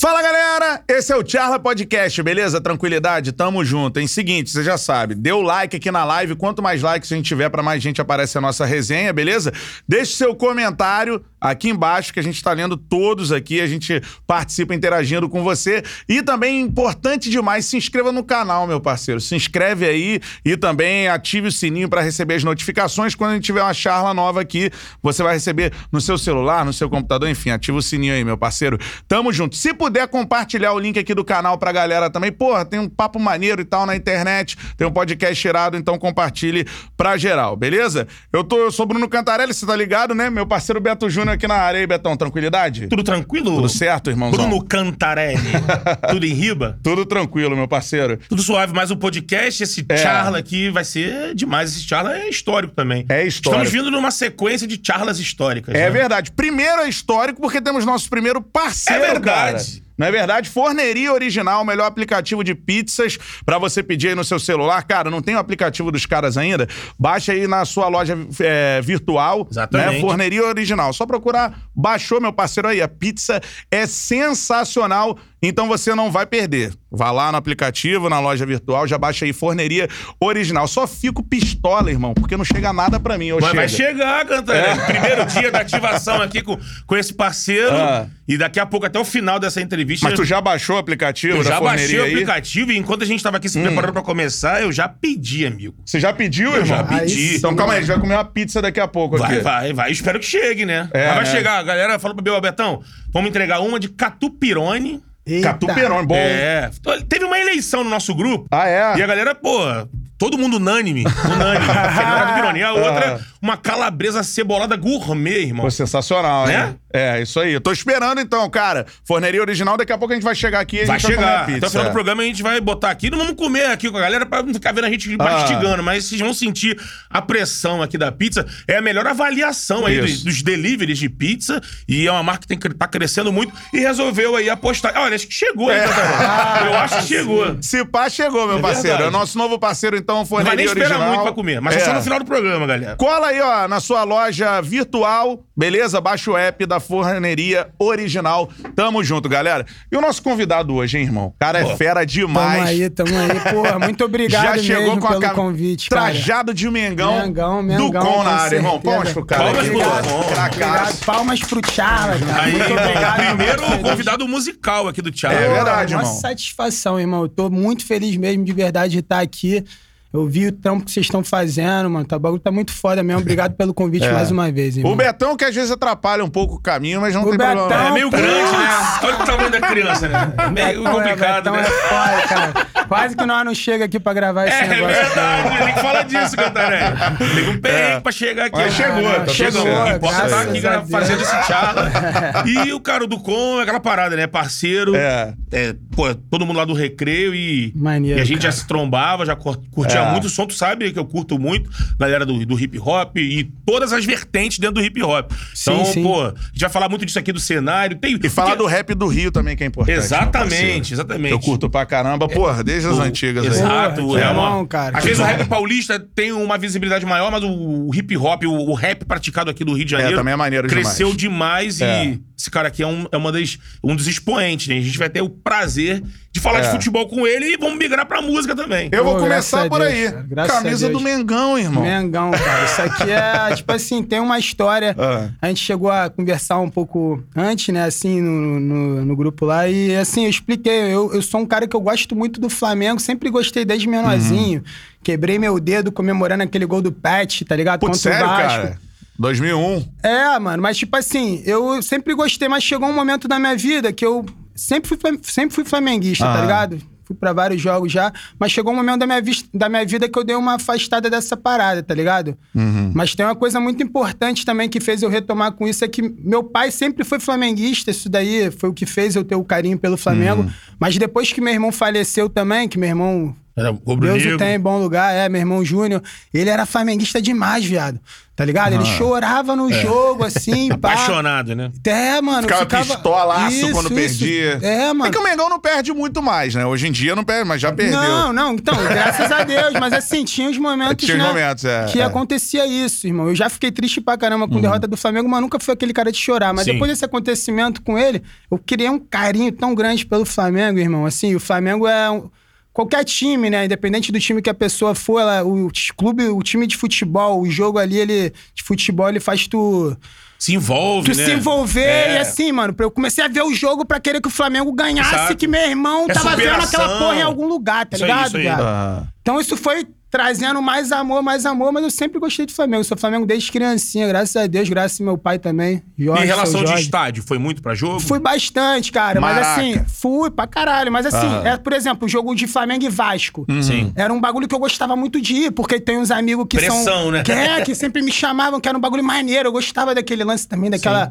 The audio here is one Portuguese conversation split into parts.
Fala galera, esse é o Charla Podcast, beleza? Tranquilidade? Tamo junto. Em seguinte, você já sabe, dê o like aqui na live. Quanto mais likes a gente tiver, para mais gente aparece a nossa resenha, beleza? Deixe seu comentário aqui embaixo, que a gente tá lendo todos aqui, a gente participa interagindo com você. E também, importante demais, se inscreva no canal, meu parceiro. Se inscreve aí e também ative o sininho para receber as notificações. Quando a gente tiver uma charla nova aqui, você vai receber no seu celular, no seu computador, enfim, ativa o sininho aí, meu parceiro. Tamo junto. Se compartilhar o link aqui do canal pra galera também. Porra, tem um papo maneiro e tal na internet, tem um podcast tirado, então compartilhe pra geral, beleza? Eu, tô, eu sou Bruno Cantarelli, você tá ligado, né? Meu parceiro Beto Júnior aqui na área. aí, Betão, tranquilidade? Tudo tranquilo? Tudo certo, irmãozão? Bruno Cantarelli. Tudo em riba? Tudo tranquilo, meu parceiro. Tudo suave, mas o podcast, esse É. charla aqui vai ser demais. Esse charla é histórico também. É histórico. Estamos vindo numa sequência de charlas históricas. É né? verdade. Primeiro é histórico porque temos nosso primeiro parceiro, É verdade. cara. Não é verdade? Forneria Original, o melhor aplicativo de pizzas pra você pedir aí no seu celular. Cara, não tem o aplicativo dos caras ainda? Baixa aí na sua loja é, virtual. Exatamente. Né? Forneria Original. Só procurar. Baixou, meu parceiro aí. A pizza é sensacional. Então você não vai perder. Vá lá no aplicativo, na loja virtual, já baixa aí Forneria Original. Só fico pistola, irmão, porque não chega nada pra mim. Mas chega. vai chegar, Cantarelli. Primeiro dia da ativação aqui com, com esse parceiro. Ah. E daqui a pouco, até o final dessa entrevista. Mas tu já baixou o aplicativo eu da já baixei Forneria o aí? Hum. aplicativo e enquanto a gente tava aqui se preparando pra começar, eu já pedi, amigo. Você já pediu, Eu irmão? já pedi. Então calma aí, a gente vai comer uma pizza daqui a pouco Vai, aqui. vai, vai. Espero que chegue, né? É, Mas vai né? chegar. A galera falou pra Bel Betão, vamos entregar uma de catupirones. Eita. Catuperão, bom. É. Teve uma eleição no nosso grupo. Ah, é? E a galera, pô, todo mundo unânime. Unânime. Querendo catupirones. E a outra, uma calabresa cebolada gourmet, irmão. Pô, sensacional, Né? É, isso aí. Eu tô esperando então, cara. Forneria original, daqui a pouco a gente vai chegar aqui e a Vai gente vai chegar. comer a Até o final do programa a gente vai botar aqui. Não vamos comer aqui com a galera pra não ficar vendo a gente mastigando, mas vocês vão sentir a pressão aqui da pizza. É a melhor avaliação aí dos, dos deliveries de pizza. E é uma marca que tem, tá crescendo muito. E resolveu aí apostar. Olha, acho que chegou, hein, Cantarelli? Eu acho que chegou. Se pá, chegou, meu É parceiro. É o nosso novo parceiro, então, Não vai Forneria nem esperar Original. muito pra comer, mas é. é só no final do programa, galera. Cola aí, ó, na sua loja virtual, beleza? Baixa o app da Forneria Original. Tamo junto, galera. E o nosso convidado hoje, hein, irmão? Cara, é Pô, fera Tamo demais. aí, tamo aí. Porra, muito obrigado Já chegou mesmo com a pelo cam- convite, cara. trajado de Mengão, Mengão, do Mengão, Com na área, irmão. Palmas pro cara. Palmas pro. Obrigado. Palmas pro Charla, cara. Aí, muito irmão, obrigado. primeiro feliz. convidado musical aqui do Thiago. É verdade, uma irmão. satisfação, irmão. Eu tô muito feliz mesmo, de verdade, de estar aqui. Eu vi o trampo que vocês estão fazendo, mano. Tá, o bagulho tá muito foda mesmo. Obrigado pelo convite É. mais uma vez, irmão. O Betão que às vezes atrapalha um pouco o caminho, mas não O tem problema. Betão- É meio grande, né? Olha criança, né? É meio Betão é- complicado, Betão né? é foda, cara. Quase que nós não chega aqui pra gravar esse É negócio. verdade, tem que falar disso, Cantarelli. Teve um perrengue pra chegar aqui. Mas chegou, tá tudo chegou. importa tá aqui fazendo esse charla. E o cara do Com, é aquela parada, né? Parceiro. É. É, pô, todo mundo lá do recreio e. Maneiro, E a gente cara. já se trombava, já cur- curtia É. muito o som, tu sabe que eu curto muito. Galera do, do hip hop e todas as vertentes dentro do hip hop. Sim, Então, sim. pô, a gente vai falar muito disso aqui do cenário. Tem, E falar porque- do rap do Rio também, que é importante. Exatamente, exatamente. Eu curto pra caramba, porra, desde as O- antigas aí. Exato, Porra, que é uma. bom, cara, Às vezes o rap paulista tem uma visibilidade maior, mas o, o hip hop, o, o rap praticado aqui do Rio de Janeiro. também é maneiro Cresceu demais, É. e esse cara aqui é, um, é uma das, um dos expoentes, né? A gente vai ter o prazer de falar É. de futebol com ele e vamos migrar pra música também. Eu vou Pô, graças começar por Deus, aí. Camisa do Mengão, irmão. Mengão, cara. Isso aqui é, tipo assim, tem uma história. Ah. A gente chegou a conversar um pouco antes, né, assim, no, no, no grupo lá. E, assim, eu expliquei. Eu, eu sou um cara que eu gosto muito do Flamengo. Sempre gostei desde menorzinho. Quebrei meu dedo comemorando aquele gol do Pet, tá ligado? Putz, Contra sério, o Vasco. cara? 2001. É, mano, mas tipo assim, eu sempre gostei, mas chegou um momento da minha vida que eu sempre fui, sempre fui flamenguista, Ah. tá ligado? Fui pra vários jogos já, mas chegou um momento da minha, da minha vida que eu dei uma afastada dessa parada, tá ligado? Mas tem uma coisa muito importante também que fez eu retomar com isso, é que meu pai sempre foi flamenguista, isso daí foi o que fez eu ter o carinho pelo Flamengo. Mas depois que meu irmão faleceu também, que meu irmão Era Deus rubro-negro. o tem em bom lugar, é, meu irmão Júnior. Ele era flamenguista demais, viado. Tá ligado? Ele chorava no jogo, assim, pá. Apaixonado, né? É, mano. Ficava, pistolaço Isso, quando isso. perdia. É, mano. É que o Mengão não perde muito mais, né? Hoje em dia não perde, mas já perdeu. Não, não, então, graças a Deus. Mas assim, tinha os momentos, Tinha os né, momentos, é, que é. acontecia isso, irmão. Eu já fiquei triste pra caramba Uhum. com a derrota do Flamengo, mas nunca fui aquele cara de chorar. Mas Sim. depois desse acontecimento com ele, eu criei um carinho tão grande pelo Flamengo, irmão. Assim, o Flamengo é um- Qualquer time, né? Independente do time que a pessoa for, ela- o clube, o time de futebol, o jogo ali, ele, de futebol, ele faz tu, Se envolve, tu né? se envolver. É. E assim, mano, eu comecei a ver o jogo pra querer que o Flamengo ganhasse, Exato. que meu irmão É tava vendo superação. aquela porra em algum lugar, tá Isso aí, ligado, isso aí. Ah. Então isso foi trazendo mais amor, mais amor, mas eu sempre gostei do Flamengo. Eu sou Flamengo desde criancinha, graças a Deus, graças ao meu pai também. Jorge, E em relação de estádio, foi muito pra jogo? Fui bastante, cara, mas Maraca. assim, fui pra caralho. Mas assim, Aham. é, por exemplo, o jogo de Flamengo e Vasco. Sim. Era um bagulho que eu gostava muito de ir, porque tem uns amigos que Pressão, são. né? Que, é, que sempre me chamavam, que era um bagulho maneiro. Eu gostava daquele lance também, daquela.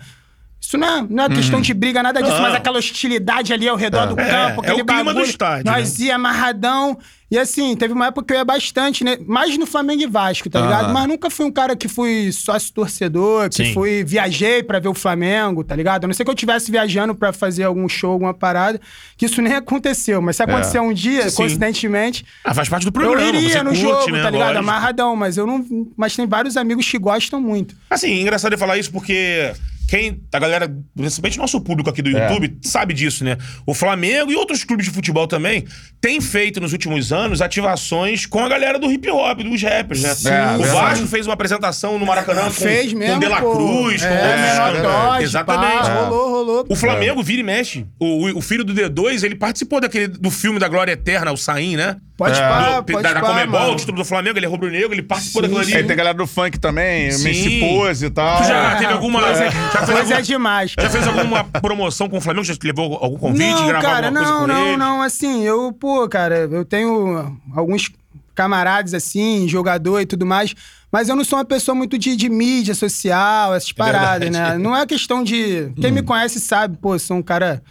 Isso não é, não é questão de briga, nada disso, Não. mas aquela hostilidade ali ao redor do É, campo, é aquele o clima bagulho. do estádio, Nós né? ia amarradão. E assim, teve uma época que eu ia bastante, né? Mais no Flamengo e Vasco, tá ligado? Mas nunca fui um cara que fui sócio torcedor, que Sim. fui, viajei pra ver o Flamengo, tá ligado? A não ser que eu estivesse viajando pra fazer algum show, alguma parada, que isso nem aconteceu. Mas se acontecer um dia, Sim. coincidentemente, Ah, faz parte do programa. eu iria você no curte, jogo, né? tá ligado? Lógico. Amarradão, mas eu não. Mas tem vários amigos que gostam muito. Assim, engraçado eu falar isso porque quem, a galera, principalmente nosso público aqui do YouTube, sabe disso, né? O Flamengo e outros clubes de futebol também têm feito nos últimos anos ativações com a galera do hip hop, dos rappers, né? É, o. Vasco fez uma apresentação no Maracanã com, Fez mesmo. com De La. Cruz, com é, menor Oscar. Dodge, Exatamente. pá, rolou, rolou. O Flamengo vira e mexe. O, o filho do D2, ele participou daquele, do filme da Glória Eterna, o Saim, né? Pode É. pá, pode da, da pá, Comebol, mano. o título do Flamengo, ele é rubro-negro, ele participou daquilo ali. Aí tem a galera do funk também, Sim. Messi Pose e tal. Tu já É, teve alguma. coisa- já fez Coisa é demais, Já cara. fez alguma promoção com o Flamengo? Já te levou algum convite, não, gravar cara, alguma coisa não, com não, ele? não. Assim, eu, pô, cara, eu tenho alguns camaradas assim, jogador e tudo mais. Mas eu não sou uma pessoa muito de, de mídia social, essas paradas, verdade. né? Não é questão de. Quem me conhece sabe, pô, sou um cara.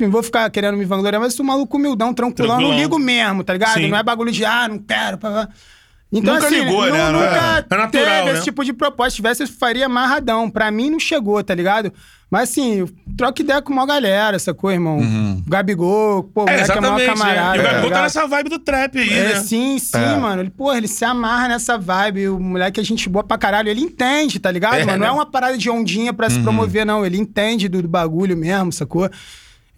Enfim, vou ficar querendo me vangloriar, mas sou um maluco humildão, tranquilão. Tranquilão. Não ligo mesmo, tá ligado? Sim. Não é bagulho de, ah, não quero. Pá, pá. Então, Nunca assim, ligou, né? Não é? Nunca É natural, teve né? esse tipo de proposta. Se tivesse, eu faria amarradão. Pra mim, não chegou, tá ligado? Mas, assim, troca ideia com uma galera, sacou, irmão? Gabigol, pô, o É, moleque é o maior exatamente. né? camarada. E o tá Gabigol tá nessa vibe do trap aí, É, né? sim, sim, É. mano. Ele, porra, ele se amarra nessa vibe. O moleque é gente boa pra caralho. Ele entende, tá ligado, É, mano? Não né? é uma parada de ondinha pra se promover, não. Ele entende do, do bagulho mesmo, sacou?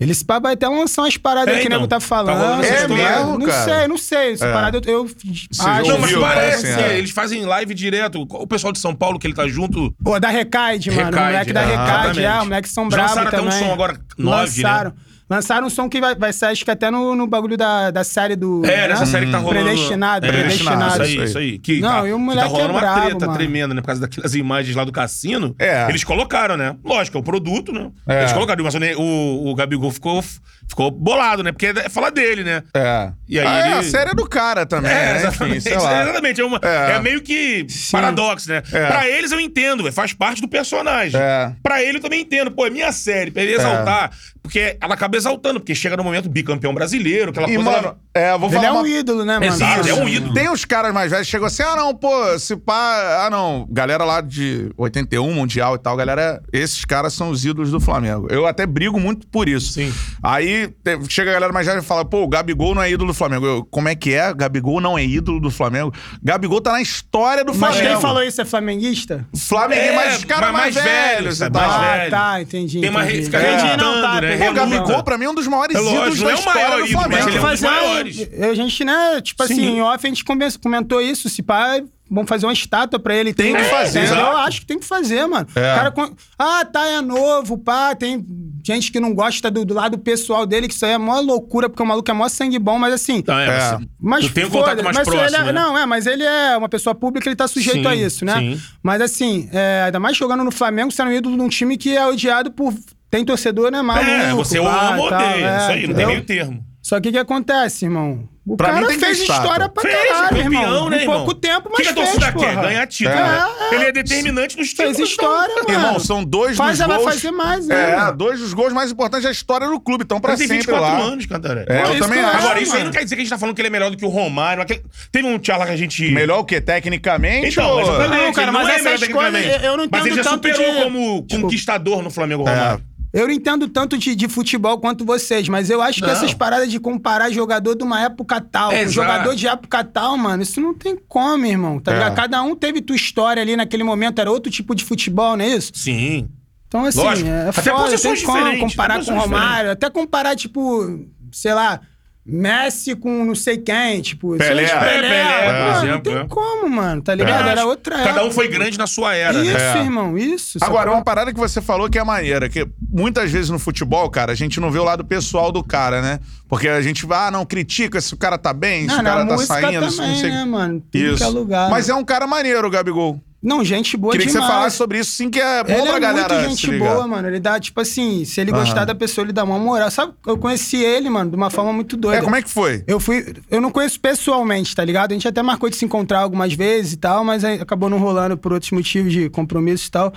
Ele se pá, vai até lançar umas paradas É, que o nego então. tá Tá falando. rolando essa É mesmo, Não cara? sei, não sei. Essa É. parada eu, eu acho. Não, mas parece, assim, é. eles fazem live direto. O pessoal de São Paulo que ele tá junto. Pô, da Recaide, mano. Recaide, o moleque da é, Recaide, é. exatamente. O moleque são bravos lançaram até um também. som agora, nove, né? Lançaram. Um som que vai, vai sair, acho que até no, no bagulho da, da série do... É, nessa série que tá rolando. Predestinado, é, predestinado. Isso aí, isso aí. Que Não, tá, e o que moleque tá rolando é uma brabo, treta mano. tremenda, né? Por causa daquelas imagens lá do cassino. É. Eles colocaram, né? Lógico, é o produto, né? É. Eles colocaram, mas o, o Gabigol ficou, ficou bolado, né? Porque é falar dele, né? É. E aí Ah, é, ele- a série é do cara também, É, né? Enfim, exatamente. sei lá. exatamente. É, uma- É. é meio que paradoxo, né? É. Pra eles eu entendo, véio, faz parte do personagem. É. Pra ele eu também entendo. Pô, é minha série, pra ele exaltar. Porque ela acaba exaltando, porque chega no momento bicampeão brasileiro, aquela E, coisa. mano, ela- é, vou Ele falar é um uma... ídolo, né, mano? Exato, é um ídolo. Tem os caras mais velhos que chegam assim, ah, não, pô, se pá, ah, não, galera lá de 81, Mundial e tal, galera, esses caras são os ídolos do Flamengo. Eu até brigo muito por isso. Sim. Aí te- chega a galera mais velha e fala, pô, o Gabigol não é ídolo do Flamengo. Eu, como é que é? Gabigol não é ídolo do Flamengo? Gabigol tá na história do Mas Flamengo. quem falou isso é flamenguista? Flamengo, É, mas os caras mas mais, mais velhos velhos, é, tal. mais ah, velho. tá, entendi. Tem uma re- entendi. fica Entendi, reeditando, não, tá, né? Pô, o. Gabigol, pra mim, é um dos maiores É ídolos não da é o história maior do Flamengo. ele é um dos fazer maiores. A gente, né, tipo assim, Sim. em off a gente come- comentou isso. Se pá, vamos fazer uma estátua pra ele. Tem que fazer. Eu Exato. acho que tem que fazer, mano. É. O cara, com- ah, tá, é novo, pá. Tem gente que não gosta do, do lado pessoal dele, que isso aí é mó loucura, porque o maluco é mó sangue bom, mas assim. Então, é, É. Mas tu tem um contato mais mas próximo, ele é- né? Não, é, mas ele é uma pessoa pública, ele tá sujeito Sim, a isso, né? sim. Mas assim, é, ainda mais jogando no Flamengo, sendo ídolo de um time que é odiado por. Tem torcedor, né, maluco? É, você ama ou tal, odeia. é, isso aí, não tem meio termo. Só que o que acontece, irmão? O Pra mim cara tem que ter fez história pra Fez, caralho, campeão, irmão. né, Em irmão? pouco tempo, mas que, que a fez, torcida quer? Ganhar título. É, né? é. Ele é determinante nos títulos. Fez história, mano. Irmão, são dois Faz, dos vai gols... fazer mais, É, né? dois dos gols mais importantes da história do clube. Então, pra Ele tem sempre 24 lá. anos, Cantaré. É, eu isso também eu acho. Agora, isso aí mano. não quer dizer que a gente tá falando que ele é melhor do que o Romário. aquele- Teve um tchala que a gente. Melhor o quê? Tecnicamente? Então, ou... exatamente. Não, cara, mas é coisas, tecnicamente. eu não Mas ele entendo já tanto superou de- como Tipo- conquistador no Flamengo É. Romário. Eu não entendo tanto de, de futebol quanto vocês, mas eu acho que Não. essas paradas de comparar jogador de uma época tal com Exato. jogador de época tal, mano, isso não tem como, irmão, tá É. ligado? Cada um teve tua história ali naquele momento, era outro tipo de futebol, não é isso? Sim. Então, assim, Lógico. é Até foda, posições tem como diferentes, comparar com o Romário, até comparar, tipo, sei lá, Messi com não sei quem, tipo... Pelé. Pelé, por mano, exemplo, Não tem é. como, mano, tá ligado? Era outra época. Cada um foi grande na sua era, Isso, né? É. irmão, isso. Agora, sacou? uma parada que você falou que é maneira, que muitas vezes no futebol, cara, a gente não vê o lado pessoal do cara, né? Porque a gente vai, ah, não, critica se o cara tá bem, se Não, o cara na tá saindo, se também, não sei... né, mano? Tudo Isso. que é lugar. Mas é um cara maneiro, o Gabigol. Não, gente boa Queria que demais. você falasse sobre isso, sim, que é bom Ele pra é galera muito se gente boa, mano. Ele dá, tipo assim, se ele gostar da pessoa, ele dá uma moral. Sabe, eu conheci ele, mano, de uma forma muito doida. É, como é que foi? Eu fui. Eu não conheço pessoalmente, tá ligado? A gente até marcou de se encontrar algumas vezes e tal, mas acabou não rolando por outros motivos de compromisso e tal.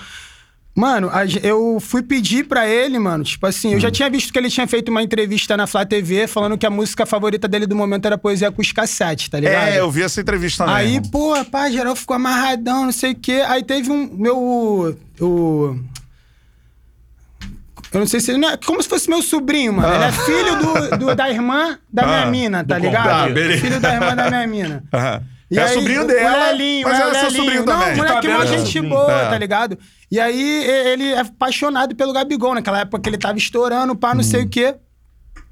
Mano, eu fui pedir pra ele, mano, tipo assim, eu já tinha visto que ele tinha feito uma entrevista na Flá TV falando que a música favorita dele do momento era Poesia Acústica 7, tá ligado? É, eu vi essa entrevista também. Aí, pô, pá, geral ficou amarradão, não sei o quê. Aí teve um. Meu. O. Eu não sei se ele. Não é, como se fosse meu sobrinho, mano. Ele é filho do, do- da irmã da minha Ah, mina, tá do ligado? contato. Ah, filho da irmã da minha mina. Aham. E é aí, sobrinho o- dela, o Lelinho, mas é, é o seu sobrinho Não, também. moleque, Tabela mó é gente boa, É. tá ligado? E aí ele é apaixonado pelo Gabigol, naquela época que ele tava estourando, pá, não sei Uhum. o quê.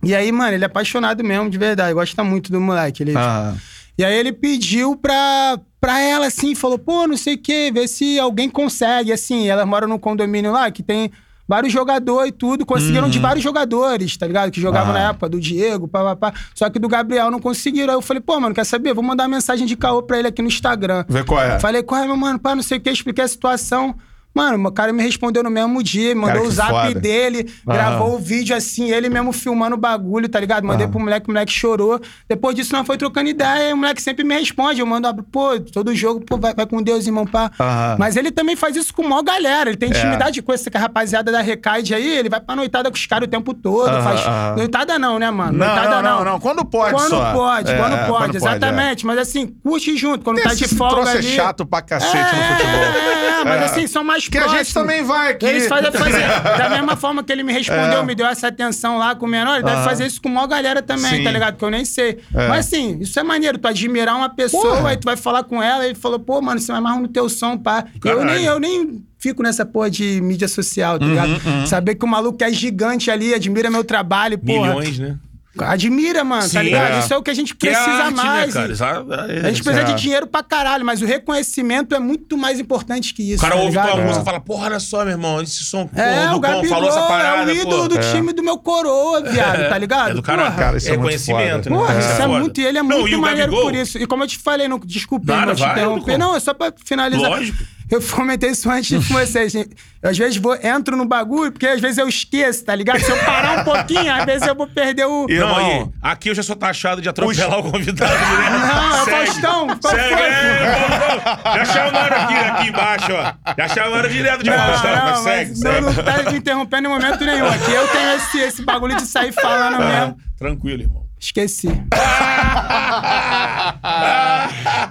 E aí, mano, ele é apaixonado mesmo, de verdade. Gosta muito do moleque. Ele, Ah. e aí ele pediu pra, pra ela, assim, falou, pô, não sei o quê, ver se alguém consegue, assim. Ela mora num condomínio lá que tem vários jogadores e tudo. Conseguiram de vários jogadores, tá ligado? Que jogavam Uhum. Ah. na época, do Diego, pá, pá, pá. Só que do Gabriel não conseguiram. Aí eu falei, pô, mano, quer saber? Vou mandar uma mensagem de caô pra ele aqui no Instagram. Vê qual é. Falei, qual é, meu mano? Pá, não sei o que, expliquei a situação. Mano, o cara me respondeu no mesmo dia, mandou Cara, o zap foda. dele, gravou o vídeo assim, ele mesmo filmando o bagulho, tá ligado? Mandei pro moleque, o moleque chorou. Depois disso, nós foi trocando ideia, e o moleque sempre me responde. Eu mando, pô, todo jogo, pô, vai, vai com Deus, irmão, pá. Mas ele também faz isso com maior galera. Ele tem intimidade com essa rapaziada da Recaide aí, ele vai pra noitada com os caras o tempo todo. Faz... Noitada não, né, mano? Não, noitada não, não, não. Quando pode Quando só. pode, É, quando pode, quando pode, exatamente. Mas assim, curte junto, quando tá de Esse folga troço é ali. chato pra cacete no futebol. É, mas É. assim, são mais Que a próximos. gente também vai aqui. Eles fazem fazer. da mesma forma que ele me respondeu, É. me deu essa atenção lá com o menor, ele deve Aham. fazer isso com a maior galera também, Sim. tá ligado? Que eu nem sei. É. Mas assim, isso é maneiro, tu admirar uma pessoa, Porra. aí tu vai falar com ela, e ele falou, pô, mano, você vai mais no teu som, pá. Eu nem, eu nem fico nessa porra de mídia social, Uhum, tá ligado? Saber que o maluco é gigante ali, admira meu trabalho, porra. Milhões, né? Admira, mano, Sim, tá ligado? é. Isso é o que a gente Que é precisa arte, mais. né, cara? e- Exato, é- a gente precisa É. de dinheiro pra caralho, mas o reconhecimento é muito mais importante que isso. O cara tá ouve ligado? tua É. música e fala, porra, olha só, meu irmão, esse som É, do o Gabigol falou essa parada, é o ídolo do time do meu coroa, viado, tá ligado? É do cara, Porra. Cara, isso é muito reconhecimento, foda. né? Porra, É. isso é muito. E ele é Não, muito maneiro Gabigol, por isso. E como eu te falei, não, desculpa, não te interromper. Não, é só pra finalizar. Lógico. Eu comentei isso antes com vocês. gente. Eu, às vezes vou, entro no bagulho, porque às vezes eu esqueço, tá ligado? Se eu parar um pouquinho, às vezes eu vou perder o. E- Não, aqui eu já sou taxado de atropelar o convidado. Né? Não, é. Faustão. Segue, foi? é. Já chamaram aqui, aqui embaixo, ó. Já chamaram direto de Faustão, Não, mas não, segue, mas segue. não, não tá me interrompendo em momento nenhum. Aqui eu tenho esse, esse bagulho de sair falando mesmo. Tranquilo, irmão. Esqueci.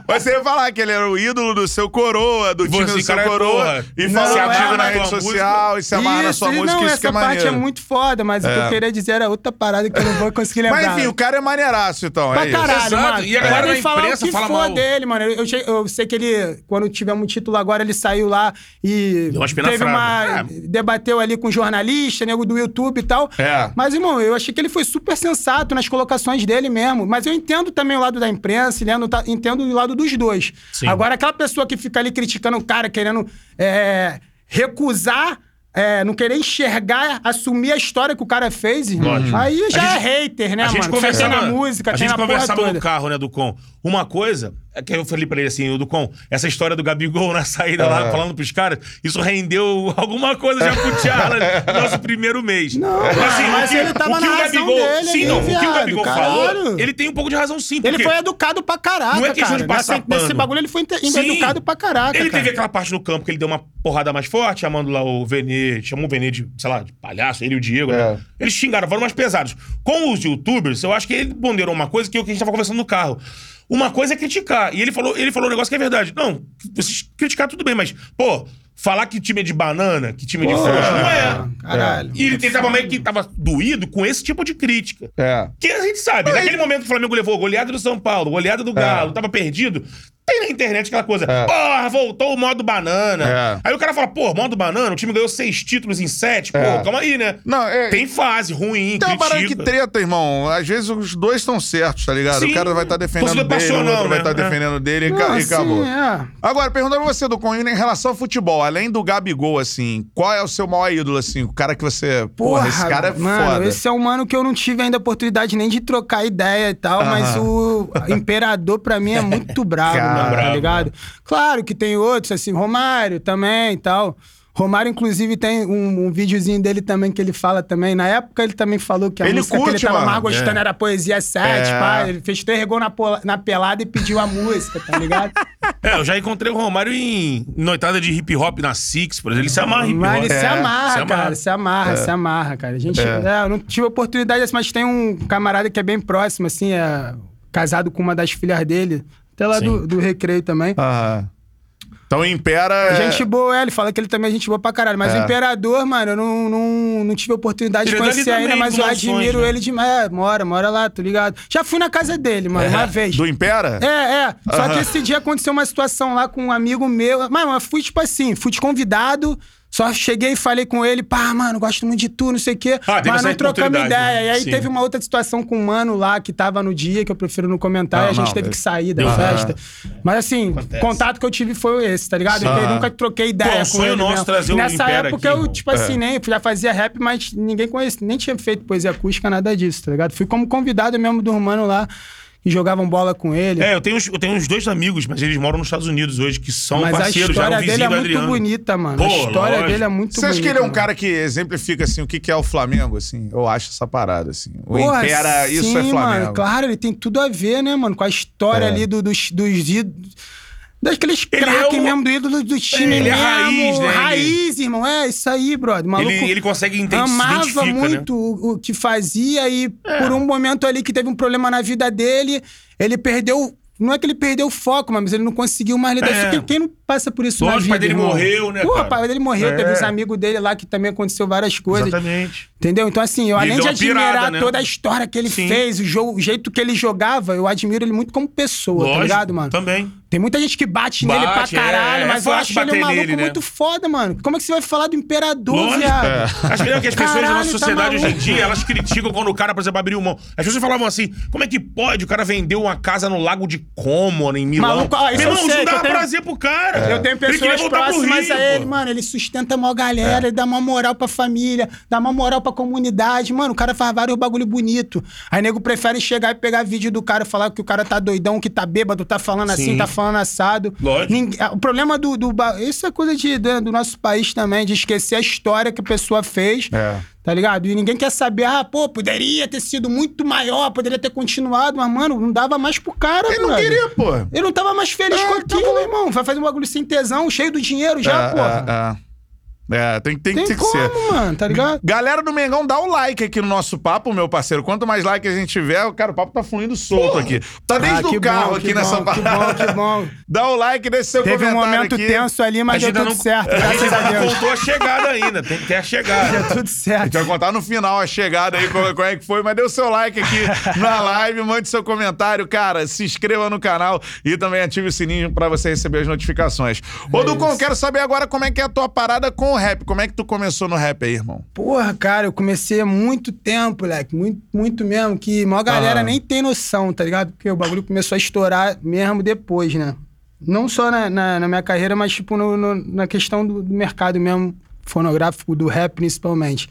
Mas você ia falar que ele era o ídolo do seu coroa, do time Você, do seu cara, é coroa. porra. E Não, falou é, contigo na mas rede social e se amarra na sua Isso, música, não, isso essa que é parte maneiro. é muito foda, mas o que É. eu queria dizer era outra parada que eu não vou conseguir lembrar. Mas enfim, o cara é maneiraço, então. Pra é caralho, Exato. mano. E a galera Podem na falar o imprensa que fala for mal. dele, mano. Eu, eu che- eu sei que ele, quando tivemos um título agora, ele saiu lá e Deu uma teve uma... É. Debateu ali com jornalista, nego do YouTube e tal. É. Mas, irmão, eu achei que ele foi super sensato nas dele mesmo. Mas eu entendo também o lado da imprensa, entendo, tá- entendo o lado dos dois. Sim. Agora, aquela pessoa que fica ali criticando o cara, querendo é, recusar é, não querer enxergar, assumir a história que o cara fez, irmão. Aí já A é hater, né, a gente mano? conversava Tem na música, a gente conversava no carro, né, Ducon? Uma coisa, é que eu falei pra ele assim, o Ducon, essa história do Gabigol na saída lá, falando pros caras, isso rendeu alguma coisa já pro Charla no nosso primeiro mês. Não, mas o que, ele tava o que na o razão Gabigol, dele Sim, não, o que o Gabigol caralho. falou, ele tem um pouco de razão sim. Ele foi educado pra caraca, Não é questão cara. de passar Nessa- Nesse pano. bagulho ele foi Sim. educado pra caraca, Ele cara. teve aquela parte no campo que ele deu uma porrada mais forte, chamando lá o Vene, chamou o Vene de, sei lá, de palhaço, ele e o Diego, É. né? Eles xingaram, foram mais pesados. Com os youtubers, eu acho que ele ponderou uma coisa que, é o que a gente tava conversando no carro. Uma coisa é criticar. E ele falou, ele falou um negócio que é verdade. Não, vocês criticar tudo bem, mas, pô, falar que time é de banana, que time é de frouxo, não é. Caralho. E ele tava meio que tava doído com esse tipo de crítica. É. Que a gente sabe, naquele momento que o Flamengo levou goleada do São Paulo, goleada do Galo, É. tava perdido. Tem na internet aquela coisa, porra, voltou o modo banana. É. Aí o cara fala, pô, modo banana, o time ganhou seis títulos em sete, pô, É. calma aí, né? Não, é- Tem fase ruim, Tem uma parada que treta, irmão. Às vezes os dois estão certos, tá ligado? Sim. o cara vai estar defendendo Torcida dele, o outro passional, vai né? estar É. defendendo dele e, Não, e assim, acabou. é. Agora, perguntando você, do Conhino, em relação ao futebol, além do Gabigol, assim, qual é o seu maior ídolo, assim? O cara que você. Porra, esse cara é mano, foda. esse é um mano que eu não tive ainda a oportunidade nem de trocar ideia e tal, mas o Imperador pra mim é muito bravo, Cara, mano, tá ligado? Claro que tem outros, assim, Romário também e tal. Romário, inclusive, tem um, um videozinho dele também que ele fala também. Na época, ele também falou que a Ele música que curte, ele tava mano. mais gostando É. era Poesia 7, É. pá. Ele fez três gols na, na pelada e pediu a música, tá ligado? É, eu já encontrei o Romário em noitada de hip hop na Six, por exemplo. Ele se amarra em hip hop. Mas ele se É, amarra, se amarra. cara. Se amarra, se amarra, cara. A gente. é, eu não tive oportunidade assim, mas tem um camarada que é bem próximo, assim, é casado com uma das filhas dele. Até lá do, do recreio também. Aham. Então impera. Gente boa, é, ele fala que ele também é gente boa pra caralho. Mas É. o Imperador, mano, eu não, não, não tive oportunidade de é conhecer ainda, também, mas eu admiro né? ele demais. É, mora, mora lá, tô ligado. Já fui na casa dele, mano, uma vez. Do Impera? É, é. Só Aham. que esse dia aconteceu uma situação lá com um amigo meu. Mas, mas fui, tipo assim, fui de convidado. Só cheguei e falei com ele, pá, mano, gosto muito de tu, não sei o quê. Ah, mas não trocamos oportunidade, ideia. E aí sim. teve uma outra situação com um mano lá que tava no dia, que eu prefiro não comentar, Não, e a gente não, teve é- que sair da Deu festa. Mas assim, Acontece. contato que eu tive foi esse, tá ligado? Eu nunca troquei ideia Pô, é com sonho ele nosso mesmo. trazer o Nessa época aqui, eu, tipo assim, nem já fazia rap, mas ninguém conhecia, nem tinha feito poesia acústica, nada disso, tá ligado? Fui como convidado mesmo do mano lá, que jogavam bola com ele. É, eu tenho, uns, eu tenho uns dois amigos, mas eles moram nos Estados Unidos hoje, que são Mas a parceiros, já história eram dele é muito Adriano. bonita, mano. Pô, a história lógico. dele é muito Você bonita. acha que ele é um cara que exemplifica, assim, o que é o Flamengo, assim? Eu acho essa parada, assim. O Porra, Impera, isso sim, é Flamengo. Mano, claro, ele tem tudo a ver, né, mano? Com a história É. ali do- dos, dos ídolos. Daqueles Ele é craques o- mesmo do ídolo do time. Ele é mesmo. raiz, né? Ele- Raiz, irmão. É isso aí, brother. Maluco Ele, ele consegue entender, amava né? muito o, o que fazia e por um momento ali que teve um problema na vida dele, ele perdeu. Não é que ele perdeu o foco, mas ele não conseguiu mais lidar. É. Quem, quem não passa por isso na Lógico, o vida, pai dele irmão? morreu, né, Pô, o pai dele morreu. É. Teve os amigos dele lá que também aconteceu várias coisas. Exatamente. Entendeu? Então, assim, eu além de uma pirada, admirar né? toda a história que ele Sim. fez, o, jogo, o jeito que ele jogava, eu admiro ele muito como pessoa, Lógico, tá ligado, mano? Também. Tem muita gente que bate, nele pra Bate, é, caralho, é mas eu fácil acho ele um maluco nele, né? muito foda, mano. Como é que você vai falar do imperador, Lógico. viado? É. Acho que, é que as pessoas da nossa tá sociedade hoje em dia, elas criticam quando o cara, por exemplo, abriu mão. As pessoas falavam assim: como é que pode? O cara vendeu uma casa no Lago de Como, em Milão. Maluco, ó, isso Meu eu irmão, eu dá tenho- prazer pro cara. Eu tenho pessoas próximas Rio, a ele, pô. mano. Ele sustenta a maior galera, ele dá uma moral pra família, dá uma moral pra comunidade. Mano, o cara faz vários bagulho bonito. Aí nego prefere chegar e pegar vídeo do cara, falar que o cara tá doidão, que tá bêbado, tá falando assim, Sim. tá falando assado. Lógico. Ninguém- o problema do, do. Isso é coisa de, do, nosso país também, de esquecer a história que a pessoa fez. É. Tá ligado? E ninguém quer saber, ah, pô, poderia ter sido muito maior, poderia ter continuado, mas, mano, não dava mais pro cara, Ele não brother. queria, pô. Ele não tava mais feliz É, com aquilo, acabou. irmão. Vai fazer um bagulho sem tesão, cheio do dinheiro já, é, porra. É, é. É, tem, tem, Tem tem que como, ser. mano, tá ligado? Galera do Mengão, dá o like aqui no nosso papo, meu parceiro. Quanto mais like a gente tiver, cara, o papo tá fluindo solto aqui. Tá desde Ah, que o carro bom, aqui que nessa bom, que parada. bom, que bom. Dá o like, deixa seu Teve um comentário momento aqui. tenso ali, mas A deu tudo certo, a gente a ainda não contou a chegada ainda. Tem que ter a chegada. Deu tudo A certo. gente vai contar no final a chegada aí, como, como é que foi, mas dê o seu like aqui na live, mande seu comentário, cara, se inscreva no canal e também ative o sininho pra você receber as notificações. É Ô, Ducon, quero saber agora como é que é a tua parada com o rap. Como é que tu começou no rap aí, irmão? Porra, cara, eu comecei há muito tempo, moleque. Muito, muito mesmo. Que a maior galera Ah. nem tem noção, tá ligado? Porque o bagulho começou a estourar mesmo depois, né? Não só na, na, na minha carreira, mas, tipo, no- no- na questão do, do mercado mesmo fonográfico do rap, principalmente.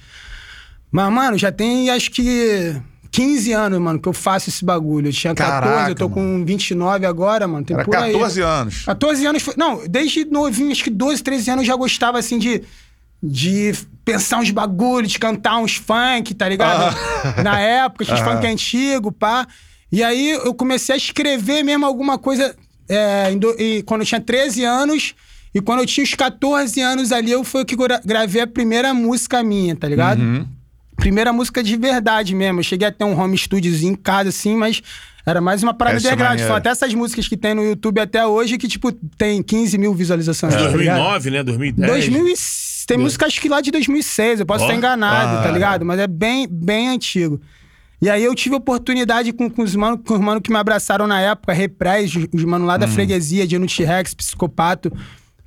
Mas, mano, já tem acho que 15 anos, mano, que eu faço esse bagulho. Eu tinha 14, Caraca, eu tô com 29 agora, mano. Tem Era por aí. 14 anos. 14 anos foi. Não, desde novinho, acho que 12, 13 anos eu já gostava, assim, de. De pensar uns bagulhos, de cantar uns funk, tá ligado? Na época, esses funk antigo, pá. E aí eu comecei a escrever mesmo alguma coisa é, do- e quando eu tinha 13 anos. E quando eu tinha os 14 anos ali, eu foi que gra- gravei a primeira música minha, tá ligado? Primeira música de verdade mesmo. Eu cheguei a ter um home studiozinho em casa, assim, mas era mais uma parada é underground. maneiro. São até essas músicas que tem no YouTube até hoje, que, tipo, tem 15 mil visualizações. tá ligado? 2009, né? 2010. 2000 e- tem música acho que lá de 2006, eu posso Ó. estar enganado, Ah. tá ligado? Mas é bem, bem antigo. E aí eu tive oportunidade com, com os manos com os mano que me abraçaram na época, Repress, os, os mano lá da freguesia, Dino T-Rex, Psicopato.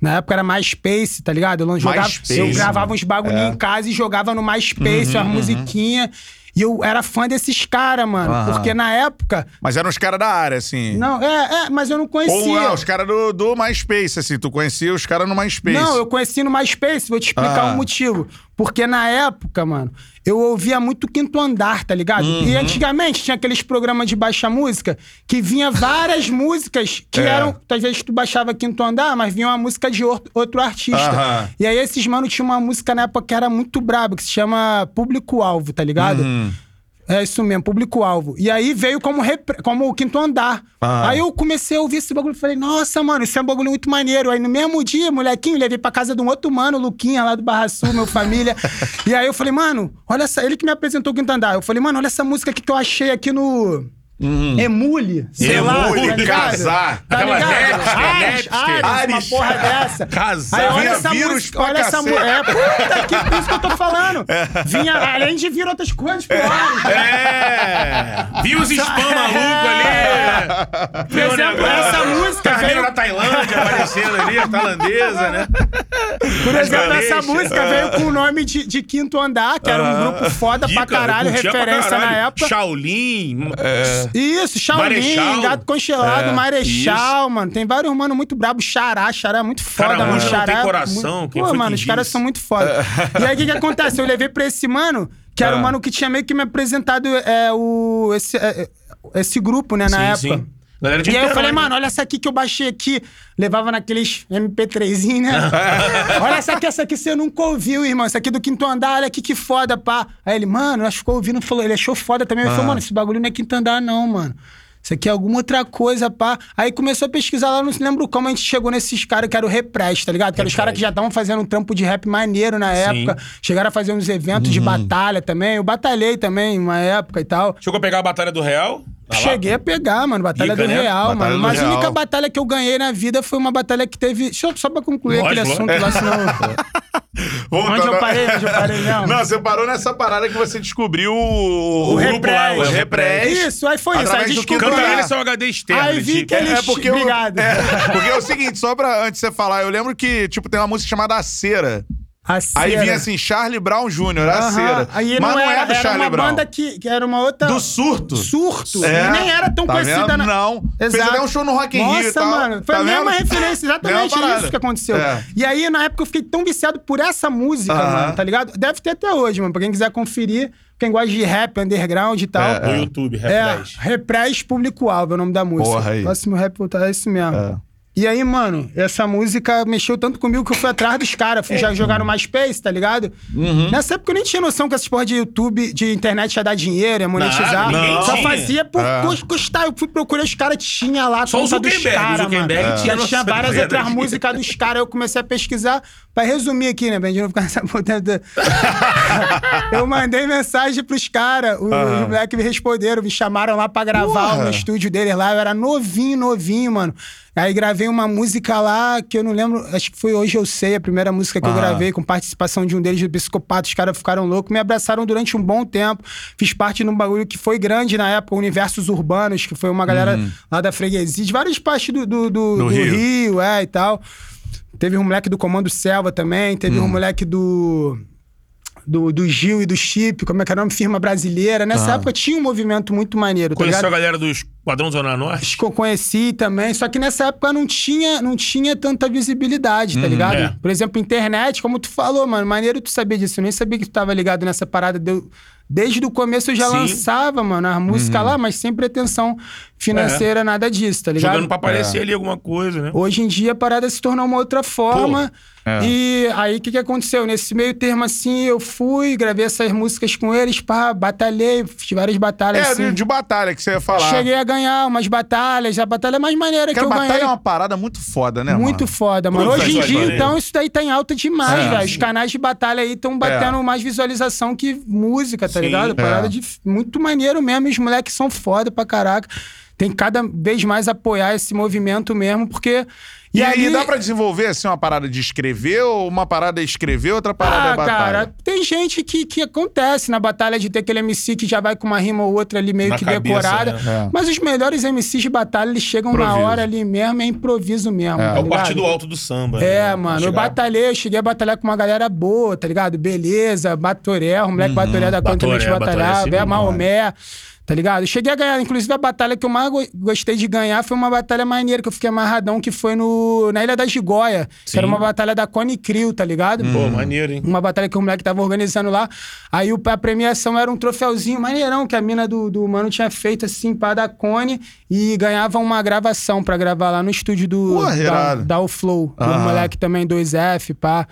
Na época era MySpace, tá ligado? Eu, jogava, MySpace, eu gravava uns bagulhinhos É. em casa e jogava no MySpace, umas musiquinhas. E eu era fã desses caras, mano. Aham. Porque na época. Mas eram os caras da área, assim. Não, é, é, mas eu não conhecia. Ou não, os caras do, do MySpace, assim. Tu conhecia os caras no MySpace. Não, eu conheci no MySpace, vou te explicar Ah. o motivo. Porque na época, mano, eu ouvia muito Quinto Andar, tá ligado? Uhum. E antigamente tinha aqueles programas de baixa música que vinha várias músicas que É. eram. Às vezes tu baixava Quinto Andar, mas vinha uma música de outro, outro artista. Aham. E aí esses mano tinham uma música na época que era muito braba, que se chama Público-Alvo, tá ligado? Uhum. É isso mesmo, público-alvo. E aí veio como, repre- como o quinto andar. Ah. Aí eu comecei a ouvir esse bagulho e falei, nossa, mano, isso é um bagulho muito maneiro. Aí no mesmo dia, molequinho, levei pra casa de um outro mano, Luquinha, lá do Barra Sul, meu família. e aí eu falei, mano, olha essa. Ele que me apresentou o quinto andar. Eu falei, mano, olha essa música aqui que eu achei aqui no. Emule, sei lá, Emule, tá ligado? casar. Tá Aquela? Napster, Ares, Napster. Ares, uma Ares. porra dessa. Casar. Aí olha essa música, olha essa. É, puta que por isso que eu. Vinha, além de vir outras coisas, por Ares. É! Viu os spam maluco ali? Por exemplo, essa música Carneiro veio, da Tailândia aparecendo ali, a tailandesa, né? por exemplo, essa música veio com o nome de, de Quinto Andar, que era um grupo foda pra caralho, pra referência caralho. na época. Shaolin. Isso, Shaolin, Marechal. Gato Constelado, É, Marechal, mano. Tem vários mano muito brabo. Xará, Xará é muito foda, Cara, mano. Xará tem é coração, muito- Pô, mano, os caras são muito foda. E aí, o que que acontece? Eu levei pra esse mano, que era o Ah. mano que tinha meio que me apresentado é, o, esse, é, esse grupo, né, na Sim, época. sim. Galera de E aí eu falei, mano, olha essa aqui que eu baixei aqui. Levava naqueles MP3, né? olha essa aqui, essa aqui você nunca ouviu, irmão. Essa aqui do quinto andar, olha aqui que foda, pá. Aí ele, mano, acho que ficou ouvindo, falou, ele achou foda também. Ele falou, mano, esse bagulho não é quinto andar, não, mano. Isso aqui é alguma outra coisa, pá. Aí começou a pesquisar lá, não se lembro como a gente chegou nesses caras que era o Repress, tá ligado? Que eram os caras que já estavam fazendo um trampo de rap maneiro na época. Chegaram a fazer uns eventos de batalha também. Eu batalhei também uma época e tal. Chegou a pegar a Batalha do Real? Tá lá? Cheguei a pegar, mano. Batalha Rica, do né? Real, Batalha mano. do Mas a única batalha que eu ganhei na vida foi uma batalha que teve. Deixa eu, só pra concluir Lógico, aquele assunto lá, senão. Voltando- Onde eu parei? Onde eu parei mesmo? Não, você parou nessa parada que você descobriu o, O grupo lá, Repress. o Repress. Isso, aí foi isso. Aí Através do descobri. Quinto Canta Andar. ele seu HD externo. Aí vi que ele- É porque eu- Obrigado. é, porque é o seguinte, só pra antes de você falar, eu lembro que, tipo, tem uma música chamada A Cera. A Aí cera. vinha assim, Charlie Brown Jr., A Aham. Cera. Aí Mas não era, é do era Charlie uma Brown. banda que, que era uma outra. Do Surto. Surto. É. E nem era tão Tá conhecida vendo? na... Não. Fez até um show no Rock in Rio e Nossa, tal. mano. Foi Tá a mesma vendo? referência, exatamente Mesma parada. isso que aconteceu. É. E aí, na época, eu fiquei tão viciado por essa música, Aham. mano, tá ligado? Deve ter até hoje, mano. Pra quem quiser conferir, quem gosta de rap, underground e tal. É, No YouTube, Rap É, 10. Repress Público-Alvo é o nome da música. Porra, aí. Próximo rap é isso mesmo. É. E aí, mano, essa música mexeu tanto comigo que eu fui atrás dos caras. Fui já jogar no MySpace, tá ligado? Uhum. Nessa época eu nem tinha noção que essas porra de YouTube, de internet ia dar dinheiro, ia monetizar. Nada, ninguém Só tinha. fazia por É. cus- custar. Eu fui procurar os caras, tinha lá Só o conta dos caras, mano. tinha noção tinha da várias outras músicas dos caras. Eu comecei a pesquisar. Pra resumir aqui, né, Bendy? Não ficar nessa puta... eu mandei mensagem pros caras. Os Aham. moleques me responderam, me chamaram lá pra gravar no estúdio deles lá. Eu era novinho, novinho, mano. Aí gravei uma música lá que eu não lembro, acho que foi Hoje Eu Sei, a primeira música que eu Ah. gravei, com participação de um deles do Psicopata. Os caras ficaram loucos, me abraçaram durante um bom tempo. Fiz parte de um bagulho que foi grande na época, Universos Urbanos, que foi uma galera lá da freguesia, de várias partes do, do, do- Uhum. Do Rio. Rio. é, e tal. Teve um moleque do Comando Selva também, teve Uhum. um moleque do do, do Gil e do Chip, como é que era o nome? Firma brasileira. Nessa Ah. época tinha um movimento muito maneiro, tá Conheceu ligado? a galera dos Quadrão Zona Norte? Acho que eu conheci também, só que nessa época não tinha, não tinha tanta visibilidade, tá ligado? é. Por exemplo, internet, como tu falou, mano, maneiro tu saber disso. Eu nem sabia que tu tava ligado nessa parada. Deu... Desde o começo eu já Sim. lançava, mano, a música lá, mas sem pretensão financeira, nada disso, tá ligado? Jogando pra aparecer É. ali alguma coisa, né? Hoje em dia a parada se tornou uma outra forma. É. E aí o que, que aconteceu? Nesse meio termo, assim, eu fui, gravei essas músicas com eles, pá, batalhei, fiz várias batalhas. É, assim. de, de batalha que você ia falar. Cheguei a ganhar umas batalhas, a batalha mais maneira que eu batalha ganhei. é uma parada muito foda, né, Muito mano? foda, mano. Hoje em dia, então, isso daí tá em alta demais, É. velho. Os canais de batalha aí estão batendo mais visualização que música, tá Sim. ligado? Parada É. de muito maneiro mesmo. e Os moleques são foda pra caraca. Tem que cada vez mais apoiar esse movimento mesmo, porque. E, ali- aí dá pra desenvolver assim uma parada de escrever ou uma parada é escrever, outra parada é Ah, batalha? cara, tem gente que, que acontece na batalha de ter aquele MC que já vai com uma rima ou outra ali meio Na que cabeça, decorada. né? É. Mas os melhores MCs de batalha, eles chegam na Improviso. hora ali mesmo, é improviso mesmo. É. tá É o partido alto do samba. É, né? mano, eu Chegar- batalhei, eu cheguei a batalhar com uma galera boa, tá ligado? Beleza, Batoré, o moleque Batoré da Conta Batoré, Batalhar, Batoré é batalhava, é Maomé, tá ligado? Eu cheguei a ganhar, inclusive a batalha que eu mais go- gostei de ganhar foi uma batalha maneira, que eu fiquei amarradão, que foi no, na Ilha da Gigóia, que era uma batalha da Cone Crew, tá ligado? Pô, maneiro, hein? Uma batalha que o moleque tava organizando lá. Aí a premiação era um troféuzinho maneirão que a mina do, do mano tinha feito assim, pá da Cone, e ganhava uma gravação pra gravar lá no estúdio do Pô, da, da O Flow. O Aham. moleque também 2F, pá.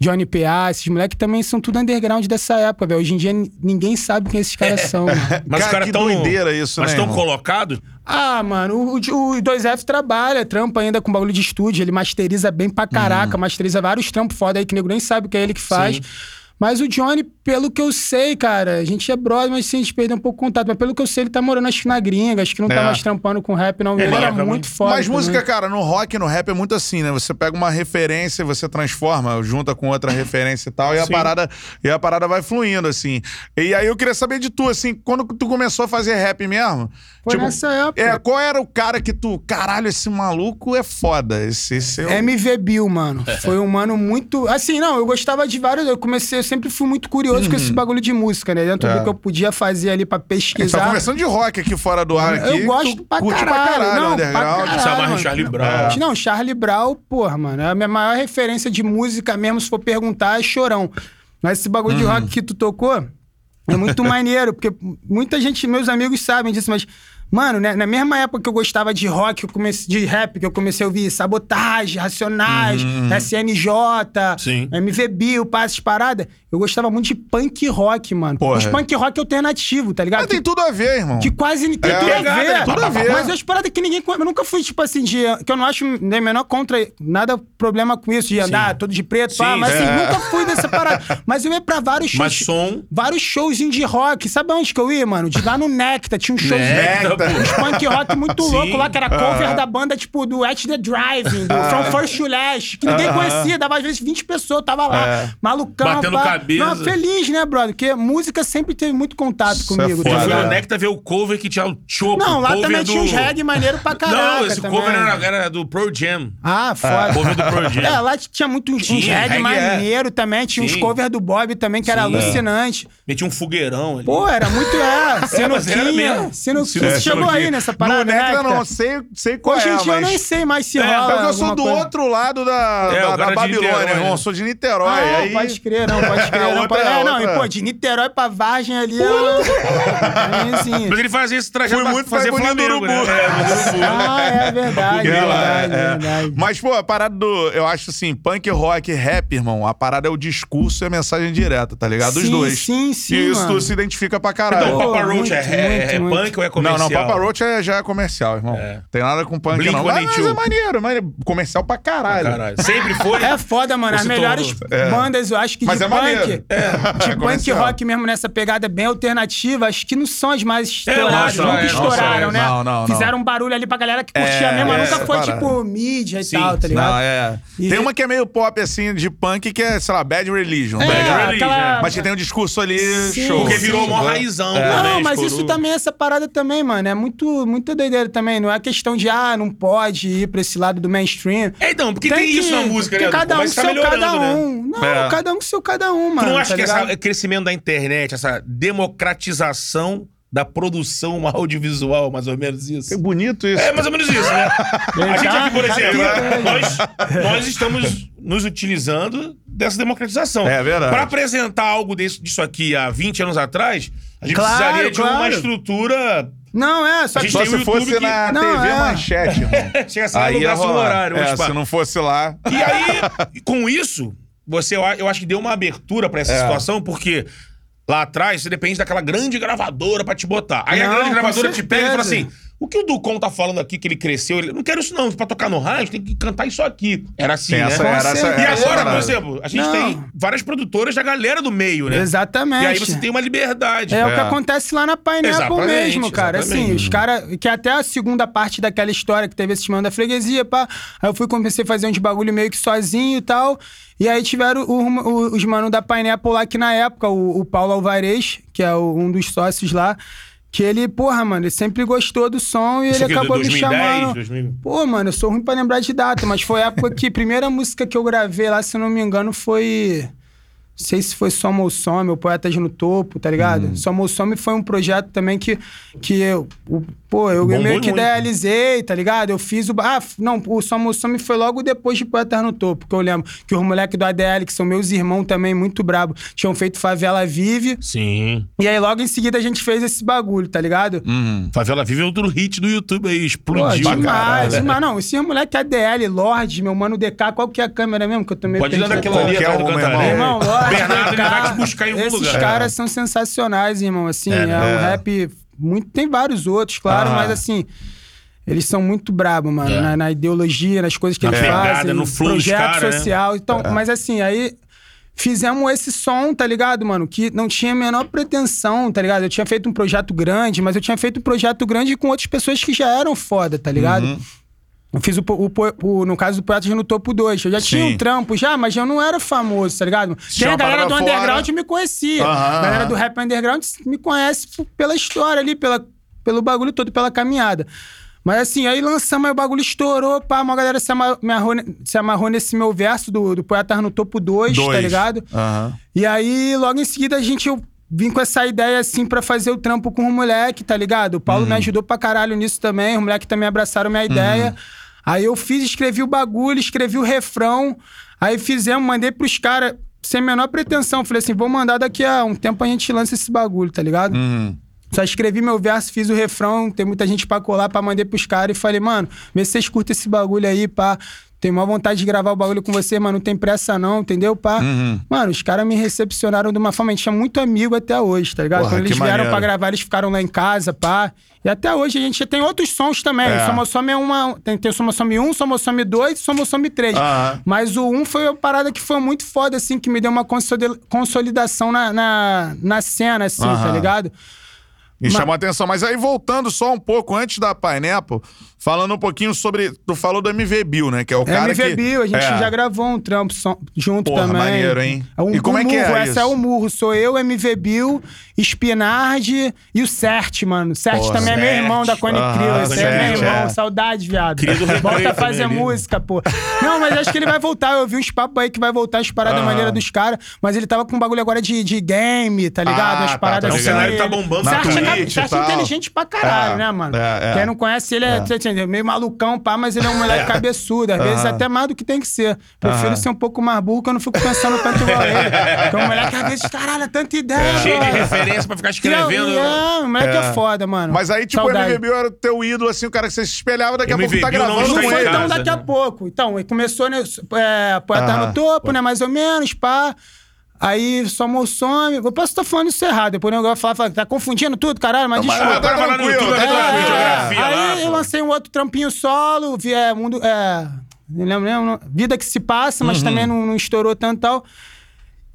Johnny PA, esses moleques também são tudo underground dessa época, velho. Hoje em dia ninguém sabe quem esses caras são. mano. Mas Cara, os caras tão. doideira isso, Mas né, estão irmão? colocados? Ah, mano, o, o 2F trabalha, trampa ainda com bagulho de estúdio, ele masteriza bem pra caraca, masteriza vários trampos foda aí que o nego nem sabe que é ele que faz. Sim. Mas o Johnny, pelo que eu sei, cara, a gente é brother, mas sim, a gente perdeu um pouco o contato. Mas pelo que eu sei, ele tá morando acho que na gringa, acho que não É. tá mais trampando com rap, não. Ele É, era acaba- muito foda. Mas música, também. cara, no rock e no rap é muito assim, né? Você pega uma referência e você transforma, junta com outra referência e tal, e a Sim. parada e a parada vai fluindo, assim. E aí eu queria saber de tu, assim, quando tu começou a fazer rap mesmo? Foi nessa época. É, qual era o cara que tu, caralho, esse maluco é foda. Esse, esse é o... MV Bill, mano. Foi um mano muito. Assim, não, eu gostava de vários. Eu comecei, eu sempre fui muito curioso com esse bagulho de música, né? Dentro Uhum. É. do que eu podia fazer ali pra A gente tá pesquisar. conversando de rock aqui fora do ar. Aqui, Eu gosto tu pra curte caralho, pra caralho, não, pra underground. caralho. Você amarra em mano. Charlie Brown. É. Não, Charlie Brown, porra, mano. É a minha maior referência de música mesmo, se for perguntar, é chorão. Mas esse bagulho Uhum. de rock que tu tocou é muito maneiro, porque muita gente, meus amigos sabem disso, mas. Mano, né, na mesma época que eu gostava de rock, eu comecei, de rap, que eu comecei a ouvir Sabotagem, Racionais, SNJ, Sim. MV Bill, Passes Parada, eu gostava muito de punk rock, mano. Porra. Os punk rock alternativo, tá ligado? Mas tem tudo a ver, irmão. Que quase tem É, tudo, a pegada, ver. né? Tudo a ver. Mas as paradas que ninguém. Eu nunca fui, tipo assim, de. Que eu não acho nem menor contra. Nada problema com isso, de andar todo de preto, pá, Sim, mas assim, é. nunca fui dessa parada. Mas eu ia pra vários shows. Mas som. Vários shows indie rock. Sabe onde que eu ia, mano? De lá no Nectar. Tinha um show Nectar, pô. Uns punk rock muito louco lá, que era cover da banda, tipo, do At the Driving, do From First to Last, que ninguém conhecia, dava às vezes 20 pessoas, tava lá, É. malucão. Batendo pá. cabeça. Não, feliz, né, brother? Porque música sempre teve muito contato Isso é comigo. Já tá fui Nectar ver o cover que tinha o Chopo. Não, lá cover também do... tinha uns reggae maneiro pra caraca. Não, esse também. cover era, era do Pro Jam. Ah, foda. Cover do Pro Jam. É, lá tinha muito uns, uns Tinha, reggae, reggae é. maneiro também. Tinha uns Sim. covers do Bob também, que era Sim. alucinante. Metia um fogueirão ali. Pô, era muito. É, era sinuquinha. mesmo. Sinuquinha. É, chegou aí nessa parada, No né? Não, sei, sei qual Hoje é, em dia eu mas... nem sei mais se É, rola. É porque eu sou do coisa. outro lado da, É, da, da de Babilônia, irmão. né? Eu sou de Niterói. Ah, aí... pode crer, não, pode crer. não, Outra- pode... É, não, e pô, de Niterói pra Vargem ali é uma... Caminhozinho. Mas ele fazia esse trajeto Fui muito pra fazer Flamengo, né? É. Ah, é verdade, ela- verdade, é. verdade. Mas, pô, a parada do. Eu acho assim, punk, rock, rap, irmão. A parada é o discurso e a mensagem direta, tá ligado? Dos dois. sim, sim, E isso tu se identifica pra caralho. Então, Papa Roach é, é, é punk ou é não, comercial? não, Papa Roach é, já é comercial, irmão. É. Tem nada com punk, Blink não. Mas, mas 182. é maneiro, maneiro. Comercial pra caralho. Caralho. Sempre foi? É foda, mano. As melhores? É. bandas, eu acho que Mas de é punk. maneiro. De É punk rock mesmo nessa pegada bem alternativa, acho que não são as mais estouradas. não, nunca é, estouraram, né? não, não. Fizeram um barulho ali pra galera que curtia É, mesmo, mas é, nunca foi tipo mídia e tal, tá ligado? Não, é. Tem uma que é meio pop, assim, de punk, que é, sei lá, Bad Religion. É, ligado? Religion. Mas que tem um discurso ali, show. Porque virou mó raizão É. Não, mas estourou. isso também, essa parada também, mano. Mano, é muito, muito doideira também. Não é questão de, ah, não pode ir pra esse lado do mainstream. É, então, porque tem, que- isso na música, porque né? cada um tá seu cada né? um. Não, É. cada um seu cada um, Tu mano. não acha tá que esse crescimento da internet, essa democratização da produção audiovisual, mais ou menos isso? Que bonito isso. É mais ou menos isso, né? A gente aqui, por exemplo, né? né? nós, nós estamos nos utilizando dessa democratização. É verdade. Para apresentar algo desse, disso aqui há 20 anos atrás, a gente Claro, precisaria de uma estrutura. Não, é, só A que. gente Só tem se YouTube fosse que- na Não, TV é. Manchete, irmão. Chega assim, Aí ia alugasse um rolar. horário. É, tipo, se não fosse lá... E aí, com isso, você, eu a- eu acho que deu uma abertura pra essa É. situação, porque lá atrás você depende daquela grande gravadora pra te botar. Aí a Não, grande com gravadora te pega e fala certeza. assim: o que o Ducon tá falando aqui, que ele cresceu, ele, não quero isso não, pra tocar no rádio tem que cantar isso aqui. Era assim, Tem né? essa- era essa-. E era agora, por exemplo, a gente Não. tem várias produtoras da galera do meio, né? Exatamente. E aí você tem uma liberdade. É, o que É. acontece lá na Pineapple Exatamente, mesmo, cara. exatamente. Assim, os caras. Que até a segunda parte daquela história que teve esse mano da freguesia, pá. Aí eu fui comecei a fazer uns bagulho meio que sozinho e tal. E aí tiveram o- o- os manos da Pineapple lá que na época, o, o Paulo Alvarez, que é o- um dos sócios lá. Que ele, porra, mano, ele sempre gostou do som e Isso ele é acabou me 2010, chamando. 2000. Pô, mano, eu sou ruim pra lembrar de data, mas foi a época que a primeira música que eu gravei lá, se eu não me engano, foi. Não sei se foi Soma ou Some, ou Poetas no Topo, tá ligado? Hum. Soma ou Some foi um projeto também que, que eu, o- pô, eu Bombou meio que muito. idealizei, tá ligado? Eu fiz o. Ah, não, o Soma ou Some foi logo depois de Poetas no Topo, que eu lembro que os moleques do ADL, que são meus irmãos também, muito brabo, tinham feito Favela Vive. Sim. E aí logo em seguida a gente fez esse bagulho, tá ligado? Uhum. Favela Vive é outro hit do YouTube aí, Pô, explodiu. pra demais, caralho. demais. Não, esse moleque ADL, Lorde, meu mano DK, qual que é a câmera mesmo? Que eu tô meio Pode ir perdido. naquela ali meu. Irmão, Lorde, Bernardo, ele vai te buscar em algum esses lugar. caras são sensacionais, irmão. Assim, é, né? um É. rap. Muito, tem vários outros, claro, Aham. mas assim. Eles são muito brabos, mano, É. na, na ideologia, nas coisas que Na eles pegada, fazem. no flow projeto cara, né? social. Então, mas assim, aí fizemos esse som, tá ligado, mano? Que não tinha a menor pretensão, tá ligado? Eu tinha feito um projeto grande, mas eu tinha feito um projeto grande com outras pessoas que já eram foda, tá ligado? Uhum. Eu fiz o, o o- no caso do Poetas no Topo 2. Eu já tinha Sim. um trampo já, mas eu não era famoso, tá ligado? Tinha a galera do underground fora. me conhecia. Aham, a galera do rap underground me conhece pela história ali, pela, pelo bagulho todo, pela caminhada. Mas assim, aí lançamos, aí o bagulho estourou, pá, uma galera se amarrou, se amarrou nesse meu verso do, do Poetas no Topo 2, tá ligado? Aham. E aí, logo em seguida, a gente eu vim com essa ideia, assim, pra fazer o trampo com o moleque, tá ligado? O Paulo me ajudou pra caralho nisso também, os moleques também abraçaram minha ideia. Aí eu fiz, escrevi o bagulho, escrevi o refrão, aí fizemos, mandei pros caras, sem a menor pretensão. Falei assim, vou mandar daqui a um tempo a gente lança esse bagulho, tá ligado? Uhum. Só escrevi meu verso, fiz o refrão, tem muita gente pra colar, pra mandei pros caras e falei, mano, vê se vocês curtem esse bagulho aí, pá. Tenho maior vontade de gravar o bagulho com você, mas não tem pressa não, entendeu, pá? Uhum. Mano, os caras me recepcionaram de uma forma, a gente é muito amigo até hoje, tá ligado? Porra, Quando eles vieram maneiro. pra gravar, eles ficaram lá em casa, pá. E até hoje a gente tem outros sons também. É. Somossome é uma. Tem, tem o Somossome 1, Somossome 2 e Somossome 3. Aham. Mas o 1 foi uma parada que foi muito foda, assim, que me deu uma consoli- consolidação na, na, na cena, assim, tá Aham. ligado? E Mas- chamou a atenção. Mas aí, voltando só um pouco antes da Pineapple, falando um pouquinho sobre. Tu falou do MV Bill, né? Que é o cara MV que. Bill, a gente É. já gravou um trampo som- junto Porra, também. maneiro, hein? É um, E como um é que é murro, isso? Essa é o murro. Sou eu, MV Bill, Spinardi e o Cert, mano. O Cert também é meu irmão da Cone Ah, Crew. Esse é meu irmão. é. Saudade, viado. Querido Volta a fazer música, pô. Não, mas acho que ele vai voltar. Eu vi uns papos aí que vai voltar as paradas Ah. maneiras dos caras. Mas ele tava com um bagulho agora de, de game, tá ligado? Ah, As tá, paradas tá assim. ligado. O cenário tá bombando Cert na é, é inteligente pra caralho, É, né, mano? é, é. Quem não conhece ele é, entendeu? meio malucão, pá, mas ele é um moleque cabeçudo. Às vezes até mais do que tem que ser. Prefiro ser um pouco mais burro, que eu não fico pensando tanto igual ele. Porque o moleque, às vezes, caralho, é tanta ideia. Cheio de referência pra ficar escrevendo. É, o moleque é. foda, mano. Mas aí, tipo, Saudade. o MV Bill era o teu ídolo, assim, o cara que você se espelhava, daqui a pouco tá não gravando Não com em foi ele. então daqui a né? pouco. Então, ele começou, né? É, Poeta no topo, né? Mais ou menos, pá. Aí somou o some. Eu posso estar falando isso errado. Depois o negócio fala, fala, tá confundindo tudo, caralho, mas Não, mas desculpa. tá YouTube, tá lá É, geografia aí lá, eu lancei um outro trampinho solo, vi, é, mundo, é, não lembro, não lembro, Vida que se passa, mas Uhum. também não, não estourou tanto e tal.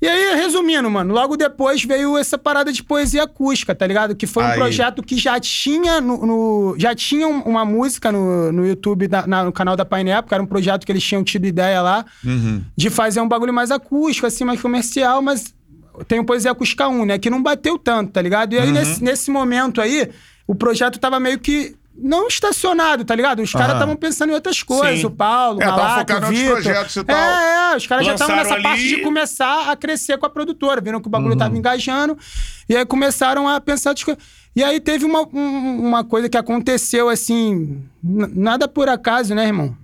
E aí, resumindo, mano, logo depois veio essa parada de poesia acústica, tá ligado? Que foi um Aí. projeto que já tinha no, no- já tinha um- uma música no, no YouTube, da- na- no canal da Pineapple, que era um projeto que eles tinham tido ideia lá Uhum. de fazer um bagulho mais acústico, assim, mais comercial, mas tem o Poesia Acústica 1, né? Que não bateu tanto, tá ligado? E aí, Uhum. nesse, nesse momento aí, o projeto tava meio que não estacionado, tá ligado? Os caras estavam pensando em outras coisas. Sim. O Paulo, É, o focado o Vitor. projetos e tal. É, é, os caras já estavam nessa parte ali- de começar a crescer com a produtora, viram que o bagulho Uhum. tava engajando. E aí começaram a pensar coisas. E aí teve uma, um- uma coisa que aconteceu assim, nada por acaso, né, irmão?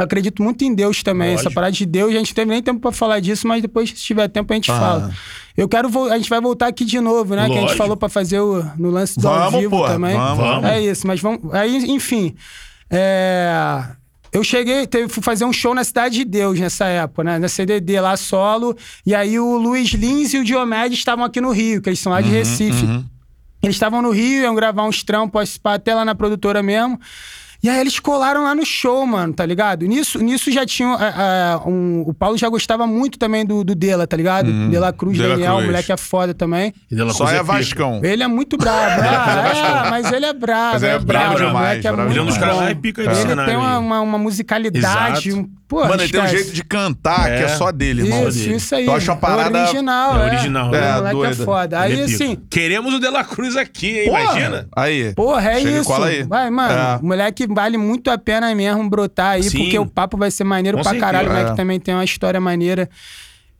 Eu acredito muito em Deus também. Lógico. Essa parada de Deus, a gente não teve nem tempo pra falar disso, mas depois, se tiver tempo, a gente Ah. fala. Eu quero. A gente vai voltar aqui de novo, né? Que a gente Lógico. falou pra fazer o, no lance do ao Vamos, vivo pô, também. vamos. Vamos. É isso, mas vamos. Aí, enfim. é, Eu cheguei, teve, fui fazer um show na Cidade de Deus nessa época, né? Na CDD lá solo. E aí o Luiz Lins e o Diomedes estavam aqui no Rio, que eles são lá de Uhum, Recife. Eles estavam no Rio, iam gravar uns trampos até lá na produtora mesmo. E aí eles colaram lá no show, mano, tá ligado? Nisso, nisso já tinha. é, é, um- o Paulo já gostava muito também do, do Dela, tá ligado? Dela Cruz, Dela Daniel, Cruz. o moleque é foda também. E dela Só coisa é pica. Vascão. Ele é muito brabo. ah, é, mas ele é brabo. Mas ele é brabo demais, é brabo muito Ele é um dos demais. caras mais pica do Ele tem uma, uma, uma musicalidade. Exato. Um, pô, Mano, ele tem um jeito de cantar que é É. só dele, irmão. Isso, dele. isso aí. Eu acho uma parada- É original. É É, original, né? O moleque é doido. foda. Aí, é assim, Queremos o De La Cruz aqui, hein? Porra, Imagina. Aí. Porra, é Chega isso. cola aí. Vai, mano. É. O moleque vale muito a pena mesmo brotar aí, Sim. porque o papo vai ser maneiro Com pra certeza. caralho. O moleque É. também tem uma história maneira.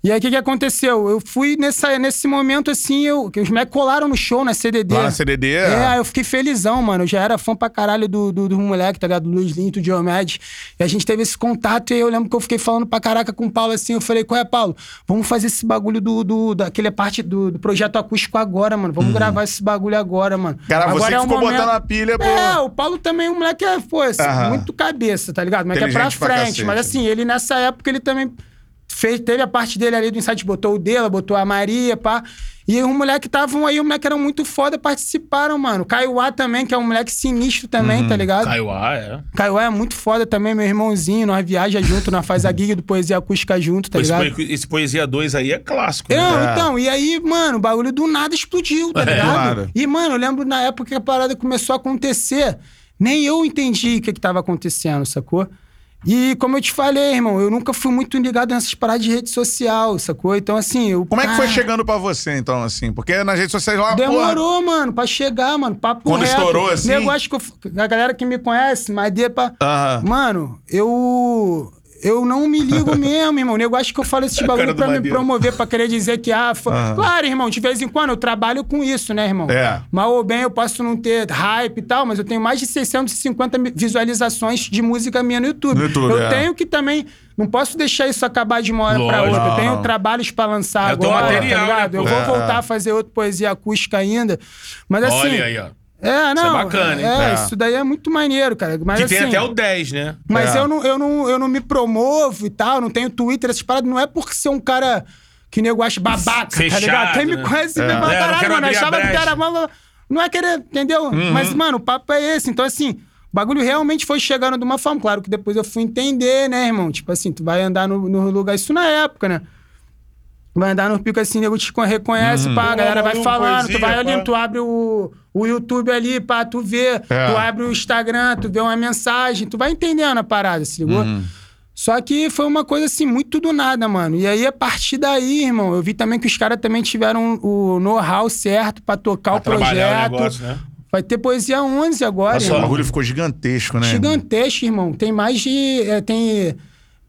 E aí, o que, que aconteceu? Eu fui nessa, nesse momento, assim, eu, que os moleques colaram no show, na CDD. Lá na CDD, É, é. aí eu fiquei felizão, mano. Eu já era fã pra caralho do, do, do moleque, tá ligado? Do Luiz Linto, do Diomedes. E a gente teve esse contato e eu lembro que eu fiquei falando pra caraca com o Paulo assim. Eu falei, qual é, Paulo? Vamos fazer esse bagulho do, do, daquele parte do, do projeto acústico agora, mano. Vamos gravar esse bagulho agora, mano. Uhum. Cara, você agora que é ficou momento- botando a pilha pro... É, o Paulo também, o moleque é, pô, assim, Aham. muito cabeça, tá ligado? Mas que é pra pra frente. cacete. Mas assim, ele nessa época, ele também fez, teve a parte dele ali do insight, botou o dela, botou a Maria, pá. E os moleques estavam aí, o moleque era muito foda, participaram, mano. Caio também, que é um moleque sinistro também, Uhum. tá ligado? Kaiowá, é. Caio é muito foda também, meu irmãozinho. Nós viaja junto, nós faz a gig do Poesia Acústica junto, tá Esse, ligado? poe- esse Poesia 2 aí é clássico, Não, né? Então, e aí, mano, o bagulho do nada explodiu, tá É, ligado? do nada. E, mano, eu lembro na época que a parada começou a acontecer, nem eu entendi o que, que tava acontecendo, sacou? E como eu te falei, irmão, eu nunca fui muito ligado nessas paradas de rede social, sacou? Então, assim, eu. Como é que foi Ah, chegando pra você, então, assim? Porque nas redes sociais lá, porra... Demorou, mano, pra chegar, mano. Papo Quando reto. estourou, assim? Negócio que eu, a galera que me conhece, mas dê pra. Aham. Mano, eu. Eu não me ligo mesmo, irmão. O negócio que eu falo esse bagulho pra me promover, pra querer dizer que, ah, Aham. claro, irmão, de vez em quando eu trabalho com isso, né, irmão? É. Mal ou bem eu posso não ter hype e tal, mas eu tenho mais de 650 mi- visualizações de música minha no YouTube. No YouTube, eu é. tenho que também. Não posso deixar isso acabar de uma hora pra Lógico. outra. Eu tenho trabalhos pra lançar teu agora, material, tá ligado? né, eu vou É, voltar a fazer outra poesia acústica ainda. Mas assim. Olha aí, ó. É, não. bacana, hein? É, É. isso daí é muito maneiro, cara. Mas Que assim, tem até o 10, né? Mas É. eu, não, eu, não, eu não me promovo e tal, não tenho Twitter, essas paradas. Não é porque ser um cara que nego acha babaca, tá Fechado, ligado? Quem me né? conhece É. me fala, É, não caralho, mano, achava que era... mal- Não é querer, entendeu? Uhum. Mas, mano, o papo é esse. Então, assim, o bagulho realmente foi chegando de uma forma. Claro que depois eu fui entender, né, irmão? Tipo assim, tu vai andar no, no lugar... Isso na época, né? Vai andar no pico assim, nego te reconhece, Uhum. pá, a galera vai falando, tu poesia, vai ali, pá. tu abre o, o YouTube ali, pá, tu vê, É. tu abre o Instagram, tu vê uma mensagem, tu vai entendendo a parada, se ligou? Uhum. Só que foi uma coisa assim, muito do nada, mano. E aí, a partir daí, irmão, eu vi também que os caras também tiveram o know-how certo pra tocar o Pra o projeto. negócio, né? Vai ter poesia 11 agora, só, O bagulho ficou gigantesco, né? Gigantesco, irmão. Tem mais de. é, tem.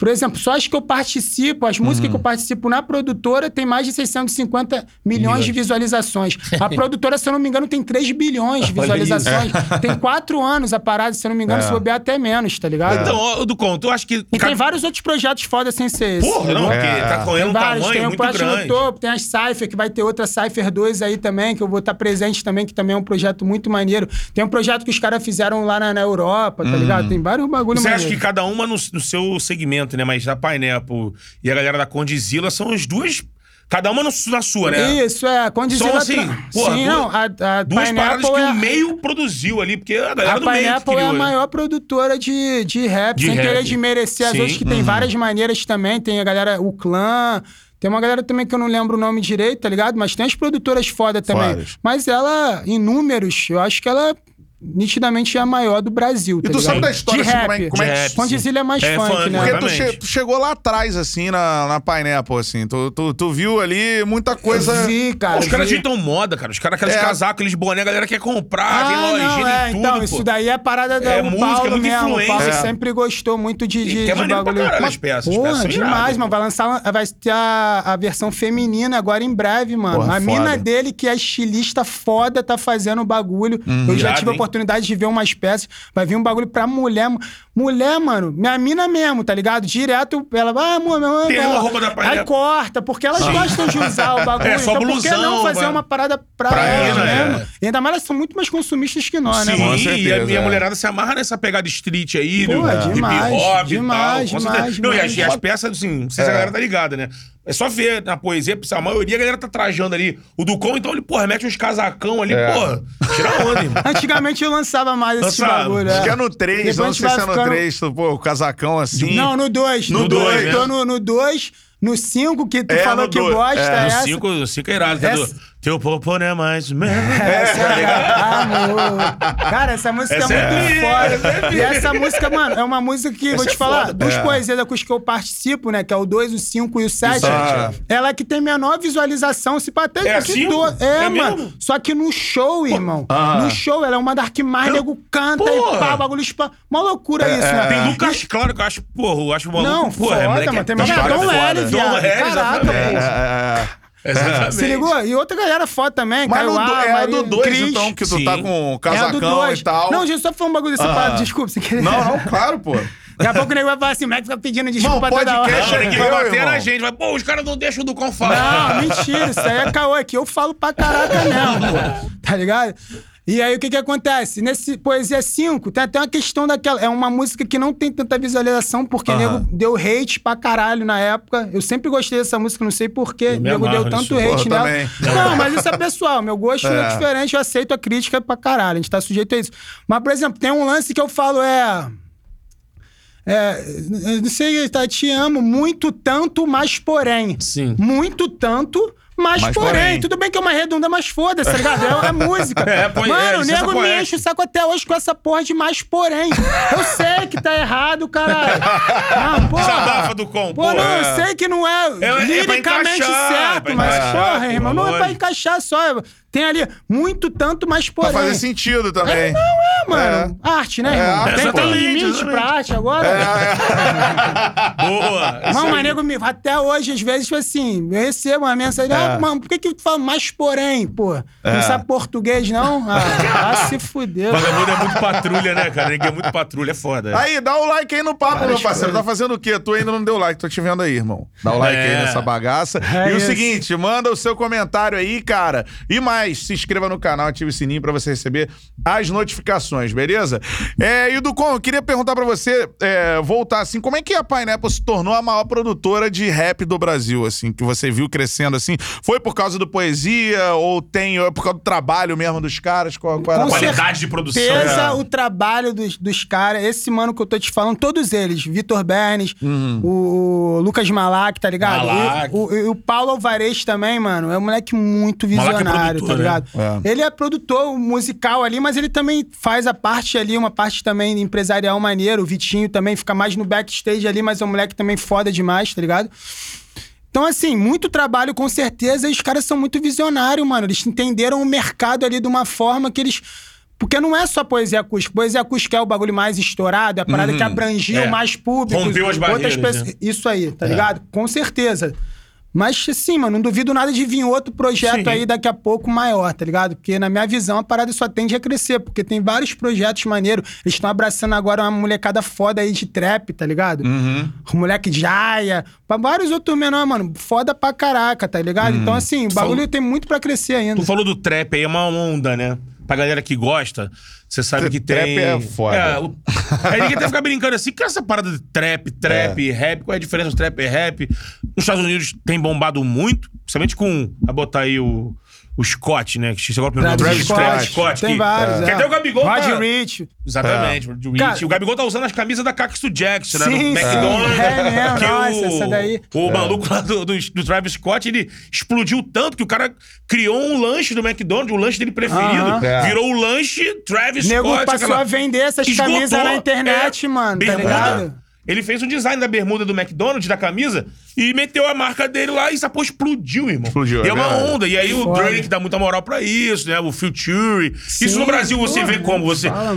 Por exemplo, só as que eu participo, as músicas que eu participo na produtora, tem mais de 650 milhões de visualizações. A produtora, se eu não me engano, tem 3 bilhões de visualizações. Tem quatro anos a parada, se eu não me engano, É. se bobear até menos, tá ligado? Então, ó, Ducon, tu acha que. E tem vários outros projetos foda sem ser esse. Porra, não, porque tá correndo um Tem vários, tamanho tem o muito Plástico no grande. Topo, tem as Cypher, que vai ter outra Cypher 2 aí também, que eu vou estar presente também, que também é um projeto muito maneiro. Tem um projeto que os caras fizeram lá na, na Europa, tá ligado? Tem vários bagulho Você acha maneiro. que cada uma no, no seu segmento, né? Mas a Pineapple e a galera da Condizila são as duas. Cada uma no- na sua, né? Isso, é. A Condizila... São assim, tra- porra, Sim, duas- não, a, a Duas Pineapple paradas que é, o meio produziu ali, porque a galera A do meio que Pineapple é a né? maior produtora de, de rap, De sem rap. querer desmerecer as Sim. outras, que tem várias maneiras também. Tem a galera, o clã. Tem uma galera também que eu não lembro o nome direito, tá ligado? Mas tem as produtoras foda também. Várias. Mas ela, em números, eu acho que ela nitidamente é a maior do Brasil, E tá tu ligado? sabe da história, de assim, rap. como é, como é que... Condizilha é mais É funk, funk, né? Porque tu, che- tu chegou lá atrás, assim, na, na Pineapple, assim. Tu, tu, tu viu ali muita coisa... Eu vi, cara. Os caras ajeitam moda, cara. Os caras, aqueles É. casacos, aqueles boné, a galera quer comprar, tem Ah, lojinha não, e é, tudo, então, pô. isso daí é a parada do É o música, Paulo muita mesmo. O Paulo influência. sempre gostou muito de, de, que é de bagulho. caralho as peças, as Porra, peças demais, mano. Vai lançar, vai ter a, a versão feminina agora em breve, mano. A mina dele, que é estilista foda, tá fazendo o bagulho. Eu já tive a hein? Oportunidade de ver umas peças. Vai vir um bagulho pra mulher. Mulher, mano, minha mina mesmo, tá ligado? Direto, ela vai, ah, amor, meu amor. Tem ela- uma roupa da Aí Pineapple. corta, porque elas gostam de usar o bagulho. É, só então, por que blusão, não fazer vai- uma parada pra, Pra elas mina, mesmo? é. E ainda mais elas são muito mais consumistas que nós, né, Sim, mano? Com certeza, e a minha é. mulherada se amarra nessa pegada street aí, Pô, do é demais, hip hop demais, e tal. demais, Não, e as, demais. e as peças, assim, não sei se a É. galera tá ligada, né? É só ver na poesia, a maioria a galera tá trajando ali. O Ducom, então, ele, porra, mete uns casacão ali, É. porra, tira onda, irmão. Antigamente eu lançava mais esse Lançava. bagulho. Acho é. que é no 3, Depois não a sei se é no ficando- 3, tu, pô, o casacão assim. Não, no 2. No dois, né? Tô no- no 2. No 5, que tu É, falou no que dois. gosta, É. é No essa. 5 o cinco é irado, tá? Essa- Teu popô não é mais meu. Essa é amor. Cara, essa música Essa é é muito minha, foda. é e essa música, mano, é uma música que, vou Essa te é falar, foda. dos É. poesias acústicas que eu participo, né? Que é o 2, o 5 e o 7. sete, Ela é que tem menor visualização. Se até É que do- É, É mano. mesmo? Só que no show, irmão. Ah. No show, ela é uma que mais nego canta Porra. e pá, bagulho espã. Uma loucura isso, né? Tem Lucas Claro, que eu acho, porra, eu acho maluco, Não, porra, foda, é mano. Tem Dom foda. L, Dom viado. Caraca, porra. É, é, Exatamente. Se ligou? E outra galera foda também, Mas Caio no do- A, é a do Maria- 2, Cris. então, que tu Sim. tá com É do casacão dois. e tal. Não, gente, só falar um bagulho dessa Ah. Desculpa, sem querer. não, não, claro, pô. Daqui a pouco o nego vai falar assim, o Mac fica pedindo desculpa Não, toda hora. podcast Não, é ninguém vai bater irmão. na gente. Vai, pô, os caras não deixam o Ducom falar. Não, mentira, isso aí é caô aqui. Eu falo pra caraca mesmo, pô. Tá ligado? E aí, o que que acontece? Nesse Poesia 5, tem até uma questão daquela... É uma música que não tem tanta visualização, porque o Aham. nego deu hate pra caralho na época. Eu sempre gostei dessa música, não sei porquê. Nego deu tanto hate Porra, nela. também. Não, mas isso é pessoal. Meu gosto é. É. diferente, eu aceito a crítica pra caralho. A gente tá sujeito a isso. Mas, por exemplo, tem um lance que eu falo, é... É, não sei, tá, te amo muito tanto, mas porém. Sim. Muito tanto, mas, Mas porém. porém. Tudo bem que é uma redunda, mas foda-se, tá ligado? É, é música. É, é, Mano, o licença nego me poética. enche o saco até hoje com essa porra de mais porém. Eu sei que tá errado, caralho. Não, porra. Desabafa, Ducom, Pô, pô. não, É. eu sei que não é, é liricamente é certo, mas, porra, irmão, não é pra encaixar só. Tem ali muito tanto, mas Pra porém. fazer sentido também. É, mano. Arte, né, irmão? arte, Tem, tem limite exatamente. pra arte agora? Boa. Isso Não, aí. mas nego me. Até hoje, às vezes, tipo assim, eu recebo uma mensagem, ah, mano, por que que tu fala mais porém, pô? Não sabe português, não? Ah, se fuder. Vagabundo é muito patrulha, né, cara? Ninguém é muito patrulha, é foda. Aí, dá o like aí no papo, meu parceiro. Tá fazendo o quê? Tu ainda não deu like, tô te vendo aí, irmão. Dá o like É. aí nessa bagaça. É e o seguinte, manda o seu comentário aí, cara. E mais, se inscreva no canal, ative o sininho pra você receber as notificações, beleza? É, e Ducon, eu queria perguntar pra você, é, voltar assim, como é que a Pineapple se tornou a maior produtora de rap do Brasil, assim, que você viu crescendo assim? Foi por causa do poesia ou tem ou é por causa do trabalho mesmo dos caras? Qual, qual era a? Qualidade de produção. certeza É. o trabalho dos, dos caras, esse mano que eu tô te falando, todos eles, Vitor Bernes, o, o Lucas Malak, tá ligado? Malak. E o, e o Paulo Alvarez também, mano, é um moleque muito é visionário, produtor, tá né? ligado? É. Ele é produtor musical ali, mas ele também faz a parte ali, uma parte também empresarial maneiro, o Vitinho também fica mais no backstage ali, mas é um moleque também foda demais, tá ligado? Então, assim, muito trabalho com certeza, e os caras são muito visionários, mano. Eles entenderam o mercado ali de uma forma que eles. Porque não é só poesia acústica. Poesia acústica é o bagulho mais estourado, é a parada que abrangiu É. mais público. Rompeu as barreiras, né? Isso aí, tá ligado? Com certeza. Mas, assim, mano, não duvido nada de vir outro projeto Sim. aí daqui a pouco maior, tá ligado? Porque, na minha visão, a parada só tende a crescer, porque tem vários projetos maneiros. Eles estão abraçando agora uma molecada foda aí de trap, tá ligado? O moleque de Aya, pra vários outros menores, mano, foda pra caraca, tá ligado? Então, assim, o bagulho Falou- tem muito pra crescer ainda. Tu falou do trap aí, é uma onda, né? Pra galera que gosta, você sabe que Trap tem. é foda. É, o... Aí ninguém até fica brincando assim, que é essa parada de trap, trap, rap, qual é a diferença do trap e rap? Nos Estados Unidos tem bombado muito, principalmente com. A botar aí o, o Scott, né? Que chegou Travis Travis Scott. Scott. Scott Tem que, vários, que é. até o Gabigol Rod tá... Rich. Exatamente, o Rich. Cara- o Gabigol tá usando as camisas da Cactus Jackson, né? Sim, do sim. McDonald's. É mesmo, que nossa, o, essa daí. O maluco lá do, do, do Travis Scott, ele explodiu tanto que o cara criou um lanche do McDonald's, o lanche dele preferido. Aham. É. Virou o lanche Travis O nego Scott. passou aquela- a vender essas Esgotou. camisas na internet, É. mano, tá Bermuda. ligado? Ele fez o design da bermuda do McDonald's, da camisa, e meteu a marca dele lá e essa porra explodiu, irmão. Explodiu, E é é uma verdade. onda. E aí o Foda. Drake dá muita moral pra isso, né? O Future. Isso no Brasil você porra, vê como? Você. fala,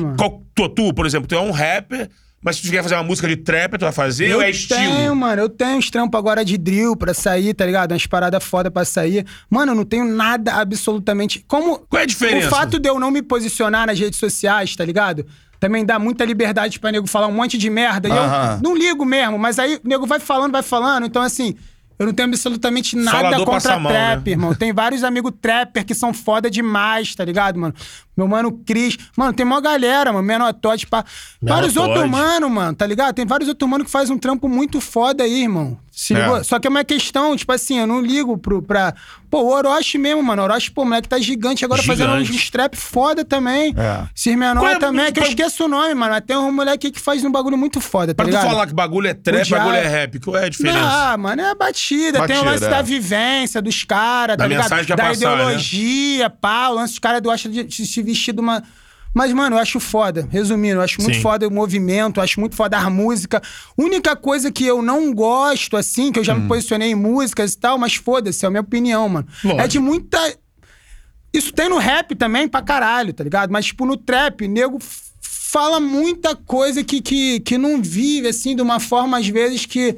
tu, por exemplo, tu é um rapper, mas se tu quer fazer uma música de trap, tu vai fazer Eu ou é estilo? tenho, mano. Eu tenho uns trampos agora de drill pra sair, tá ligado? Umas paradas foda pra sair. Mano, eu não tenho nada absolutamente. Como. Qual é a diferença? O fato de eu não me posicionar nas redes sociais, tá ligado? Também dá muita liberdade pra nego falar um monte de merda. E eu não ligo mesmo, mas aí o nego vai falando, vai falando. Então, assim. Eu não tenho absolutamente nada Falador contra passa mal, trap, né? irmão. Tem vários amigos trapper que são foda demais, tá ligado, mano? Meu mano Cris. Mano, tem uma galera, mano. Menor Todd, pá. Vários outros mano, mano, tá ligado? Tem vários outros mano que faz um trampo muito foda aí, irmão. Se É. ligou? Só que é uma questão, tipo assim, eu não ligo pro, pra. Pô, o Orochi mesmo, mano. O Orochi, pô, o moleque tá gigante agora Gigante. fazendo uns, uns trap foda também. É. Esses Qual é- também, que eu esqueço o nome, mano. Mas tem um moleque que faz um bagulho muito foda, tá Pra tu ligado? falar que bagulho é trap, Jai- bagulho é rap, qual é a diferença? Ah, mano, é a batida. Tem o Batida, lance é. da vivência dos caras, tá ligado? da passar, né? ideologia, pá. O lance dos caras gostam de, de se vestir de uma. Mas, mano, eu acho foda. Resumindo, eu acho muito Sim. foda o movimento, acho muito foda a música. Única coisa que eu não gosto, assim, que eu já Hum. me posicionei em músicas e tal, mas foda-se, é a minha opinião, mano. Lógico. É de muita. Isso tem no rap também pra caralho, tá ligado? Mas, tipo, no trap, nego fala muita coisa que, que, que não vive, assim, de uma forma, às vezes, que.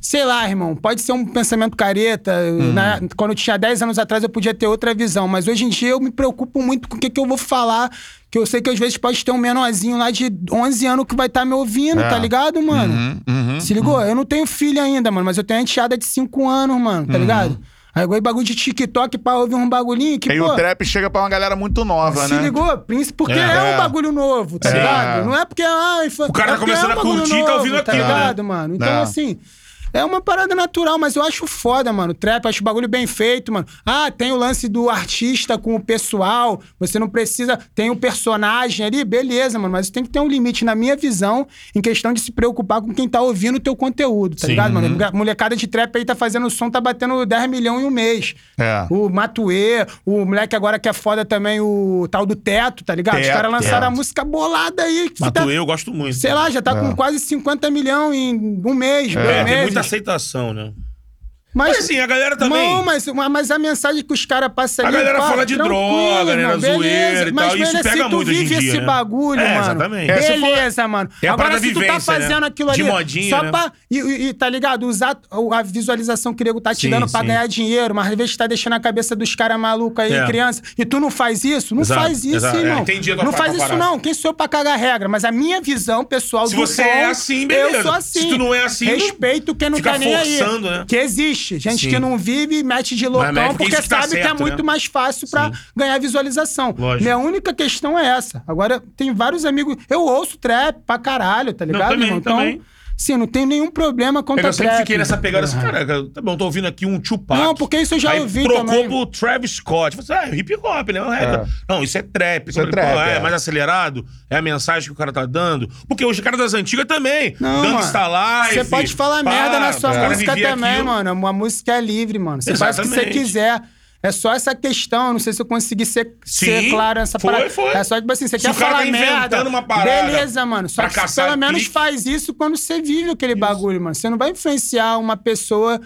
Sei lá, irmão, pode ser um pensamento careta. né? Quando eu tinha 10 anos atrás eu podia ter outra visão, mas hoje em dia eu me preocupo muito com o que, que eu vou falar, que eu sei que às vezes pode ter um menorzinho lá de 11 anos que vai estar me ouvindo, É. tá ligado, mano? Uhum, uhum. Se ligou? Eu não tenho filho ainda, mano, mas eu tenho enteada de 5 anos, mano, tá ligado? Aí agora bagulho de TikTok pra ouvir um bagulhinho que, Aí pô... o trap chega pra uma galera muito nova, Se né? ligou? Príncipe, Porque é, É. um bagulho novo, tá É. ligado? Não é porque. Ai, O cara é tá começando é um a curtir e tá ouvindo Tá aquilo, né? ligado, mano? Então, É. assim. É uma parada natural, mas eu acho foda, mano. Trap, acho o bagulho bem feito, mano. Ah, tem o lance do artista com o pessoal. Você não precisa. Tem o personagem ali, beleza, mano. Mas tem que ter um limite, na minha visão, em questão de se preocupar com quem tá ouvindo o teu conteúdo, tá Sim. ligado, mano? Molecada de trap aí tá fazendo som, tá batendo 10 milhões em um mês. É. O Matuê, o moleque agora que é foda também, o tal do Teto, tá ligado? Os Teto, caras lançaram Teto. a música bolada aí. que tá- Matuê eu gosto muito. Sei lá, já tá É. com quase 50 milhões em um mês, dois É, tem meses. Aceitação, né? Mas, Mas assim, a galera também. Não, mas, mas a mensagem que os caras passam A ali... galera pá, fala de droga, né, na zoeira e mas, tal, isso beleza, pega se tu vive dia, esse né? bagulho, É, mano. exatamente. É, se for- Beleza, mano. É a Agora, se tu tá vivência, né? fazendo aquilo ali De modinha, só né? pra... E, e- tá ligado? Usar a visualização que o nego tá te Sim, dando pra sim. ganhar dinheiro, mas às vezes tá deixando a cabeça dos caras malucos aí, É. criança, e tu não faz isso? Não Exato, faz isso, exato. É, irmão. entendi a tua não faz isso, não. Quem sou eu pra cagar regra? Mas a minha visão pessoal Se do você som, é assim, beleza. Eu sou assim. Se tu não é assim, Respeito quem não tá nem aí. né? Que existe. Gente Sim. que não vive mete de loucão Mas porque que tá sabe que é certo, muito né? mais fácil pra Sim. ganhar visualização. Lógico. Minha única questão é essa. Agora, tem vários amigos. Eu ouço trap pra caralho, tá ligado? também, irmão? Então, também. Sim, não tenho nenhum problema É que contra eu sempre trap. fiquei nessa pegada assim, caraca, tá bom, tô ouvindo aqui um Tupac. Não, porque isso eu já Aí ouvi trocou também. pro Travis Scott. Falei assim, ah, hip hop, né? É. Não, isso é trap. Isso é Pô, trap, é, é. mais acelerado. É a mensagem que o cara tá dando. Porque os caras das antigas também. Não, Gangsta mano. Live. Você pode falar pá, merda na sua música também, aquilo. mano. A música é livre, mano. Você faz o que você quiser. É só essa questão, não sei se eu consegui ser, ser Sim, claro nessa foi, parada. foi. É só tipo assim, você Se quer falar tá merda. uma parada Beleza, mano. Só que pelo menos clique. faz isso quando você vive aquele bagulho, mano. Você não vai influenciar uma pessoa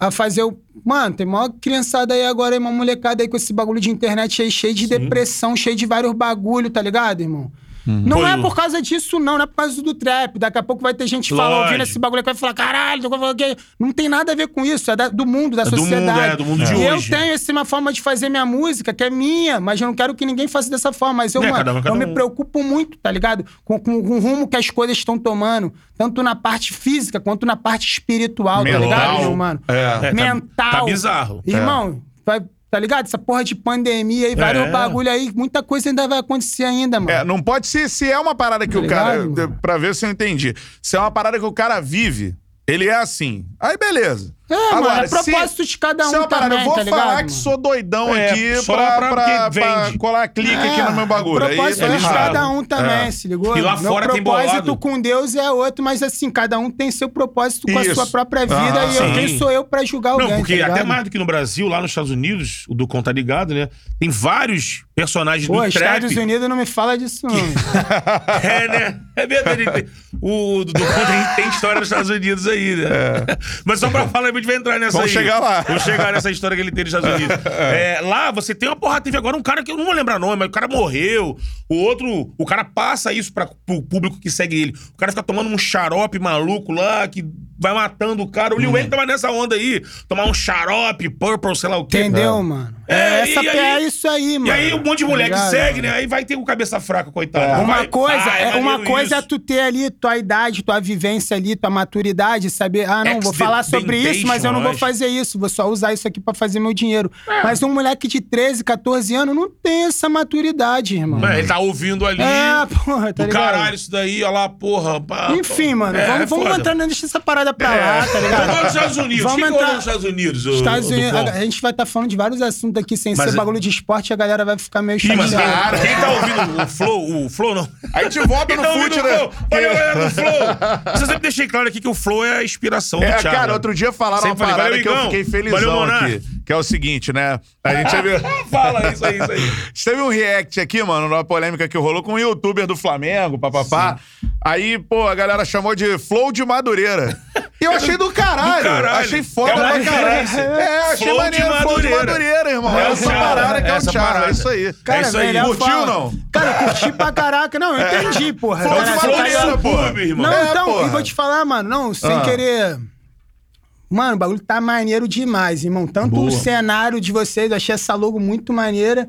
a fazer o. Mano, tem maior criançada aí agora, aí, uma molecada aí com esse bagulho de internet aí cheio de depressão, cheio de vários bagulho, tá ligado, irmão? Não Foi é por causa disso, não, não é por causa do trap. Daqui a pouco vai ter gente falando, ouvindo esse bagulho que vai falar, caralho, tô falando que-" não tem nada a ver com isso, é da- do mundo, da É do mundo, sociedade. é, do mundo de e hoje. eu tenho essa uma forma de fazer minha música, que é minha, mas eu não quero que ninguém faça dessa forma. Mas eu, É, mano, cada um, cada eu me um. preocupo muito, tá ligado? Com, com- com o rumo que as coisas estão tomando, tanto na parte física quanto na parte espiritual, Mental. tá ligado, meu mano? É. É, tá- Mental. tá bizarro. Irmão, vai. Tá ligado? Essa porra de pandemia aí, vários É. bagulho aí, muita coisa ainda vai acontecer ainda, mano. É, não pode ser se é uma parada que Tá o cara. mano? Pra ver se eu entendi. Se é uma parada que o cara vive, Ele é assim. Aí beleza. É, mano, é propósito de cada um se é uma parada, também, eu vou tá falar ligado, que mano? sou doidão É, aqui só pra, pra- pra, pra colar clique aqui no meu bagulho. Aí propósito tá de errado. cada um também, É. se ligou? E lá Meu fora tem propósito bolado. com Deus é outro, mas assim, cada um tem seu propósito com a Isso. sua própria vida Ah, e eu, quem sou eu pra julgar alguém, Não, porque tá até mais do que no Brasil, lá nos Estados Unidos, o do Conta Ligado, né? Tem vários personagens Pô, do trap. Estados Unidos não me fala disso não. É, né? É verdade. O do, Conta tem história nos Estados Unidos aí, né? Mas só pra falar, a gente vai entrar nessa Vamos aí. chegar lá. Vamos chegar nessa história que ele tem nos Estados Unidos. É, lá você tem uma porra, teve agora um cara que eu não vou lembrar nome, mas o cara morreu. O outro, o cara passa isso pra, pro público que segue ele. O cara fica tomando um xarope maluco lá, que vai matando o cara. O Lil Wayne tava nessa onda aí. Tomar um xarope, purple, sei lá o quê. Entendeu, mano? É, É, essa aí- é isso aí, mano. E aí um monte de mulher que Tá segue, mano? né? Aí vai ter o cabeça fraca, coitado. Uma Vai- coisa, Ah, é, uma coisa é tu ter ali tua idade, tua vivência ali, tua maturidade, saber, ah, não, vou falar sobre isso, mas eu não vou fazer isso, vou só usar isso aqui pra fazer meu dinheiro. Mas um moleque de 13, 14 anos não tem essa maturidade, irmão. Mano, ele tá ouvindo ali. É, porra, tá do ligado? caralho, isso daí, olha lá, porra. pá, Enfim, mano, É, vamos, é vamos entrar, deixa essa parada pra lá, tá Vamos ligado? lá nos Estados Unidos. Vamos entrar- nos Estados Unidos? Estados Unidos, a, a gente vai estar falando de vários assuntos aqui, sem Mas ser é- bagulho de esporte, a galera vai ficar meio Ih, mas chateada. quem, tá ouvindo o Flow, o Flow não. A gente volta no tá fute, o né? Flow? Olha a galera do Flow. Você sempre deixei claro aqui que o Flow é a inspiração do É, Thiago. cara, outro dia falaram uma Sempre falei, parada valeu, que eu fiquei felizão Valeu, aqui. Que é o seguinte, né? A gente teve, Fala isso aí, isso aí. a gente teve um react aqui, mano, numa polêmica que rolou com um youtuber do Flamengo, papapá. Aí, pô, a galera chamou de Flow de Madureira. E eu achei do caralho. Do caralho. Achei foda É uma pra caralho. É, achei Flow de maneiro. Flow de Madureira. Irmão. É o essa parada que é o parada. É isso aí. Cara, É isso aí. melhor Curtiu, fala. não? Cara, curti pra caraca. Não, eu entendi, porra. Flow de tá de? Madureira, porra. Não, É, então, e vou te falar, mano, não, sem Ah. querer. Mano, o bagulho tá maneiro demais, irmão. Tanto Boa. o cenário de vocês, eu achei essa logo muito maneira.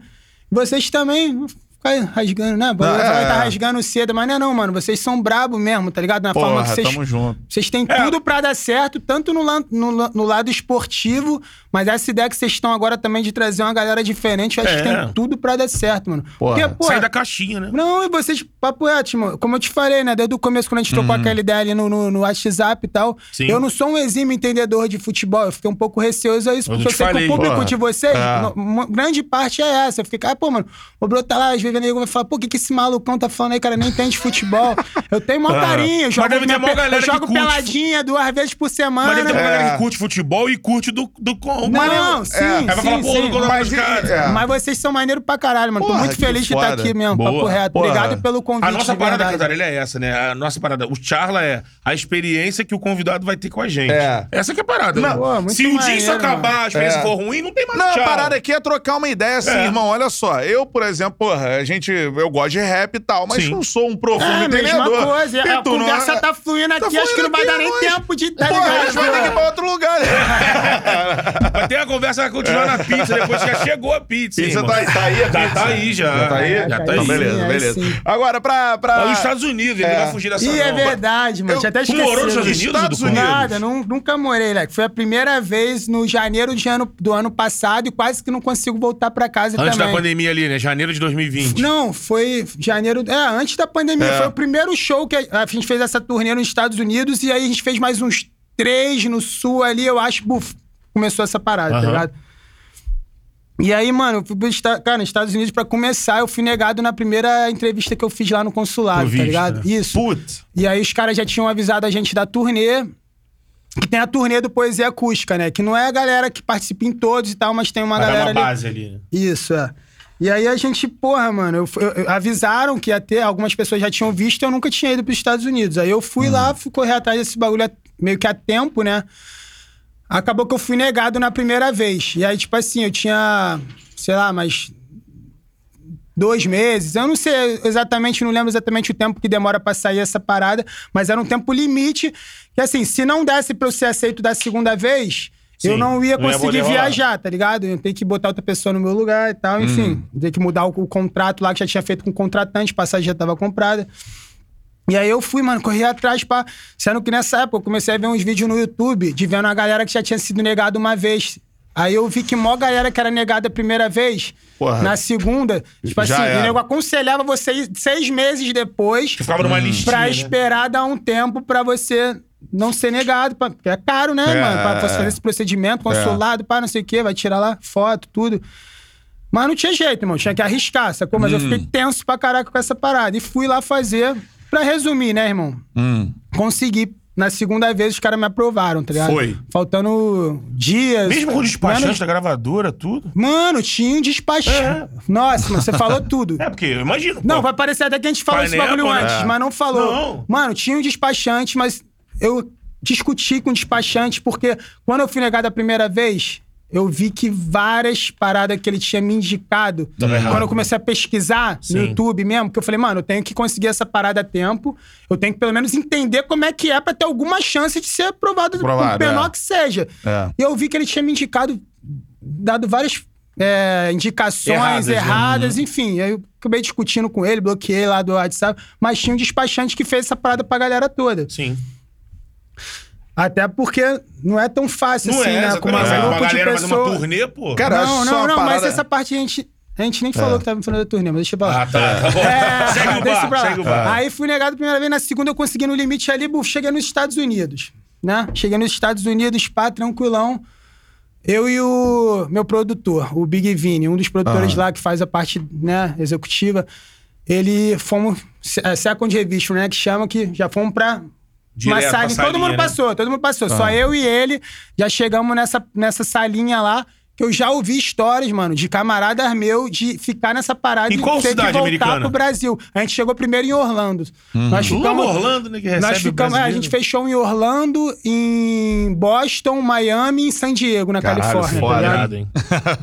Vocês também. Não Ficar rasgando, né? Vai é. tá rasgando cedo, mas não é não, mano. Vocês são brabo mesmo, tá ligado? Na forma que Porra, vocês. tamo junto. Vocês têm É. tudo pra dar certo, tanto no, no no lado esportivo, mas essa ideia que vocês estão agora também de trazer uma galera diferente, eu acho É. que tem tudo pra dar certo, mano. Porra. Porque, pô, Sai da caixinha, né? não, e vocês, papo reto, mano. Como eu te falei, né? Desde o começo, quando a gente trocou aquela ideia ali no, no, no WhatsApp e tal. Uhum. Sim. Eu não sou um exímio entendedor de futebol. Eu fiquei um pouco receoso a isso, Eu porque eu sei falei. que o público Porra. de vocês, É. grande parte é essa. Eu fiquei, ah, pô, mano, o Bruno tá lá, às vezes nego vai falar, pô, o que, que esse malucão tá falando aí, cara? Nem entende futebol. Eu tenho maior carinho, eu jogo, deve ter minha mó galera eu que jogo curte peladinha duas vezes por semana. Mas deve ter uma É. galera que curte futebol e curte do, do com. Não, sim, É. Aí vai sim, falar, pô, sim. não Mas, caras. é. Mas vocês são maneiro pra caralho, mano. Porra, Tô muito que feliz de estar foda. aqui mesmo, Boa. papo reto. Porra. Obrigado pelo convite. A nossa parada. Cantarelli, é essa, né? A nossa parada. O Charla é a experiência que o convidado vai ter com a gente. É. Essa que é a parada. Não, né? pô, Se um dia isso acabar, a experiência É. for ruim, não tem mais Não, a parada aqui é trocar uma ideia assim, É. irmão. Olha só, eu, por exemplo, porra, a gente. Eu gosto de rap e tal, mas Sim. não sou um profundo É, mesma entendedor. coisa. A E tu não conversa é- tá fluindo aqui, Tá acho que não vai dar nem mas- tempo de... Tá Porra, a gente vai ter que ir pra outro lugar. Vai ter a conversa, vai continuar na pizza, depois que já chegou a pizza. Pizza tá, tá aí, a Já pizza? tá aí, já. Já tá aí? Já tá Tá aí. Então, beleza, aí beleza. sim. Agora, pra. pra... Nos Estados Unidos, ele É. não vai fugir dessa Ih, é não. verdade, mano. Eu- Tinha até Tu esquecido. morou nos Estados Unidos? Estados? Unidos. Nada, nu- nunca morei, Leque. Foi a primeira vez no janeiro de ano, do ano passado e quase que não consigo voltar pra casa Antes também. da pandemia ali, né? Janeiro de 2020. Não, foi janeiro. É, antes da pandemia. É. Foi o primeiro show que a, a gente fez essa turnê nos Estados Unidos e aí a gente fez mais uns três no sul ali, eu acho. Buf, começou essa parada, tá Aham. ligado? E aí, mano, eu fui Esta- cara, nos Estados Unidos pra começar, eu fui negado na primeira entrevista que eu fiz lá no consulado, tá ligado? né? Isso. Putz. E aí os caras já tinham avisado a gente da turnê. Que tem a turnê do Poesia Acústica, né? Que não é a galera que participa em todos e tal, mas tem uma Vai dar galera uma ali. base ali, né? Isso, é. E aí a gente, porra, mano, eu, eu- avisaram que ia ter, algumas pessoas já tinham visto e eu nunca tinha ido pros Estados Unidos. Aí eu fui lá, fui correr atrás desse bagulho meio que a tempo, né? Acabou que eu fui negado na primeira vez. E aí, tipo assim, eu tinha, sei lá, mais dois meses. Eu não sei exatamente, não lembro exatamente o tempo que demora pra sair essa parada, mas era um tempo limite. Que assim, se não desse pra eu ser aceito da segunda vez, Sim, não ia não ia conseguir poder rolar. viajar, tá ligado? Eu tenho que botar outra pessoa no meu lugar e tal, enfim. Hum. Ter que mudar o, o contrato lá que já tinha feito com o contratante, passagem já tava comprada. E aí eu fui, mano, corri atrás pra. Sendo que nessa época eu comecei a ver uns vídeos no YouTube de vendo a galera que já tinha sido negada uma vez. Aí eu vi que mó galera que era negada a primeira vez, Porra. na segunda, tipo assim, era. o nego aconselhava você seis meses depois Que ficava numa listinha, pra né? esperar dar um tempo pra você não ser negado, pra, porque é caro, né, É, mano? Pra você é. fazer esse procedimento, consulado, pá, não sei o quê, vai tirar lá foto, tudo. Mas não tinha jeito, irmão. Tinha que arriscar, sacou? Mas eu Hum. fiquei tenso pra caraca com essa parada. E fui lá fazer. Pra resumir, né, irmão? Hum. Consegui. Na segunda vez, os caras me aprovaram, tá ligado? Foi. Faltando dias. Mesmo com o despachante Menos- da gravadora, tudo. Mano, tinha um despachante. Nossa, mano, você falou tudo. É, porque eu imagino. Não, pô. vai parecer até que a gente falou esse Painel, bagulho né? antes, É. mas não falou. Não. Mano, tinha um despachante, mas eu discuti com o despachante porque quando eu fui negado a primeira vez, eu vi que várias paradas que ele tinha me indicado, Tava errado. quando eu comecei a pesquisar Sim. no YouTube mesmo, que eu falei, mano, eu tenho que conseguir essa parada a tempo, eu tenho que pelo menos entender como é que é pra ter alguma chance de ser aprovado, Aprovado, por menor é. que seja. É. E eu vi que ele tinha me indicado, dado várias é, indicações Erradas, erradas, né? enfim. Aí eu acabei discutindo com ele, bloqueei lá do WhatsApp, mas tinha um despachante que fez essa parada pra galera toda. Sim. Até porque não é tão fácil Não assim, é, né? Com uma grupo uma uma turnê, pô. Cara, eu Não, não, não, mas parada- essa parte a gente, a gente nem falou que tava falando da turnê, mas deixa pra lá. Ah, tá. Tá bom. É, segue o deixa bar, pra lá. segue o bar. Aí fui negado a primeira vez, na segunda eu consegui no limite ali, buf, cheguei nos Estados Unidos, né? Cheguei nos Estados Unidos, pá, tranquilão. Eu e o meu produtor, o Big Vini, um dos produtores lá que faz a parte né, executiva, ele fomos, é, second revision, né, que chama, que já fomos pra Direto uma pra salinha. Todo salinha, mundo né? passou, todo mundo passou. Só eu e ele já chegamos nessa, nessa salinha lá. Que eu já ouvi histórias, mano, de camaradas meu de ficar nessa parada Em e qual ter cidade que voltar americana? pro Brasil. A gente chegou primeiro em Orlando. Nós Logo ficamos, Orlando, né, que recebe nós ficamos, a gente fechou em Orlando, em Boston, Miami e em San Diego, na Caralho, Califórnia. foda, tá ligado? Irado, hein?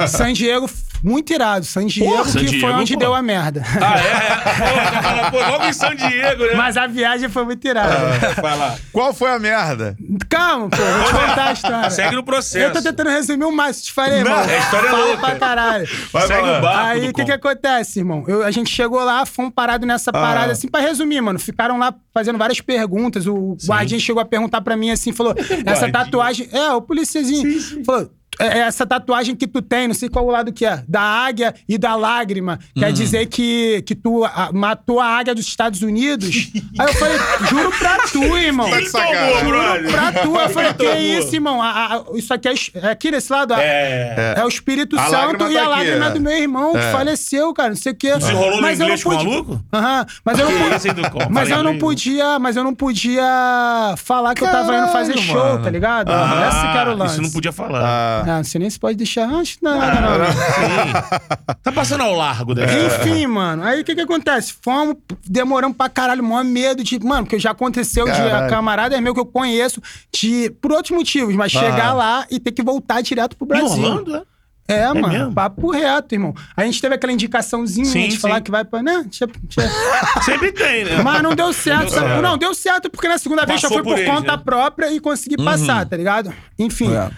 San Diego, muito irado. San Diego, Porra, San que Diego, foi onde pô. deu a merda. Ah, é? é. Pô, logo em São Diego, né? Mas a viagem foi muito irada. Vai lá. Qual foi a merda? Calma, pô, vou te contar a história. Segue no processo. Eu tô tentando resumir o máximo, te falei, Não, mano. a história é Fala louca. pra caralho. Vai Segue o barco Aí, o que que acontece, irmão? Eu- a gente chegou lá, fomos parados nessa parada, assim, pra resumir, mano. Ficaram lá fazendo várias perguntas. O guardinha chegou a perguntar pra mim, assim, falou, essa tatuagem... É, o policiazinho. Falou, "É, essa tatuagem que tu tem, não sei qual o lado que é, da águia e da lágrima, Uhum. quer dizer que, que tu ah, matou a águia dos Estados Unidos? Aí eu falei, juro pra tu, irmão. Tá sacanagem. brother. Pra tu, eu falei, que Tomou. isso, irmão? A- a- isso aqui é, é aqui desse lado? a- É. é o Espírito A Santo e tá a aqui, lágrima é. do meu irmão É. que faleceu, cara, não sei o quê. Você enrolou no Mas eu não inglês com o pude- maluco? Aham, mas eu não? Mas eu não podia, mas eu não podia falar que eu tava indo fazer show, tá ligado? Ah, Essa que era o lance. Isso não podia falar. Ah, Ah, você nem se pode deixar antes, não, não, Ah, não, não. Sim. Tá passando ao largo dessa. Enfim, mano. Aí o que que acontece? Fomos, demoramos pra caralho, maior medo de. Mano, porque já aconteceu de Caralho. a camarada meu que eu conheço, de. Por outros motivos, mas chegar lá e ter que voltar direto pro Em Brasil. Orlando, é? É, mano. mesmo? Papo reto, irmão. A gente teve aquela indicaçãozinha Sim, de sim. falar que vai pra. Né? Deixa, deixa- Sempre tem, né? Mas não deu certo. Não sabe? deu certo. Não, deu certo porque na segunda vez já Passou foi por, por eles, conta né? própria e consegui passar, tá ligado? Enfim. É.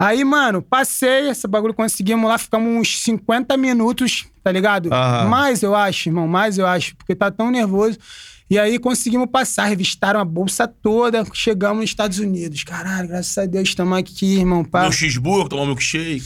Aí, mano, passei, esse bagulho conseguimos lá, ficamos uns 50 minutos, tá ligado? Aham. Mais, eu acho, irmão, mais eu acho, porque tá tão nervoso. E aí conseguimos passar, revistaram a bolsa toda, chegamos nos Estados Unidos. Caralho, graças a Deus estamos aqui, irmão. Pá. Meu cheeseburger, tomar um milkshake.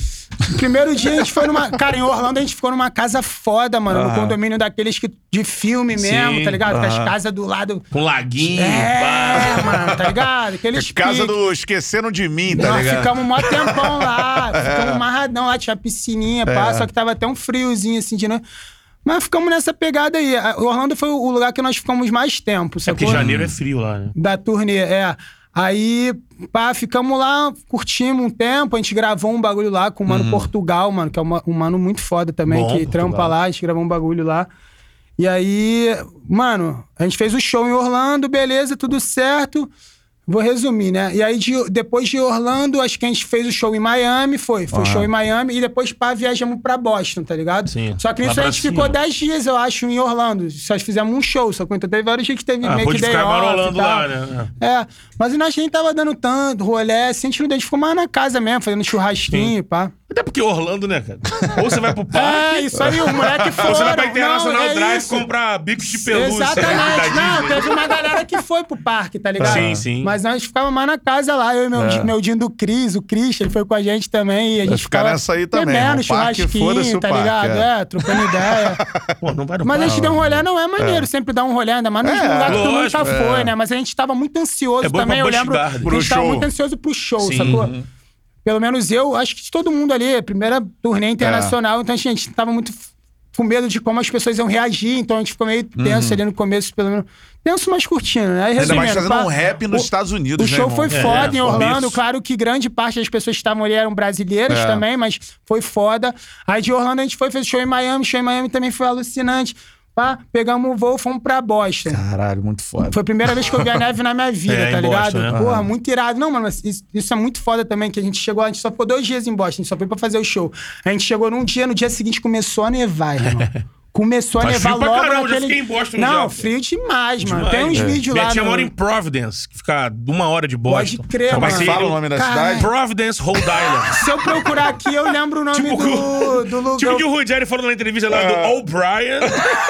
No primeiro dia a gente foi numa. Cara, em Orlando a gente ficou numa casa foda, mano. No condomínio daqueles que, de filme mesmo, Sim. tá ligado? Com as casas do lado. Com laguinho, É, pá. mano, tá ligado? Aqueles casa pique. do Esqueceram de Mim, tá Nós ligado? ficamos um mó tempão lá, ficamos amarradão lá, tinha piscininha, pá, É. só que tava até um friozinho assim de noite. Mas ficamos nessa pegada aí. A- Orlando foi o lugar que nós ficamos mais tempo, É porque sacou? janeiro é frio lá, né? Da turnê, é. Aí, pá, ficamos lá, curtimos um tempo, a gente gravou um bagulho lá com o Mano Portugal, mano, que é uma- um mano muito foda também, Bom, que Portugal. trampa lá, a gente gravou um bagulho lá. E aí, mano, a gente fez o show em Orlando, beleza, tudo certo. Vou resumir, né? E aí, de- depois de Orlando, acho que a gente fez o show em Miami, foi. Foi o show em Miami, e depois, pá, viajamos pra Boston, tá ligado? Sim. Só que Lá nisso a gente cima. ficou 10 dias, eu acho, em Orlando. Só fizemos um show, só que então teve vários dias que teve Ah, meio que day ficar off lá, né? É, mas nós nem tava dando tanto rolé, assim, a gente não deu, a gente ficou mais na casa mesmo, fazendo churrasquinho, pá. Até porque Orlando, né, cara? Ou você vai pro parque, É, isso aí, o moleque foi. ou você vai pra International não, é Drive isso. comprar bicos de pelúcia. Exatamente. Não, Disney. teve uma galera que foi pro parque, tá ligado? Sim, sim. Mas mas nós ficava mais na casa lá. Eu e meu, É. meu Dinho do Cris, o Cris, ele foi com a gente também. E a gente ficar ficava nessa aí também, bebendo, churrasquinho, tá parque, ligado? é. É, trocando ideia. Pô, não vai no Mas a gente deu um rolê, não é maneiro, sempre dar um rolê, ainda mais nos É, lugares que tu lógico, nunca foi, né? Mas a gente tava muito ansioso É também, eu lembro. Garden. A gente tava show. muito ansioso pro show, Sim. sacou? Pelo menos eu, acho que de todo mundo ali, primeira turnê internacional, então a gente tava muito com medo de como as pessoas iam reagir, então a gente ficou meio tenso ali no começo, pelo menos. Tenso, mas curtindo, né? Aí, Uhum. Ainda mais fazendo pá, um rap nos o- Estados Unidos, o né, show irmão? foi foda É, em Orlando. Claro que grande parte das pessoas que estavam ali eram brasileiras É. também, mas foi foda. Aí de Orlando a gente foi, fez show em Miami. Show em Miami também foi alucinante. Pá, pegamos o voo, fomos pra Boston. Caralho, muito foda. Foi a primeira vez que eu vi a neve na minha vida, É, tá ligado? Boston, né? Porra, muito irado. Não, mano, mas isso, isso é muito foda também, que a gente chegou, a gente só ficou dois dias em Boston, a gente só foi pra fazer o show. A gente chegou num dia, no dia seguinte começou a nevar, irmão. Começou a Mas nevar frio pra logo caramba, já naquele... fiquei em Boston Não, já, frio demais, mano. Demais. Tem uns É. vídeos Minha lá tia no... mora em Providence, que fica uma hora de Boston. Pode crer, Eu mano. Fala o nome da Caralho. cidade? Providence, Rhode Island. Se eu procurar aqui, eu lembro o nome Tipo do, do lugar. Tipo que o Rogério falou na entrevista lá do O'Brien.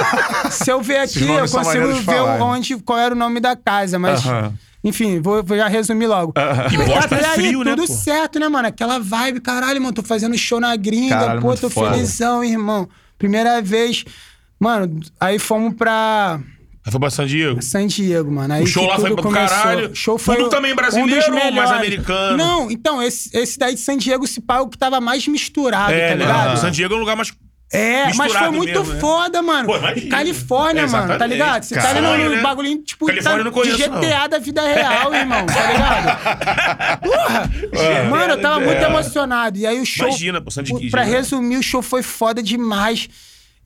Se eu ver aqui, eu nomes são consigo maneiros de ver falar. onde, qual era o nome da casa, mas. Aham. Enfim, vou, vou já resumir logo. E Boston é Até aí, frio, né, tudo pô? certo, né, mano? Aquela vibe, caralho, mano, tô fazendo show na gringa, Caralho, pô, muito tô foda. felizão, irmão. Primeira vez. Mano, aí fomos pra Aí foi pra San Diego. San Diego, mano. Aí O show lá foi pro começou. caralho. Show foi Tudo o- também um brasileiro ou mais americano? Não, então, esse, esse daí de San Diego, se pá, é que tava mais misturado, É, tá né? ligado? San Diego é um lugar mais. É, mas foi misturado muito mesmo, né? foda, mano. Pô, imagina. Califórnia, mano, tá Exatamente. ligado? Você tá ali no, no né? bagulhinho, tipo, Califórnia tá não conheço, de GTA da vida real, irmão, tá ligado? Porra! mano, eu tava muito emocionado. E aí o show. Imagina, pô, Sandy Kid, Pra né? resumir, o show foi foda demais.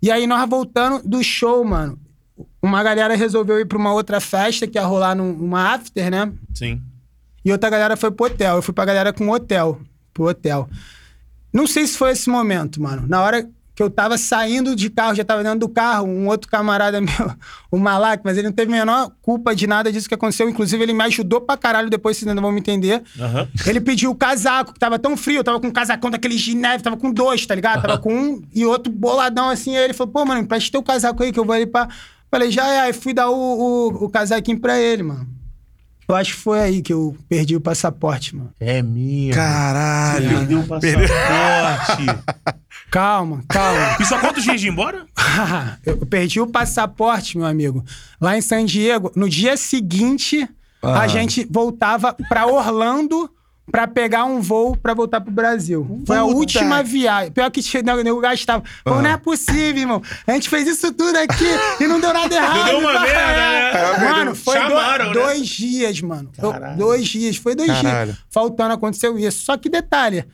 E aí nós voltando do show, mano. Uma galera resolveu ir pra uma outra festa que ia rolar num- numa after, né? Sim. E outra galera foi pro hotel. Eu fui pra galera com hotel. Pro hotel. Não sei se foi esse momento, mano. Na hora que eu tava saindo de carro, já tava dentro do carro, um outro camarada meu, o Malak, mas ele não teve a menor culpa de nada disso que aconteceu. Inclusive, ele me ajudou pra caralho, depois vocês ainda vão me entender. Aham. Ele pediu o casaco, que tava tão frio, eu tava com um casacão daqueles de neve, tava com dois, tá ligado? Tava com um e outro boladão assim. Aí ele falou, pô, mano, empresta teu casaco aí que eu vou ali pra. Falei, já é. Aí fui dar o, o, o casaquinho pra ele, mano. Eu acho que foi aí que eu perdi o passaporte, mano. É minha. Caralho. Perdeu o passaporte. Calma, calma. E só quantos dias de ir embora? eu perdi o passaporte, meu amigo. Lá em San Diego, no dia seguinte, a Ah. gente voltava pra Orlando pra pegar um voo pra voltar pro Brasil. Foi a Puta. última viagem. Pior que tinha- né, eu gastava. Pô, não é possível, irmão. A gente fez isso tudo aqui e não deu nada errado. deu uma merda, né? Mano, foi Chamaram, né? dois dias, mano. Caralho. dois dias. Foi dois Caralho. dias. Faltando aconteceu isso. Só que detalhe.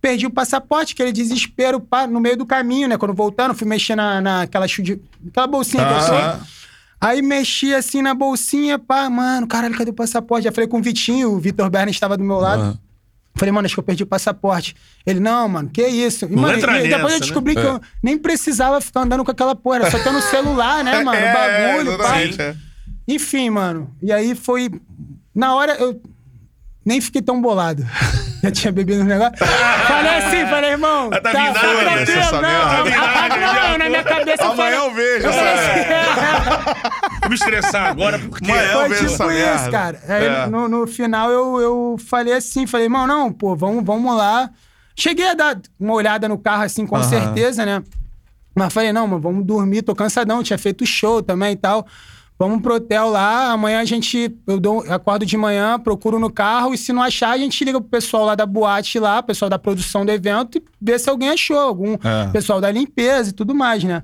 Perdi o passaporte, aquele desespero pá, no meio do caminho, né? Quando voltando, fui mexer na, naquela aquela bolsinha que eu sou. Aí mexi assim na bolsinha, pá, mano, caralho, cadê o passaporte? Já falei com o Vitinho, o Vitor Berna estava do meu lado. Aham. Falei, mano, acho que eu perdi o passaporte. Ele, não, mano, que isso? E, mano, e depois nessa, eu descobri né? que eu nem precisava ficar andando com aquela porra, só ter no celular, né, mano? É, o bagulho, pá. exatamente, é. Enfim, mano. E aí foi. Na hora eu nem fiquei tão bolado. Já tinha bebido no negócio. falei assim, falei, irmão. Tá tá, tá tranquilo, essa não, a- Tá vindo não, nada, na minha cabeça eu Amanhã falei- eu vejo eu falei assim, Vou me estressar agora porque. Amanhã eu Foi vejo tipo essa isso, merda. cara. Aí É. no, no final eu, eu falei assim, falei, irmão, não, pô, vamos, vamos lá. Cheguei a dar uma olhada no carro, assim, com Aham. certeza, né? Mas falei, não, mano, vamos dormir, tô cansadão, tinha feito show também e tal. Vamos pro hotel lá, amanhã a gente, eu dou, acordo de manhã, procuro no carro, e se não achar, a gente liga pro pessoal lá da boate lá, pessoal da produção do evento, e vê se alguém achou, algum É. pessoal da limpeza e tudo mais, né?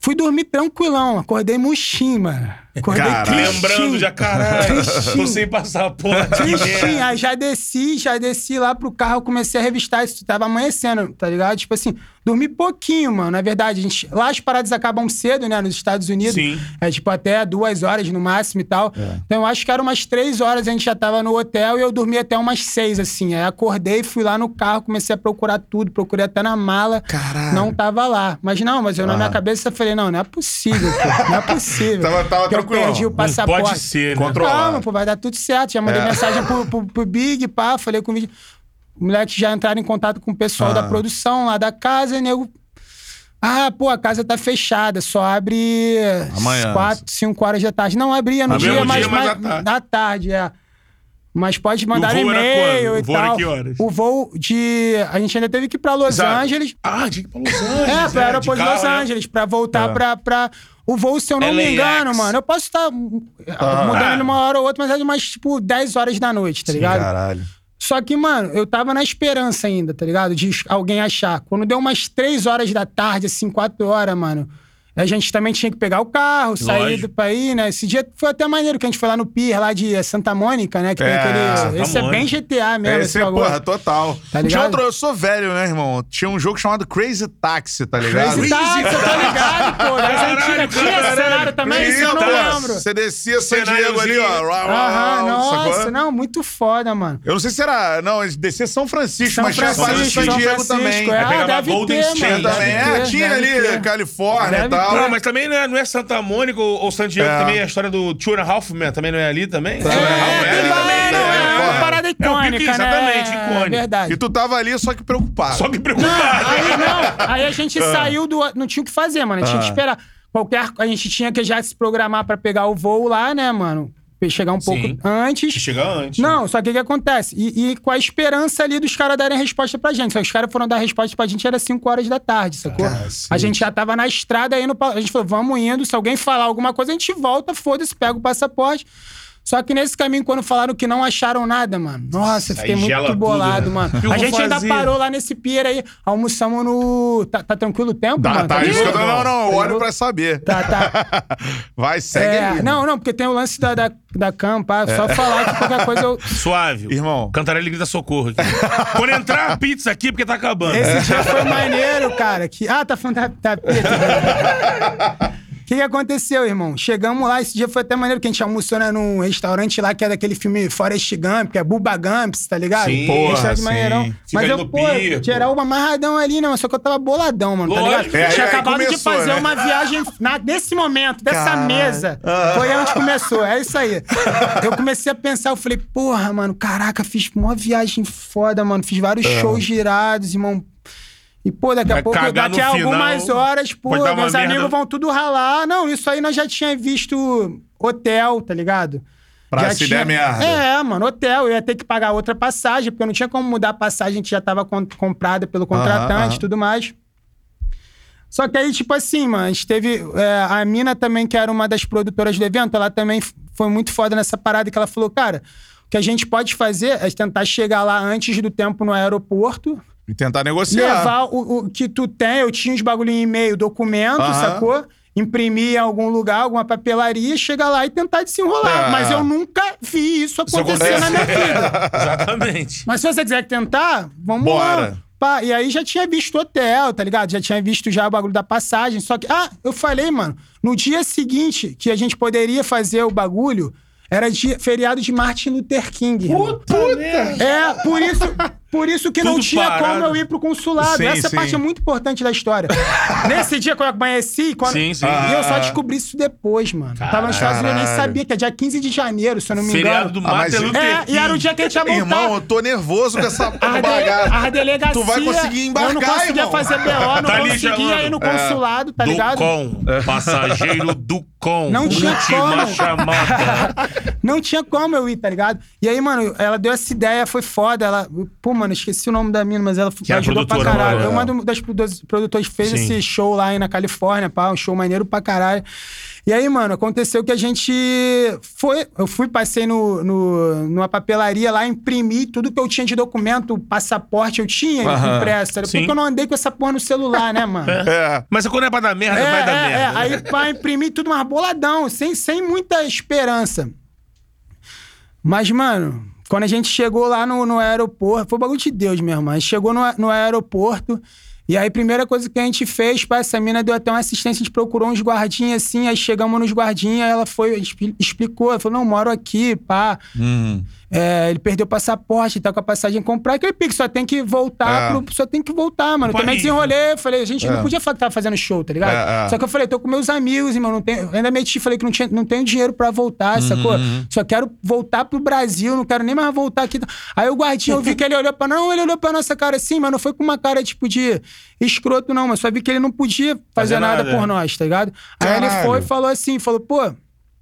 Fui dormir tranquilão, acordei murchinho, mano. Acordei tristinho. Lembrando já, caralho. Tristinho. Tô sem passaporte. Tristinho. Aí já desci, já desci lá pro carro, comecei a revistar isso. Tava amanhecendo, tá ligado? Tipo assim, dormi pouquinho, mano. Na verdade, a gente, lá as paradas acabam cedo, né? Nos Estados Unidos. Sim. É tipo até duas horas no máximo e tal. Então eu acho que era umas três horas a gente já tava no hotel e eu dormi até umas seis, assim. Aí acordei, fui lá no carro, comecei a procurar tudo, procurei até na mala. Caralho. Não tava lá. Mas não, mas eu na minha cabeça falei, não, não é possível, pô. Não é possível. Tava- tava tranquilão. perdi o Não passaporte. pode ser, né? Controlado. Calma, pô, vai dar tudo certo. Já mandei É. mensagem pro, pro, pro Big, pá, falei com o vídeo. Moleque já entraram em contato com o pessoal Ah. da produção lá da casa, e nego. Ah, pô, a casa tá fechada, só abre Amanhã. quatro, cinco horas da tarde. Não, abria no dia, mas, dia, mas mas tarde. da tarde, é. Mas pode mandar e-mail e tal. O voo de. A gente ainda teve que ir pra Los Exato. Angeles. Ah, tinha que ir pra Los Angeles. É, pro aeroporto de, carro, Los né? Angeles, pra voltar pra, pra. O voo, se eu não me LAX. engano, mano, eu posso estar mudando ele uma hora ou outra, mas é de umas, tipo, 10 horas da noite, tá ligado? Caralho. Só que, mano, eu tava na esperança ainda, tá ligado? De alguém achar. Quando deu umas 3 horas da tarde, assim, 4 horas, mano. A gente também tinha que pegar o carro, sair Lógico. do país, né? Esse dia foi até maneiro, que a gente foi lá no Pier, lá de Santa Mônica, né? Que tem É, aquele. Santa esse é bem Mônica. GTA mesmo. Esse é, bagulho. porra, total. Tá Tinha outro, eu sou velho, né, irmão? Tinha um jogo chamado Crazy Taxi, tá ligado? Crazy Taxi, eu tô ligado, pô. Caralho, antigas. Tinha esse caralho. cenário também, isso eu não Tinha, pô. lembro. Você descia San Diego ali, ó. Aham, nossa, sacou? não, muito foda, mano. Eu não sei se era. Não, descia São Francisco, São mas tinha Francisco, parte de San São Diego também. é. Aí Ah, Golden ter, State. Tinha também. É, tinha ali. Califórnia e tal. Não, mas também não é, não é Santa Mônica ou, ou San Diego, É. também é a história do Two and a Half Men, também não é ali também? É, Men tem ali várias, também, não, né? é porra. uma parada É icônica, pique, exatamente, né? icônico. É verdade. E tu tava ali, só que preocupado. Só que Não, preocupado. aí não. Aí a gente saiu do. Não tinha o que fazer, mano. A gente tinha que Ah. esperar. Qualquer. A gente tinha que já se programar pra pegar o voo lá, né, mano? Chegar um pouco Sim. antes. Chegar antes. Não, só que o que acontece? E, e com a esperança ali dos caras darem a resposta pra gente. Só que os caras foram dar a resposta pra gente, era 5 horas da tarde, sacou? Cacete. A gente já tava na estrada indo pra... A gente falou, vamos indo. Se alguém falar alguma coisa, a gente volta, foda-se, pega o passaporte. Só que nesse caminho, quando falaram que não acharam nada, mano. Nossa, fiquei Aí muito tudo, bolado, né? mano. Eu A gente ainda fazer? parou lá nesse pier aí. Almoçamos no. Tá, tá tranquilo o tempo, Tá, mano? tá, isso que eu tô- bom? Não, não, eu Tá olho pra saber. Tá, tá. Vai, segue É, ali. não, não, porque tem o lance da, da, da campa. Só falar que qualquer coisa eu. Suave. Irmão. Cantarelli grita socorro aqui. Quando entrar a pizza aqui, é porque tá acabando. Esse dia foi maneiro, cara. Que... Ah, tá falando da, da pizza. O que, que aconteceu, irmão? Chegamos lá, esse dia foi até maneiro, que a gente almoçou né, num restaurante lá que é daquele filme Forrest Gump, que é Bubba Gumps, tá ligado? Sim. Porra, Restaurante sim. maneirão. Mas eu, pô, geral uma amarradão ali, né? Mas só que eu tava boladão, mano, tá Lógico. ligado? É, Tinha aí acabado de começou, fazer né? uma viagem na, nesse momento, dessa Caralho. mesa. Foi onde começou, é isso aí. Eu comecei a pensar, eu falei, porra, mano, caraca, fiz uma viagem foda, mano. Fiz vários shows girados, irmão. E, pô, daqui a Vai pouco, cagar daqui a no final, algumas horas, pô, pode dar uma meus merda. amigos vão tudo ralar. Não, isso aí nós já tinha visto hotel, tá ligado? Pra já se der merda. É, mano, hotel. Eu ia ter que pagar outra passagem, porque eu não tinha como mudar a passagem, a gente já tava com- comprada pelo contratante e aham. tudo mais. Só que aí, tipo assim, mano, a gente teve. é, a Mina também, que era uma das produtoras do evento, ela também f- foi muito foda nessa parada que ela falou, cara, o que a gente pode fazer é tentar chegar lá antes do tempo no aeroporto, E tentar negociar. levar o, o que tu tem, eu tinha os bagulho em e-mail, documento, Aham. sacou? Imprimir em algum lugar, alguma papelaria, chegar lá e tentar desenrolar. É. Mas eu nunca vi isso acontecer acontece. na minha vida. Exatamente. Mas se você quiser tentar, vamos Bora. lá. Pá, e aí já tinha visto hotel, tá ligado? Já tinha visto já o bagulho da passagem. Só que, ah, eu falei, mano, no dia seguinte que a gente poderia fazer o bagulho, era dia, feriado de Martin Luther King. irmão. merda. É, por isso, por isso que não Tudo tinha parado. como eu ir pro consulado. Sim, Essa sim. parte é muito importante da história. Nesse dia, quando eu conheci, quando... Sim, sim. e eu só Ah. descobri isso depois, mano. Tava nos Estados Unidos, eu nem Caralho. sabia, que é dia 15 de janeiro, se eu não me Feriado engano. do Ah, Luther É, e era o dia que a gente ia voltar. Irmão, eu tô nervoso com essa bagaça. a delegacia. Tu vai conseguir embarcar, Eu não conseguia irmão. fazer BO, não Tá conseguia ir no consulado, tá do ligado? com. Passageiro do com. Não tinha como. chamada. Não tinha como eu ir, tá ligado? E aí, mano, ela deu essa ideia, foi foda. Ela. Pô, mano, esqueci o nome da mina, mas ela é a ajudou pra produtora, caralho. É uma das produ- produtoras que fez Sim. esse show lá aí na Califórnia, pá, um show maneiro pra caralho. E aí, mano, aconteceu que a gente foi. Eu fui, passei no, no, numa papelaria lá, imprimi tudo que eu tinha de documento, passaporte eu tinha Aham. impresso. Sim. Porque eu não andei com essa porra no celular, né, mano? É. Mas quando é pra dar merda, É, vai dar é, merda. é. Aí, pá, imprimi tudo mais boladão, sem, sem muita esperança. Mas, mano, quando a gente chegou lá no, no aeroporto, foi um bagulho de Deus mesmo. A gente chegou no, no aeroporto, e aí a primeira coisa que a gente fez, pá, essa mina deu até uma assistência, a gente procurou uns guardinhas assim, aí chegamos nos guardinhas, ela foi, expli- explicou, ela falou, não, moro aqui, pá. Hum. É, ele perdeu o passaporte, tá com a passagem comprada, aquele pique, só tem que voltar, É. pro- só tem que voltar, mano. Eu também desenrolei, eu falei, a gente É. não podia falar que tava fazendo show, tá ligado? É, é. Só que eu falei, tô com meus amigos, irmão, não tenho, ainda meti, falei que não, tinha, não tenho dinheiro pra voltar, Uhum, sacou? Só quero voltar pro Brasil, não quero nem mais voltar aqui. Aí o guardinha, eu vi que ele olhou pra, não, ele olhou pra nossa cara assim, mas não foi com uma cara, tipo, de escroto, não, mas só vi que ele não podia fazer Fazer nada, nada. por nós, tá ligado? Aí ele foi e falou assim, falou, pô,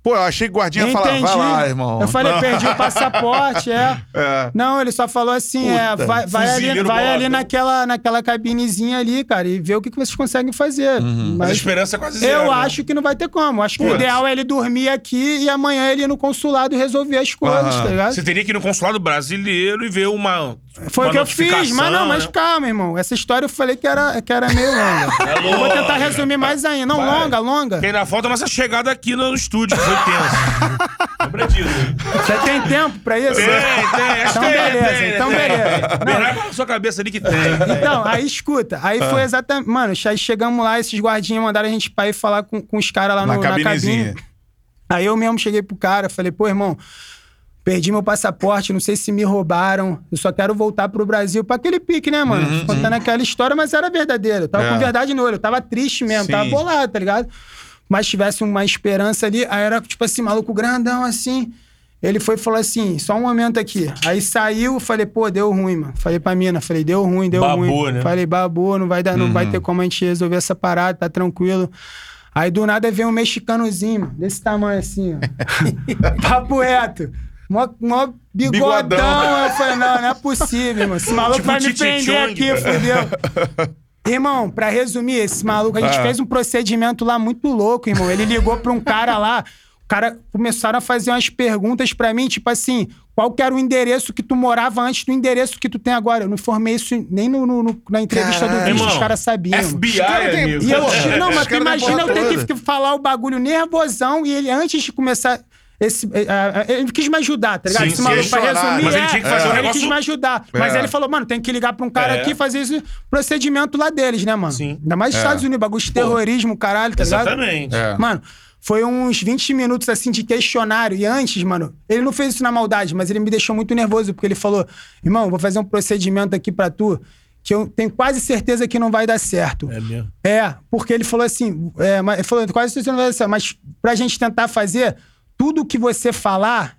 Pô, eu achei que o guardinha falava, vai lá, irmão. Eu falei, perdi o passaporte, é. É. Não, ele só falou assim, é, Puta, vai, vai ali, vai ali naquela, naquela cabinezinha ali, cara, e vê o que, que vocês conseguem fazer. Uhum. Mas a esperança é quase zero. eu né? acho que não vai ter como. Acho que o ideal é ele dormir aqui e amanhã ele ir no consulado e resolver as coisas, Aham. tá ligado? Você teria que ir no consulado brasileiro e ver uma. Foi o que eu fiz, mas não, mas né? calma, irmão. Essa história eu falei que era, que era meio longa. É eu vou tentar longa. resumir mais ainda. Não, Vai. longa, longa. Porque ainda falta a nossa chegada aqui no estúdio, foi tenso. Lembra disso? Você tem tempo pra isso? Tem, tem, Então tem, beleza, tem, então tem. beleza. Não. Verá na sua cabeça ali que tem. Então, aí escuta. Aí Ah. foi exatamente. Mano, aí chegamos lá, esses guardinhas mandaram a gente pra ir falar com, com os caras lá Na no, na cabine. Aí eu mesmo cheguei pro cara, falei, pô, irmão, perdi meu passaporte, não sei se me roubaram, eu só quero voltar pro Brasil. Pra aquele pique, né, mano? Contando aquela história, mas era verdadeiro. Eu tava Uhum, É. com verdade no olho, eu tava triste mesmo, Sim. tava bolado, tá ligado? Mas tivesse uma esperança ali, aí era tipo assim, maluco grandão assim. Ele foi e falou assim: só um momento aqui. Aí saiu, falei, pô, deu ruim, mano. Falei pra mina, falei, deu ruim, deu Babou, ruim. né? Falei, babou, não vai dar, não Uhum. vai ter como a gente resolver essa parada, tá tranquilo. Aí do nada vem um mexicanozinho, mano, desse tamanho assim, ó. Papo reto. Mó, mó bigodão. Bigodão. Eu falei, não, não é possível, irmão. Esse maluco Tipo vai me prender aqui, cara. fudeu. Irmão, pra resumir, esse maluco, a gente Ah. fez um procedimento lá muito louco, irmão. Ele ligou pra um cara lá, o cara começaram a fazer umas perguntas pra mim, tipo assim, qual que era o endereço que tu morava antes do endereço que tu tem agora? Eu não informei isso nem no, no- no- na entrevista Caralho. do vídeo, os caras sabiam. FBI, cara tem-. E eu, não, mas tu imagina eu ter que falar o bagulho nervosão e ele, antes de começar. Esse, eh, eh, ele quis me ajudar, tá ligado? Sim, esse maluco, pra chorar. resumir, Mas ele é, tinha que fazer um ele negócio- quis me ajudar. Mas É. ele falou, mano, tem que ligar pra um cara É. aqui e fazer esse procedimento lá deles, né, mano? Sim. Ainda mais nos É. Estados Unidos, bagulho de terrorismo, caralho, tá ligado? Exatamente. É. Mano, foi uns 20 minutos assim de questionário. E antes, mano, ele não fez isso na maldade, mas ele me deixou muito nervoso, porque ele falou: irmão, vou fazer um procedimento aqui pra tu que eu tenho quase certeza que não vai dar certo. É mesmo. É, porque ele falou assim, é, mas- ele falou, quase certeza que não vai dar certo, mas pra gente tentar fazer, tudo que você falar,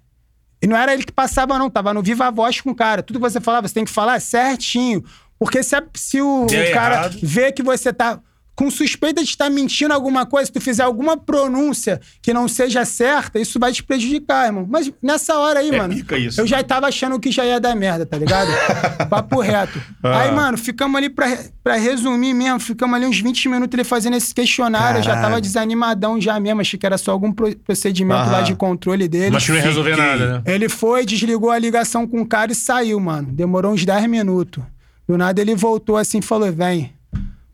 e não era ele que passava não, tava no viva voz com o cara, tudo que você falava, você tem que falar certinho, porque se, se o, o cara errado. vê que você tá com suspeita de estar mentindo alguma coisa, se tu fizer alguma pronúncia que não seja certa, isso vai te prejudicar, irmão. Mas nessa hora aí, É mano, isso. eu já tava achando que já ia dar merda, tá ligado? Papo reto. Ah. Aí, mano, ficamos ali pra, pra resumir mesmo, ficamos ali uns 20 minutos ele fazendo esse questionário. Eu já Caralho. tava desanimadão já mesmo, achei que era só algum pro- procedimento lá Aham. de controle dele. Mas que não ia resolver nada, né? Ele foi, desligou a ligação com o cara e saiu, mano. Demorou uns 10 minutos. Do nada ele voltou assim e falou: vem.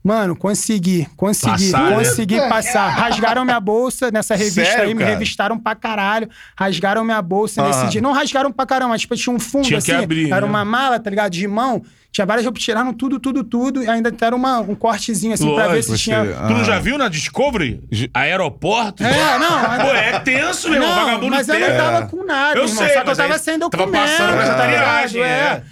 Mano, consegui, consegui, Passar, né? consegui passar. Rasgaram minha bolsa nessa revista Sério, aí, me cara? revistaram pra caralho. Rasgaram minha bolsa nesse Aham. dia. Não rasgaram pra caramba, mas tipo, tinha um fundo Tinha que assim. abrir, era né? uma mala, tá ligado? De mão. Tinha várias roupas, tiraram tudo, tudo, tudo. E ainda deram uma, um cortezinho assim pra ver Lógico, se tinha. Tu não Ah. já viu na Discovery? Aeroporto? É, não. Pô, é tenso, meu. Não, vagabundo mas eu não tava com nada, Eu irmão. sei, só que eu mas tava aí sem tava documento. passando essa tá ligado? tariagem, é.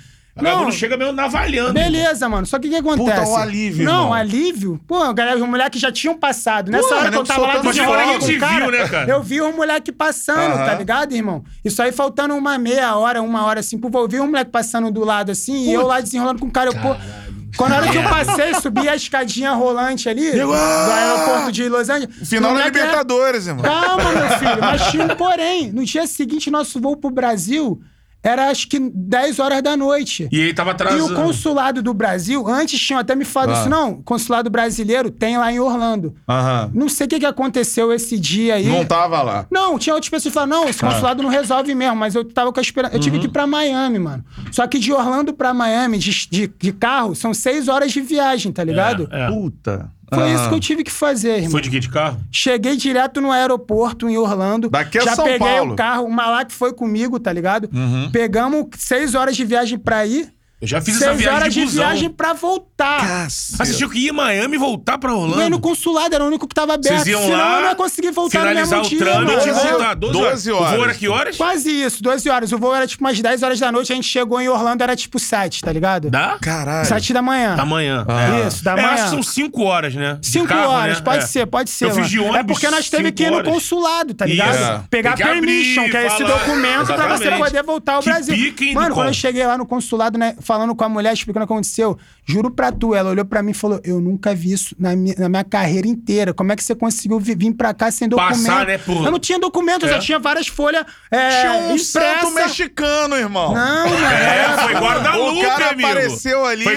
Não. chega meio navalhando. Beleza, mano. Só que o que acontece? Puta, um alívio, Não, irmão. alívio. Pô, galera, os moleques já tinham passado. Nessa Pô, hora que eu nego tava lá soltando desenrolando fogos. com o A gente cara, viu, né, cara? eu vi um moleque passando, Aham. tá ligado, irmão? Isso aí faltando uma meia hora, uma hora assim. Pô, eu vi um moleque passando do lado assim e eu lá desenrolando com o cara. Eu, pô, quando a hora que eu passei, subi a escadinha rolante ali do aeroporto de Los Angeles. Final o da Libertadores, irmão. Calma, meu filho. Mas tinha um porém. No dia seguinte, nosso voo pro Brasil era acho que 10 horas da noite. E ele tava E atrasando. o consulado do Brasil, antes tinham até me falado Ah. isso, não, o consulado brasileiro tem lá em Orlando. Aham. Não sei o que, que aconteceu esse dia aí. Não tava lá. Não, tinha outras pessoas que falaram, não, Ah. esse consulado não resolve mesmo, mas eu tava com a esperança. Eu tive Uhum. que ir pra Miami, mano. Só que de Orlando pra Miami, de, de, de carro, são seis horas de viagem, tá ligado? É, é. Puta. Foi Aham. isso que eu tive que fazer, irmão. Foi de quê? De carro? Cheguei direto no aeroporto em Orlando. Daqui a Já São peguei Paulo. o carro, o Malak foi comigo, tá ligado? Uhum. Pegamos seis horas de viagem pra ir, Eu já fiz essa seis viagem horas de de busão. viagem pra voltar. Você tinha que ir em Miami e voltar pra Ganhei no Orlando. consulado, era o único que tava aberto. Vocês iam Senão lá, eu não ia conseguir voltar no finalizar mesmo o dia, trâmite e mano. É. voltar. 12 horas. 12 O voo era horas. que horas? Quase isso, 12 horas. O voo era tipo umas 10 horas da noite, a gente chegou em Orlando, era tipo 7, tá ligado? Dá? Caralho. 7 da manhã. Da manhã. Ah. Isso, da É, manhã. acho que são 5 horas, né? De 5 carro, horas, né? pode É. ser, pode ser. Eu fiz de mano. ônibus É porque nós teve cinco que ir no horas. consulado, tá ligado? É. Pegar Tem que abrir, permission, que é esse falar. documento pra você Exatamente. poder voltar ao Que Brasil. pique, hein, Mano, do quando eu cheguei lá no consulado, né, falando com a mulher, explicando o que aconteceu, Juro pra tu, ela olhou pra mim e falou: Eu nunca vi isso na minha, na minha carreira inteira. Como é que você conseguiu vi- vir pra cá sem documento? Passar, né, por- Eu não tinha documento, eu É. já tinha várias folhas é, Tinha um impressa. santo mexicano, irmão. Não, mano. É, foi cara amigo. apareceu ali, Foi o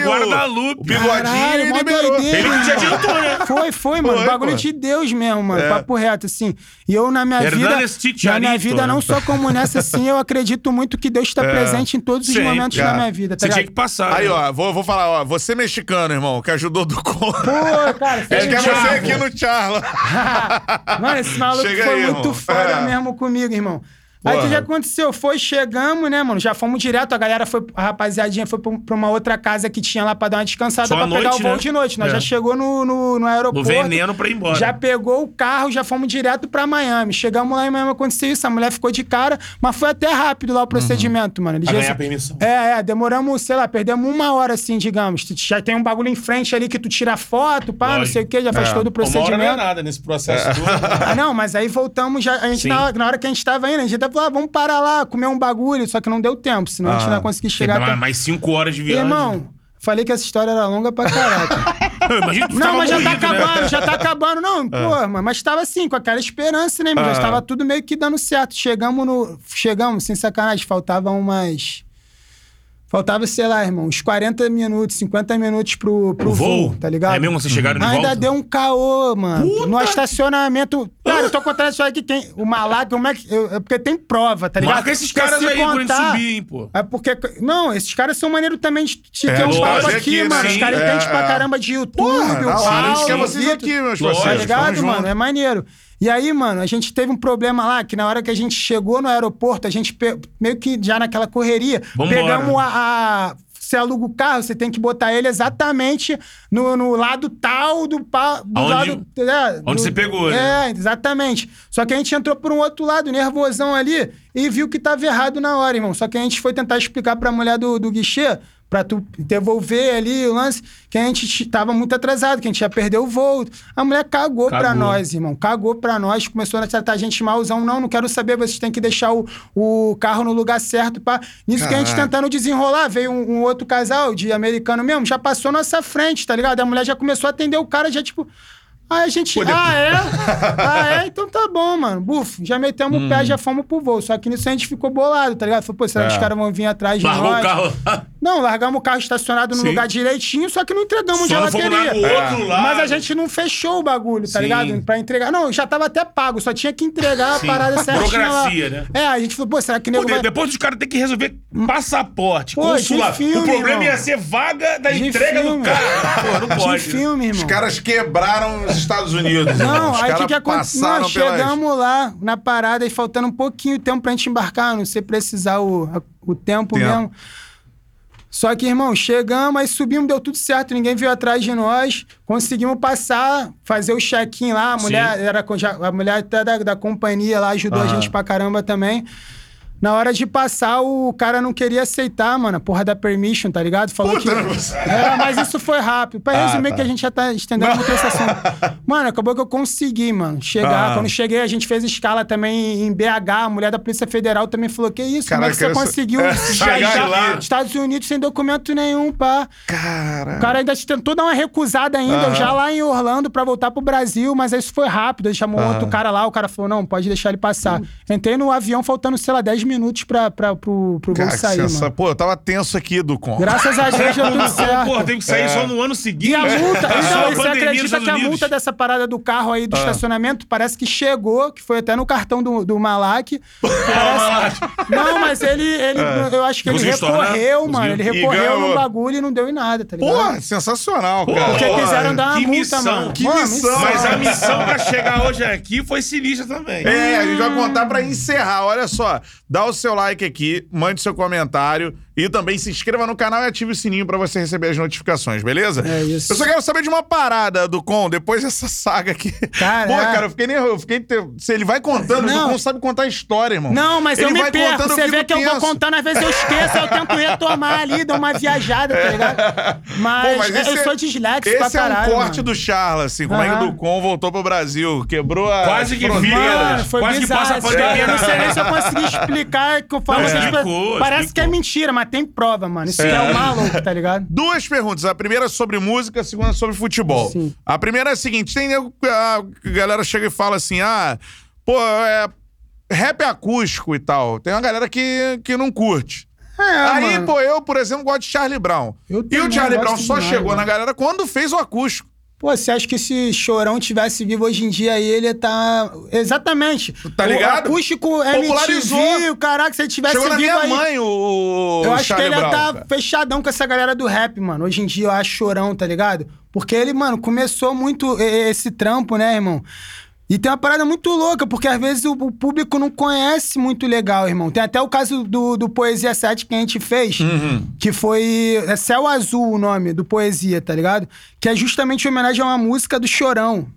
bigodinho Caralho, e mó liberou. doideira. Ele que te adiantou, né? Foi, foi, mano. Foi, bagulho pô. de Deus mesmo, mano. É. Papo reto, assim. E eu, na minha Hernanes vida. Na Chicharito, minha vida, né? não só como nessa, assim, eu acredito muito que Deus está presente em todos os momentos cara. da minha vida, tá Você tinha ligado? que passar. Aí, né? ó, vou, vou falar, ó, você mexicano, irmão, que ajudou do con. Pô, cara, Acho que é sério, você aqui no Charla. Mano, esse maluco Chega foi aí, muito irmão. foda É. mesmo comigo, irmão. Aí o que, que aconteceu? Foi, chegamos, né, mano? Já fomos direto, a galera foi, a rapaziadinha foi pra, uma outra casa que tinha lá pra dar uma descansada Só pra pegar noite, o voo né? de noite. Nós É. já chegou no, no, no aeroporto. No veneno pra ir embora. Já pegou o carro, já fomos direto pra Miami. Chegamos lá e Miami aconteceu isso. A mulher ficou de cara, mas foi até rápido lá o procedimento, mano. Eles já- ganhar permissão. É, é, demoramos, sei lá, perdemos uma hora, assim, digamos. Tu Já tem um bagulho em frente ali que tu tira foto, pá, não sei o quê, já faz todo o Uma hora não é procedimento. nada nesse processo todo. Ah, não, mas aí voltamos já. A gente, na, hora- na hora que a gente tava indo, a gente até falou, ah, vamos parar lá, comer um bagulho, só que não deu tempo, senão a gente não ia conseguir chegar até. mais cinco horas de viagem. Irmão, falei que essa história era longa pra caraca. Não, mas já tá né? acabando, já tá acabando. Não, pô, mas- tava assim, com aquela esperança, né, irmão? Já Ah. tava tudo meio que dando certo. Chegamos no. Chegamos, sem sacanagem, faltavam umas. Faltava, sei lá, irmão, uns 40 minutos, 50 minutos pro, pro voo? voo, tá ligado? É mesmo, vocês chegaram de Ainda volta? deu um caô, mano. Puta No estacionamento. Cara, eu tô contando isso aí que tem. O Malac, como é que. eu- é porque tem prova, tá ligado? Marca esses Porque caras aí quando a gente contar- subir, hein, pô. É porque. Não, esses caras são maneiros também de, de É, ter um papo aqui, aqui, mano. né? Os caras Sim, entendem é, pra é. caramba de YouTube, Porra, o na hora, a gente Paulo, quer o vocês Vitor. aqui, meus. Tá parceiros. ligado, Tamo mano? junto. É maneiro. E aí, mano, a gente teve um problema lá, que na hora que a gente chegou no aeroporto, a gente meio que já naquela correria, Vambora. pegamos a, a- Você aluga o carro, você tem que botar ele exatamente no, no lado tal do, pa, do Aonde- lado. é, onde do- você pegou, né? É, exatamente. Só que a gente entrou por um outro lado, nervosão ali, e viu que tava errado na hora, irmão. Só que a gente foi tentar explicar pra mulher do, do guichê, pra tu devolver ali o lance, que a gente tava muito atrasado, que a gente ia perder o voo. A mulher cagou, pra Cagou. nós, irmão. Cagou pra nós, começou a tratar a gente malzão. Não, não quero saber, vocês têm que deixar o, o carro no lugar certo. Pá. Nisso que a gente tentando desenrolar, veio um, um outro casal de americano mesmo, já passou nossa frente, tá ligado? A mulher já começou a atender o cara, já tipo. Aí a gente. Ah, é? ah, é? Então tá bom, mano. Bufo, já metemos o pé, já fomos pro voo. Só que nisso a gente ficou bolado, tá ligado? Falei, pô, será que É. os caras vão vir atrás de Largou nós? o carro lá. Não, largamos o carro estacionado no Sim. lugar direitinho, só que não entregamos gelateria. no outro lado. Mas a gente não fechou o bagulho, tá Sim. ligado? Pra entregar. Não, já tava até pago, só tinha que entregar Sim. a parada certinha Burocracia, lá. né? É, a gente falou, pô, será que nego de- vai... Depois os caras têm que resolver passaporte, Pô, consulado. de filme, o problema irmão. ia ser vaga da De entrega filme. do carro. Pô, não De pode. filme, irmão. Os caras quebraram os Estados Unidos. Não, Os aí o que, que aconteceu? Nós pelas- chegamos lá na parada e faltando um pouquinho de tempo pra gente embarcar, não sei precisar o, o tempo, Tempo. mesmo. Só que, irmão, chegamos, aí subimos, deu tudo certo, ninguém veio atrás de nós, conseguimos passar, fazer o check-in lá, a mulher, era, a mulher até da, da companhia lá ajudou a Aham. gente pra caramba também. Na hora de passar, o cara não queria aceitar, mano, a porra da permission, tá ligado? Falou Puta, que. você- É, mas isso foi rápido. Pra Ah, resumir, tá. que a gente já tá estendendo muito esse assunto. Mano, acabou que eu consegui, mano, chegar. Ah. Quando cheguei, a gente fez escala também em BH. A mulher da Polícia Federal também falou: Que isso, como é que Caraca, você conseguiu É, viajar lá. dos Estados Unidos sem documento nenhum, pá? Cara. O cara ainda tentou dar uma recusada ainda, Aham. já lá em Orlando, pra voltar pro Brasil, mas isso foi rápido. Ele chamou outro cara lá, o cara falou: não, pode deixar ele passar. Entrei no avião faltando, sei lá, 10 minutos pra, pra, pro, pro Cara, sair, sensa- mano. Pô, eu tava tenso aqui do com. Graças a Deus deu tudo certo. Pô, tem que sair É. só no ano seguinte. E a multa, Só então, a você pandemia nos acredita Estados que a Unidos. multa dessa parada do carro aí, Ah. do estacionamento, parece que chegou, que foi até no cartão do, do Malak. Parece- Não, mas ele, ele eu acho que ele Conseguiu estornar? recorreu, mano. Ele Conseguiu. E recorreu ganhou. no bagulho e não deu em nada, tá ligado? Porra, sensacional, cara. Porque Porra. quiseram dar uma que multa, missão, mano. que Pô, missão. Mas a missão pra chegar hoje aqui foi sinistra também. É, a gente vai contar pra encerrar. Olha só, dá o seu like aqui, mande seu comentário e também se inscreva no canal e ative o sininho pra você receber as notificações, beleza? É isso. Eu só quero saber de uma parada do Com, depois dessa saga aqui. Cara, Pô, é. cara, eu fiquei nervoso. Eu fiquei. te- Se ele vai contando, Não. o Con sabe contar história, irmão. Não, mas ele eu me vai perco. contando, Você eu vê que eu vou tenso. contando, às vezes eu esqueço, eu tento retomar ali, dar uma viajada, tá ligado? Mas, Pô, mas eu esse é- sou disléxico pra Esse é um caralho. corte mano. do Charla, assim. Como é que o do Com voltou pro Brasil? Quebrou a. Quase que vira. Quase que bizarro. passa a pandemia. Eu não sei nem se eu consegui explicar que eu falo. Essas explicou, coisas. Parece explicou. que é mentira, mas mas tem prova, mano. Isso é, o maluco, tá ligado? Duas perguntas. A primeira é sobre música, a segunda é sobre futebol. Sim. A primeira é a seguinte: tem a galera chega e fala assim: ah, pô, é. Rap acústico e tal. Tem uma galera que, que não curte. É, Aí, mano. pô, eu, por exemplo, gosto de Charlie Brown. E o Charlie Brown só demais, chegou mano. na galera quando fez o acústico. Pô, você acha que se Chorão tivesse vivo hoje em dia aí, ele tá... Exatamente. Tá ligado? O acústico Popularizou. MTV, caraca, se ele tivesse Chegou na vivo minha aí... mãe o, Eu acho Charlie que ele Brown. tá cara. fechadão com essa galera do rap, mano. Hoje em dia eu acho chorão, tá ligado? Porque ele, mano, começou muito esse trampo, né, irmão? E tem uma parada muito louca, porque às vezes o, o público não conhece muito legal, irmão. Tem até o caso do, do Poesia 7 que a gente fez, Uhum. que foi é Céu Azul o nome do Poesia, tá ligado? Que é justamente em homenagem a uma música do Chorão.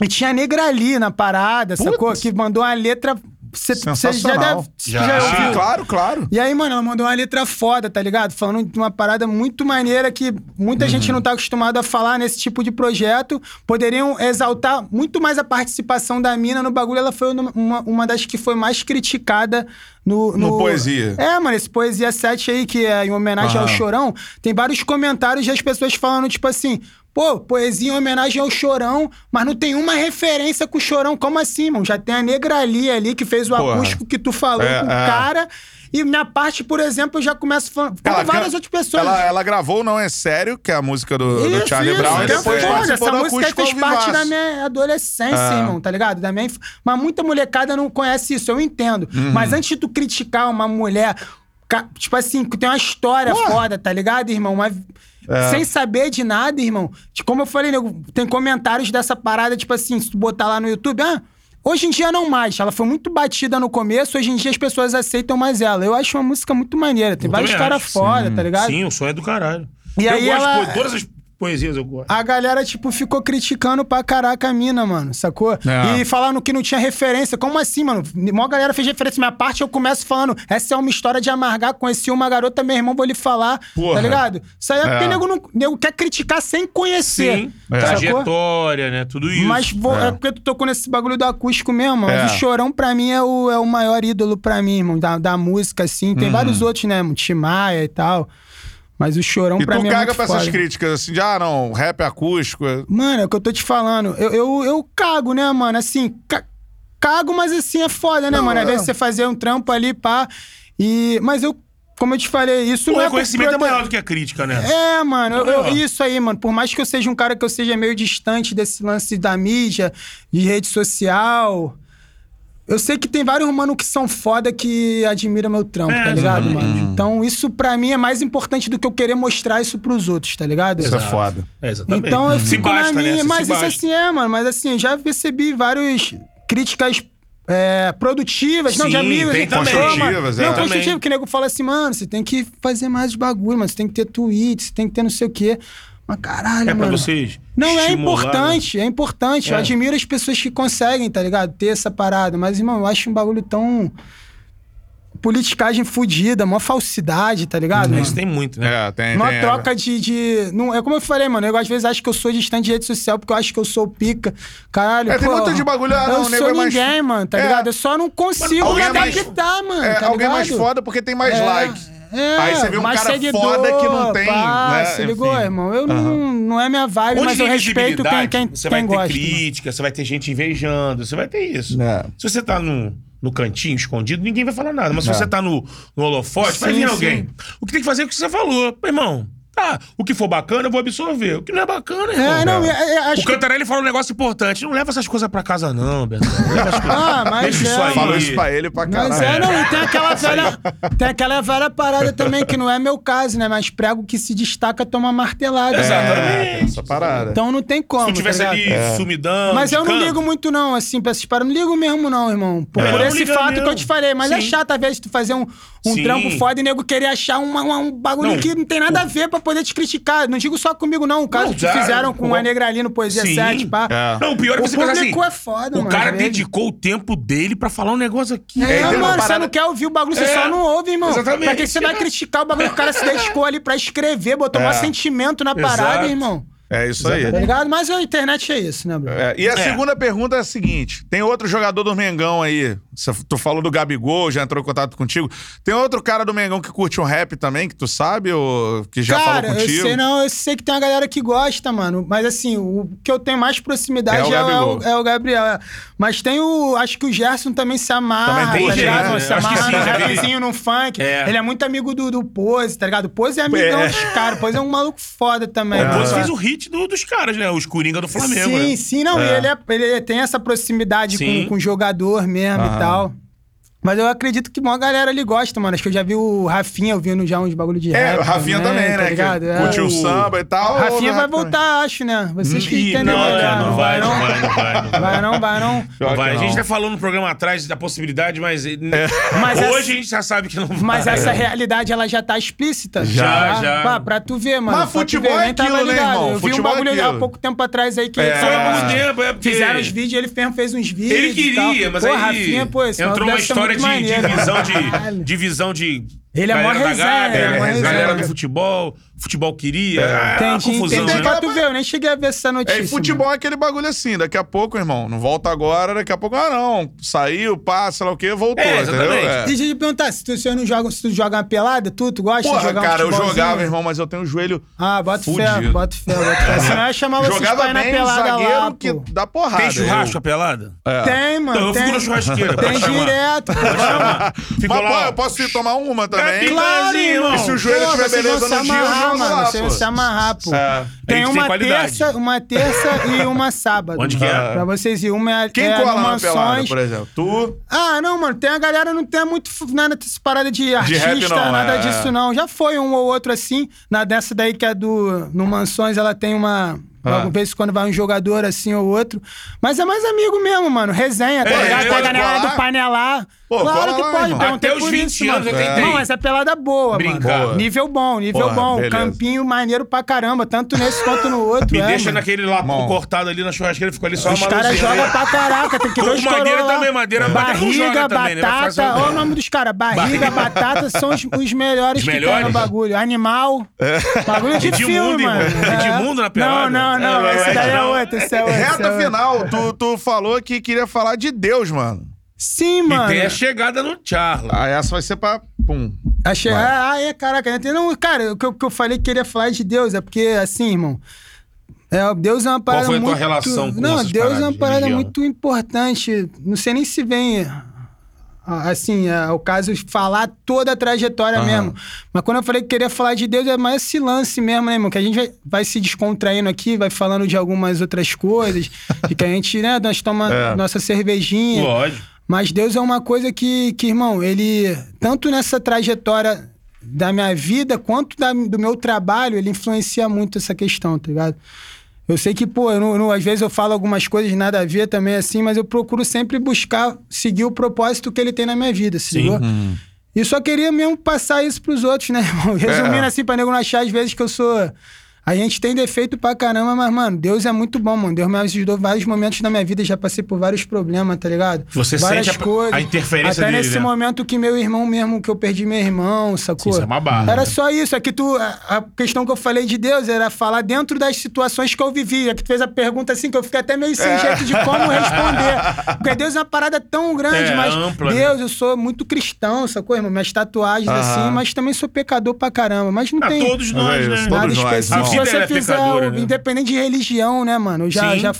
E tinha Negra ali na parada, sacou? Que mandou uma letra. Você já Sensacional. deve. Já. já Sim, ouviu? Sim, claro, claro. E aí, mano, ela mandou uma letra foda, tá ligado? Falando de uma parada muito maneira que muita gente não tá acostumado a falar nesse tipo de projeto. Poderiam exaltar muito mais a participação da mina no bagulho. Ela foi uma, uma das que foi mais criticada no, No Poesia. É, mano, esse Poesia 7 aí, que é em homenagem ao Aham. Chorão, tem vários comentários das pessoas falando, tipo assim. Pô, poesia em homenagem ao Chorão, mas não tem uma referência com o Chorão. Como assim, mano? Já tem a Negra ali, que fez o Porra. acústico que tu falou É, com o é. cara. E minha parte, por exemplo, eu já começo falando. Como Ela várias outras pessoas. Ela, ela gravou Não É Sério, que é a música do, do Isso, Charlie isso, Brown, e que é depois foda. participou Essa do música fez parte da minha adolescência, É. irmão, tá ligado? Da minha inf... Mas muita molecada não conhece isso, eu entendo. Uhum. Mas antes de tu criticar uma mulher, tipo assim, que tem uma história Pô. foda, tá ligado, irmão? Mas É. sem saber de nada, irmão. De- Como eu falei, nego, tem comentários dessa parada, tipo assim, se tu botar lá no YouTube, ah. Hoje em dia não mais. Ela foi muito batida no começo, hoje em dia as pessoas aceitam mais ela. Eu acho uma música muito maneira. Tem Eu vários caras foda, tá ligado? Sim, o som é do caralho. E eu aí gosto ela- de todas as poesias, eu gosto. A galera, tipo, ficou criticando pra caraca a mina, mano, sacou? É. E falando que não tinha referência. Como assim, mano? Mó galera fez referência. Minha parte, eu começo falando, essa é uma história de amargar. Conheci uma garota, meu irmão, vou lhe falar. Porra. Tá ligado? Isso aí é, É. porque nego, não, nego quer criticar sem conhecer. Sim, É. Trajetória, né? Tudo isso. Mas vou- É. é. porque tu tocou nesse bagulho do acústico mesmo, É. o Chorão, pra mim, é o, é o maior ídolo pra mim, irmão, da, da música, assim. Uhum. Tem vários outros, né? Timaya e tal. Mas o Chorão, E pra tu mim, é caga muito pra essas críticas, assim, de, ah, não, rap acústico. é- Mano, é o que eu tô te falando. Eu, eu, eu cago, né, mano? Assim, ca- cago, mas assim é foda, né, Não, mano? Às é. vezes você fazer um trampo ali, pá. E... Mas eu, como eu te falei, isso o não é por reconhecimento é maior do que a crítica, né? É, mano, eu- eu- isso aí, mano. Por mais que eu seja um cara que eu seja meio distante desse lance da mídia, de rede social. Eu sei que tem vários mano que são foda que admiram meu trampo, É, tá ligado, exatamente. mano? Então, isso pra mim é mais importante do que eu querer mostrar isso pros outros, tá ligado? Isso é Exato. foda. É, exatamente. Então eu Se fico basta, na minha. né? Mas se isso basta. assim é, mano. Mas assim, já recebi várias críticas. é, produtivas, não, de Sim, amigos. tem mano, Construtivas, é. Não, construtivo, que o nego fala assim, mano, você tem que fazer mais bagulho, mano. Você tem que ter tweet, você tem que ter não sei o quê. Mas caralho, É pra mano. vocês. Não, é estimular, importante, é importante. Eu É. admiro as pessoas que conseguem, tá ligado? Ter essa parada. Mas, irmão, eu acho um bagulho tão. Politicagem fudida, mó falsidade, tá ligado? Né? mano? Isso tem muito, né? É, tem, Uma tem, troca de, de. Não, é como eu falei, mano. Eu às vezes acho que eu sou distante de rede social porque eu acho que eu sou pica. Caralho, É, tem muito de bagulho, ah, não, Eu o nego sou é mais- ninguém, mano, tá É. ligado? Eu só não consigo Alguém me é mais- adaptar, mano. É, tá alguém mais ligado? foda porque tem mais É, likes. É, Aí você vê um mais cara seguidor, foda que não tem, pá, né? Se ligou, Enfim. irmão? Eu não, não é minha vibe, Onde mas eu respeito quem, quem, você quem vai ter gosta. crítica, você vai ter gente invejando, você vai ter isso. É. Se você tá no, no cantinho, escondido, ninguém vai falar nada. Mas se É. você tá no, no holofote, vai Sim, vir sim. alguém. O que tem que fazer é o que você falou. Meu irmão, tá, o que for bacana, eu vou absorver. O que não é bacana, irmão. É, não, é, é, acho O que Cantarelli fala um negócio importante. Não leva essas coisas pra casa, não, Beto. Não leva as coisas. Ah, mas Deixa é, isso aí. Falou isso pra ele pra caralho. Mas é, não, e tem aquela velha. Tem aquela velha parada também, que não é meu caso, né? Mas prego que se destaca toma martelada. né? Exatamente. É, essa parada. Então não tem como. Se tu tivesse tá ali sumidão. Mas eu não canto, ligo muito, não, assim, pra essas paradas. Não ligo mesmo, não, irmão. Por, É. por esse fato mesmo. que eu te falei. Mas é Sim. chato, às vezes, tu fazer um, um Sim. trampo foda e nego querer achar uma- uma- um bagulho Não, que não tem nada a ver pra poder te criticar. Não digo só comigo, não. O caso Não, que já, fizeram com pô. a Negra ali no Poesia Sim. 7, pá. É. Não, o pior é O que você pensa assim. é foda, O mano, cara dedicou o tempo dele pra falar um negócio aqui. É, uma mano, você parada- não quer ouvir o bagulho, você É. só não ouve, irmão. Exatamente. Pra que você vai criticar o bagulho que o cara se dedicou ali pra escrever, botou É. maior sentimento na parada, Exato. irmão. É isso aí. Tá ligado? Mas a internet é isso, né, bro? É, e a É. segunda pergunta é a seguinte: tem outro jogador do Mengão aí, tu falou do Gabigol, já entrou em contato contigo. Tem outro cara do Mengão que curte um rap também, que tu sabe, ou que já Cara, falou contigo? eu sei não, eu sei que tem uma galera que gosta, mano. Mas assim, o que eu tenho mais proximidade É o é, o, é o- é Gabriel. é. Mas tem o. Acho que o Gerson também se amarra, Também tem tá ligado? né? Se Acho que amarra sim, no já vi. rapzinho, num funk. É. Ele é muito amigo do, do Pose, tá ligado? O Pose é amigão É. dos caras. Pose é um maluco foda também. O Pose fez o hit do- dos caras, né? Os Coringa do Flamengo. Sim, né? sim, não. É. Ele, é- ele tem essa proximidade Sim. com, com o jogador mesmo Aham. e tal. Mas eu acredito que uma galera ali gosta, mano. Acho que eu já vi o Rafinha ouvindo já uns bagulho de É, rap. o Rafinha também, tá né? ligado? que É. curte o samba e tal. Rafinha ouve vai também. voltar, acho, né? Vocês que entendem não, não, vai, não vai, não vai. Não vai. Vai não, vai não. Pior Não vai. A gente não. até falou no programa atrás da possibilidade, mas, Mas hoje essa- a gente já sabe que não vai. Mas essa realidade, ela já tá explícita. Já, tá? já. Pá, pra tu ver, mano. Mas futebol ver, é aquilo, né, irmão? Eu vi um Futebol é bagulho há pouco tempo atrás aí que É. foi Há muito tempo, é porque... Fizeram os vídeos, ele mesmo fez uns vídeos. Ele queria, mas pô, aí Rafinha, pô, esse entrou uma história de maneiro. divisão de, divisão de Ele é mó galera da resenha, Gávea, ele é mó galera do futebol, futebol queria, É. Entendi, confusão, entendi. né? Pra tu ver, eu nem cheguei a ver essa notícia. É, e futebol é aquele bagulho assim, daqui a pouco, irmão, não volta agora, daqui a pouco, ah, não, saiu, passa, sei lá o quê, voltou, É, entendeu? exatamente. É. Deixa eu te perguntar, se tu, se eu não joga, se tu joga uma pelada, tu, tu gosta de Porra, jogar um cara, eu futebolzinho? jogava, irmão, mas eu tenho o joelho Ah, bota fé, bota fé, bota fé. Senão eu ia chamar vocês pra Jogava ir na pelada zagueiro lá, que pô. dá porrada. Tem churrasco eu- a pelada? É. Tem, mano, Então eu tem. fico na churrasqueira, Tem pode chamar. direto, Mas, pô, eu posso ir tomar uma também? Claro, irmão. E se o joelho tiver beleza no dia, eu amarrar, mano. pô. se amarrar, pô. É. Tem uma qualidade. terça, uma terça e uma sábado. Onde que é? Pra vocês irem. Uma é, Quem é cola na pelada, Mansões. por exemplo? Tu? Ah, não, mano. Tem a galera, não tem muito nada dessa parada de artista, rap não, nada é. disso, não. Já foi um ou outro assim. Na dessa daí que é do. No Mansões, ela tem uma. Ah. Vezes quando vai um jogador assim ou outro. Mas é mais amigo mesmo, mano. Resenha, tá ligado? Tem pode a galera colar? do panelar. Pô, claro que lá, pode, irmão. Até os por 20 isso, anos mano. eu tentei. Não, essa é pelada boa, Brincar. mano. Nível bom, nível Porra, bom. beleza. Campinho maneiro pra caramba, tanto nesse quanto no outro. Me é, deixa mano. naquele lá Bom. cortado ali na churrasqueira, ficou ali só Os caras jogam pra caraca, tem que ver Com os madeira lá. também, madeira- não Barriga, né? Batata. Olha o nome dos caras. Barriga, batata são os, os melhores Os que tem no bagulho. Animal. Bagulho de filme, mano. É. Edmundo na pelada? Não, não, não. É, esse daí é outro, esse é outro. é Reta final, tu falou que queria falar de Deus, mano. Sim, E mano. tem a chegada no Charla. Ah, essa vai ser pra. Pum. Achei. Ah, é, caraca. Não, cara, o que, eu- que eu falei que queria falar de Deus é porque, assim, irmão. É, Deus é uma parada foi a tua muito... relação com Não, essas Deus é uma parada religião? muito importante. Não sei nem se vem... ah, Assim, é, o caso de falar toda a trajetória Aham. mesmo. Mas quando eu falei que queria falar de Deus, é mais esse lance mesmo, né, irmão? Que a gente vai, vai se descontraindo aqui, vai falando de algumas outras coisas. e que a gente, né, nós tomamos É. nossa cervejinha. Lógico. Mas Deus é uma coisa que, que, irmão, ele, tanto nessa trajetória da minha vida, quanto da- do meu trabalho, ele influencia muito essa questão, tá ligado? Eu sei que, pô, eu não- não- às vezes eu falo algumas coisas nada a ver também, assim, mas eu procuro sempre buscar seguir o propósito que ele tem na minha vida, se ligou? E só queria mesmo passar isso pros outros, né, irmão? Resumindo É. assim, pra nego não achar às vezes que eu sou. A gente tem defeito pra caramba, mas, mano, Deus é muito bom, mano. Deus me ajudou em vários momentos da minha vida, já passei por vários problemas, tá ligado? Você várias sente a- coisas. a interferência Até dele, nesse né? momento que meu irmão mesmo, que eu perdi meu irmão, sacou? Sim, isso é uma barra, Era né? só isso. É que tu. A, a questão que eu falei de Deus era falar dentro das situações que eu vivi. É que tu fez a pergunta assim, que eu fiquei até meio sem jeito de como responder. Porque Deus é uma parada tão grande, É, mas ampla, né? Deus, eu sou muito cristão, sacou, irmão? Minhas tatuagens, Aham. assim, mas também sou pecador pra caramba. Mas não Ah, tem. todos nós, É né? todos Nada nós, específico. Se você é fizer, o- né? independente de religião, né, mano? Eu já, Sim. já,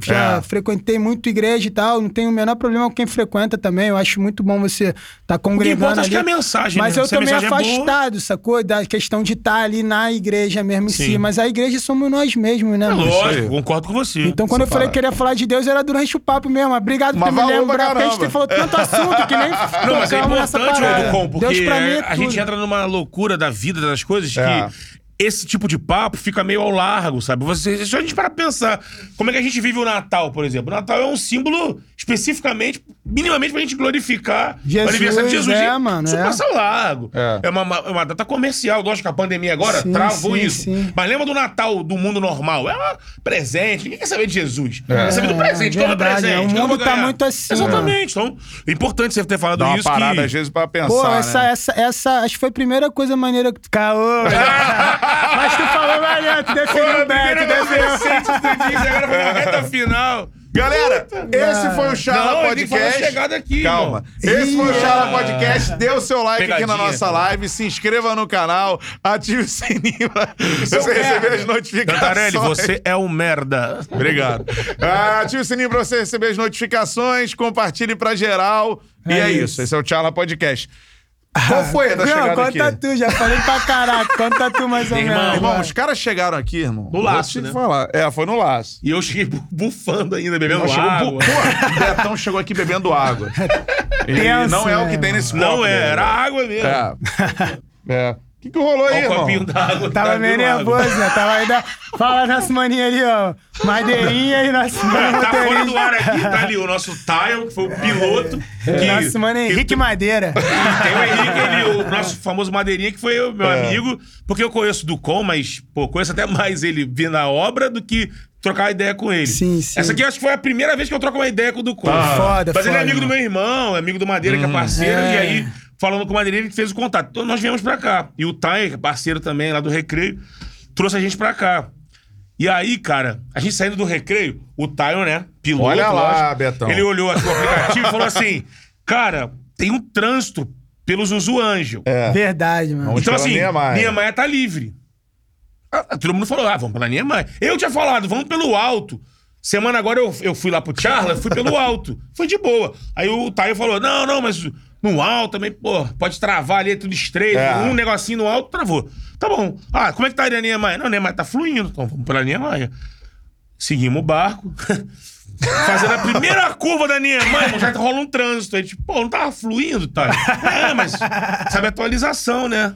já É. frequentei muito igreja e tal. Não tenho o menor problema com quem frequenta também. Eu acho muito bom você estar tá congregando importa, acho ali. que é a mensagem, Mas né? eu Se a tô meio é afastado, sacou? Da questão de estar ali na igreja mesmo em si. Sim. Mas a igreja somos nós mesmos, né, É mano? lógico, concordo com você. Então, quando eu Essa falei que queria falar de Deus, era durante o papo mesmo. Obrigado por me lembrado, porque a gente falou tanto assunto que nem Não, mas é importante. Rodocom, porque Deus pra mim é a gente entra numa loucura da vida, das coisas, É. que esse tipo de papo fica meio ao largo, sabe? Você, só a gente para pensar como é que a gente vive o Natal, por exemplo. O Natal é um símbolo especificamente, minimamente pra gente glorificar Jesus, o aniversário de Jesus. é, E mano, Isso é. passa largo. É. É, uma, uma, uma data comercial. Lógico que a pandemia agora Sim, travou sim, isso. sim. Mas lembra do Natal do mundo normal? É um presente. Ninguém quer saber de Jesus. É. Quer saber do presente. É o verdade, presente? é. O mundo tá muito assim, Exatamente. Então, é importante você ter falado Dá uma isso. parada que... às vezes pra pensar. Pô, né? essa, essa, essa, acho que foi a primeira coisa maneira que. Caô. Mas tu falou maneiro, tu definiu bem, tu definiu. recente que tu disse, agora foi na reta final. Galera, esse foi o Charla Não, tem que falar a Podcast. chegada aqui, Calma. irmão. Esse foi o Charla Podcast. Dê o seu like aqui na Pegadinha. nossa live. Se inscreva no canal. Ative o sininho pra você receber as notificações. Cantarelli, você é um merda. Obrigado. Ah, ative o sininho pra você receber as notificações, compartilhe pra geral. e É é isso. isso. Esse é o Charla Podcast. Qual foi a da Não, chegada aqui? conta tu, já falei pra caraca. Conta tu mais ou Irmão, menos. Irmão, vai. os caras chegaram aqui, irmão. No laço, né? falar. É, foi no laço. E eu cheguei bu- bufando ainda, bebendo Não, chegou, água. bu- Pô, o Betão chegou aqui bebendo água. E Tenso, não é o que né, tem nesse copo. Não é, era água mesmo. É. É. O que, que rolou aí, Olha o irmão? copinho d'água. Tava tá meio água. nervoso, né? Tava ainda. Fala nosso maninho ali, ó. Madeirinha e nosso mano Tá fora do motorista. ar aqui, tá ali o nosso Tile, que foi o piloto. Que, Nosso mano que Henrique Madeira. Tem o Henrique, ele, o nosso famoso Madeirinha, que foi o meu É. amigo, porque eu conheço do Com, mas, pô, conheço até mais ele vir na obra do que trocar ideia com ele. Sim, sim. Essa aqui eu acho que foi a primeira vez que eu troco uma ideia com o do Com. Foda, Mas ele é foda, amigo do meu irmão, é amigo do Madeira, que é parceiro, É. e aí, falando com o Madeirinha, ele fez o contato. Então nós viemos pra cá. E o Tai, que é parceiro também lá do Recreio, trouxe a gente pra cá. E aí, cara, a gente saindo do recreio, o Taio, né? Piloto, Olha lá, lógico, Betão. Ele olhou aqui o aplicativo e falou assim: Cara, tem um trânsito pelo Zuzu Ângel. É. Verdade, mano. Vamos Então, assim, Niemeyer. Niemeyer tá livre. Ah, Todo mundo falou, ah, vamos pela Niemeyer. Eu tinha falado, vamos pelo alto. Semana agora eu, eu fui lá pro Charla, fui pelo alto. Foi de boa. Aí o Taio falou, não, não, mas no alto também, pô, pode travar ali, tudo estreito. É. Um negocinho no alto, travou. Tá bom. Ah, como é que tá a Niemeyer? Não, a Niemeyer tá fluindo, então vamos pela Niemeyer. Seguimos o barco. Fazendo a primeira curva da Niemeyer, já rola um trânsito. Aí, tipo, pô, não tava fluindo, tá? É, mas sabe a atualização, né?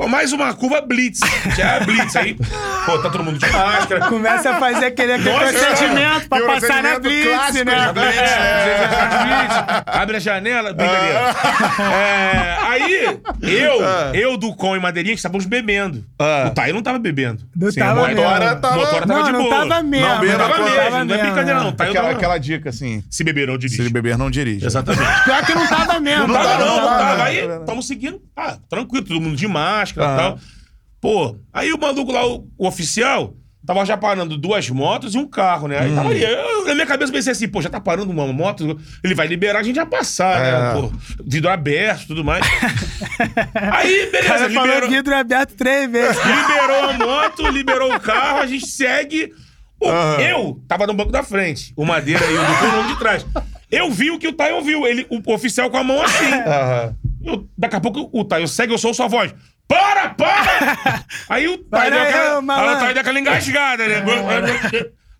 Pô, mais uma curva Blitz. Já é Blitz. Aí, pô, tá todo mundo de máscara. Começa a fazer aquele, aquele Nossa, procedimento pra passar na Blitz, clássico né? Blitz, É, Abre a janela, brincadeira. É, aí, eu, Ah. eu do Com e Madeirinha, que estávamos bebendo. Ah. O Thay não tava bebendo. Não Sim, tava a motora mesmo. tava- motora tava Não, de não boa. tava mesmo. Não Não tava mesmo, tava não é brincadeira não. Thay Aquela, tava- aquela dica, assim. Se beber, não dirige. Se beber, não dirige. Exatamente. Pior que não tava mesmo. Não tava, não, não tava. não, Aí, não, não. estamos seguindo. Ah, tranquilo, todo mundo de máscara e Aham. tal. Pô, aí o maluco lá, o, o oficial, tava já parando duas motos e um carro, né? Aí Hum. tava ali. Eu, na minha cabeça, pensei assim, pô, já tá parando uma moto, ele vai liberar, a gente vai passar, É. né? Pô, vidro aberto e tudo mais. aí, beleza, cara liberou, falou vidro aberto três vezes. liberou a moto, liberou o carro, a gente segue. O- Aham. Eu tava no banco da frente, o Madeira e o banco de trás. Eu vi o que o Taio viu, ele, o oficial com a mão assim. Aham. Eu- daqui a pouco o Taio segue, eu sou sua voz. Para, para! Aí o Para deu aquela, aí o Taio deu aquela engasgada, né?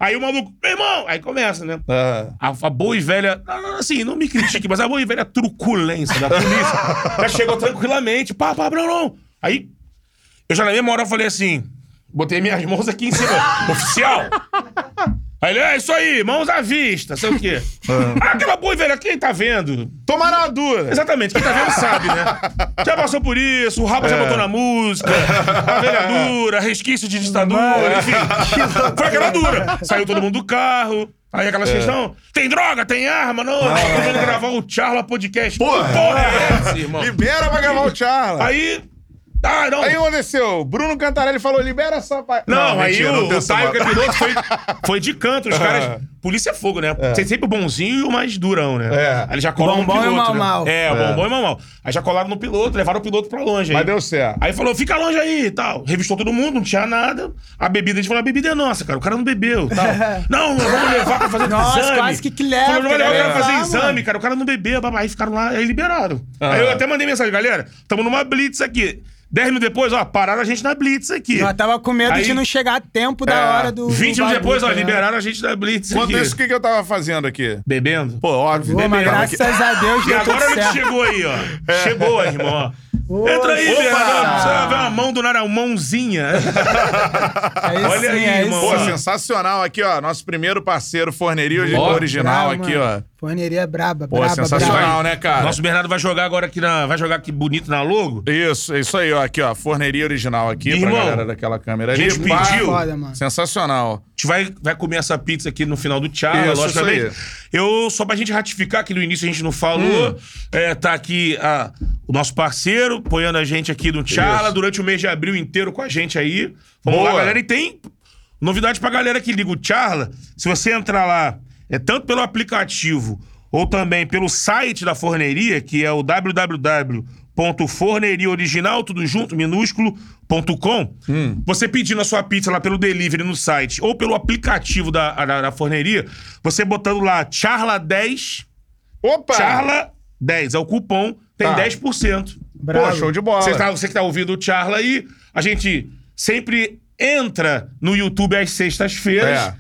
Aí o maluco, meu irmão! Aí começa, né? Aham. A, a boa e velha, assim, não me critique, mas a boa e velha truculência da polícia já chegou tranquilamente. Pá, pá, não, não. Aí, eu já na mesma hora falei assim, botei minhas mãos aqui em cima. Oficial! Aí ele, é isso aí, mãos à vista, sei o quê. Ah, aquela boa e velha, quem tá vendo? Tomaram uma dura. Exatamente, quem tá vendo sabe, né? Já passou por isso, o Rapa já botou na música, a velha dura, resquício de ditadura, enfim. Foi aquela dura. Saiu todo mundo do carro. Aí aquela questão, tem droga, tem arma, não, não. tô vendo gravar o Charla Podcast. Porra. Porra é essa, irmão? Libera pra gravar o Charla. Aí, ah, não. Aí aconteceu? Bruno Cantarelli falou: libera essa. pa- Não, aí mentira, o, não o Taio, que é piloto, foi, foi de canto. Os Ah. caras. Polícia é fogo, né? Tem sempre o bonzinho e o mais durão, né? É. Aí eles já colaram no Bombom e o piloto. né? mau-mau. É, o É. bombom e o mal Aí já colaram no piloto, levaram o piloto pra longe. Mas aí. deu certo. Aí falou, fica longe aí e tal. Revistou todo mundo, não tinha nada. A bebida, a gente falou, a bebida é nossa, cara. O cara não bebeu tal. não, vamos levar pra fazer Nossa, exame. quase que que leva, Falou, não vai levar o cara fazer exame, cara. O cara não bebeu, babá. Aí ficaram lá, aí liberaram. Aí eu até mandei mensagem, galera, tamo numa blitz aqui. Dez minutos depois, ó, pararam a gente na blitz aqui. Eu tava com medo Aí- de não chegar a tempo da É, hora do. 20 do anos depois, ó, né? liberaram a gente da blitz Enquanto aqui. isso, o que, que eu tava fazendo aqui? Bebendo. Pô, óbvio. Pô, mas bebendo graças aqui. a Deus E deu agora a gente certo. chegou aí, ó. Chegou, irmão, ó. Entra aí, Opa! Bernardo. Você vai ver uma mão do nada, uma mãozinha. Aí Olha sim, aí, aí irmão. Pô, sensacional aqui, ó. Nosso primeiro parceiro, Forneria Ó, Original Brabo, aqui, mano. ó. Forneria braba, Pô, braba, sensacional, braba. né, cara? Nosso Bernardo vai jogar agora aqui na. Vai jogar aqui bonito na logo. Isso, isso aí, ó. Aqui, ó. Forneria Original aqui Irmão, pra galera daquela câmera ali. gente Pá, pediu. Foda, mano. Sensacional. A gente vai, vai comer essa pizza aqui no final do Tchala, Isso, logicamente. isso Eu, só pra gente ratificar que no início a gente não falou, Hum. é, tá aqui a- o nosso parceiro apoiando a gente aqui no Tchala durante o mês de abril inteiro com a gente aí. Vamos Boa. lá, galera. E tem novidade pra galera que liga o Tchala. Se você entrar lá é tanto pelo aplicativo ou também pelo site da forneria, que é o www.forneriaoriginal, tudo junto, minúsculo.com. Você pedindo a sua pizza lá pelo delivery no site ou pelo aplicativo da, da, da forneria, você botando lá charla10, Opa! charla 10 é o cupom, tem Tá. 10%. Pô, show de bola. Você, tá, você que tá ouvindo o Charla aí, a gente sempre entra no YouTube às sextas-feiras. É.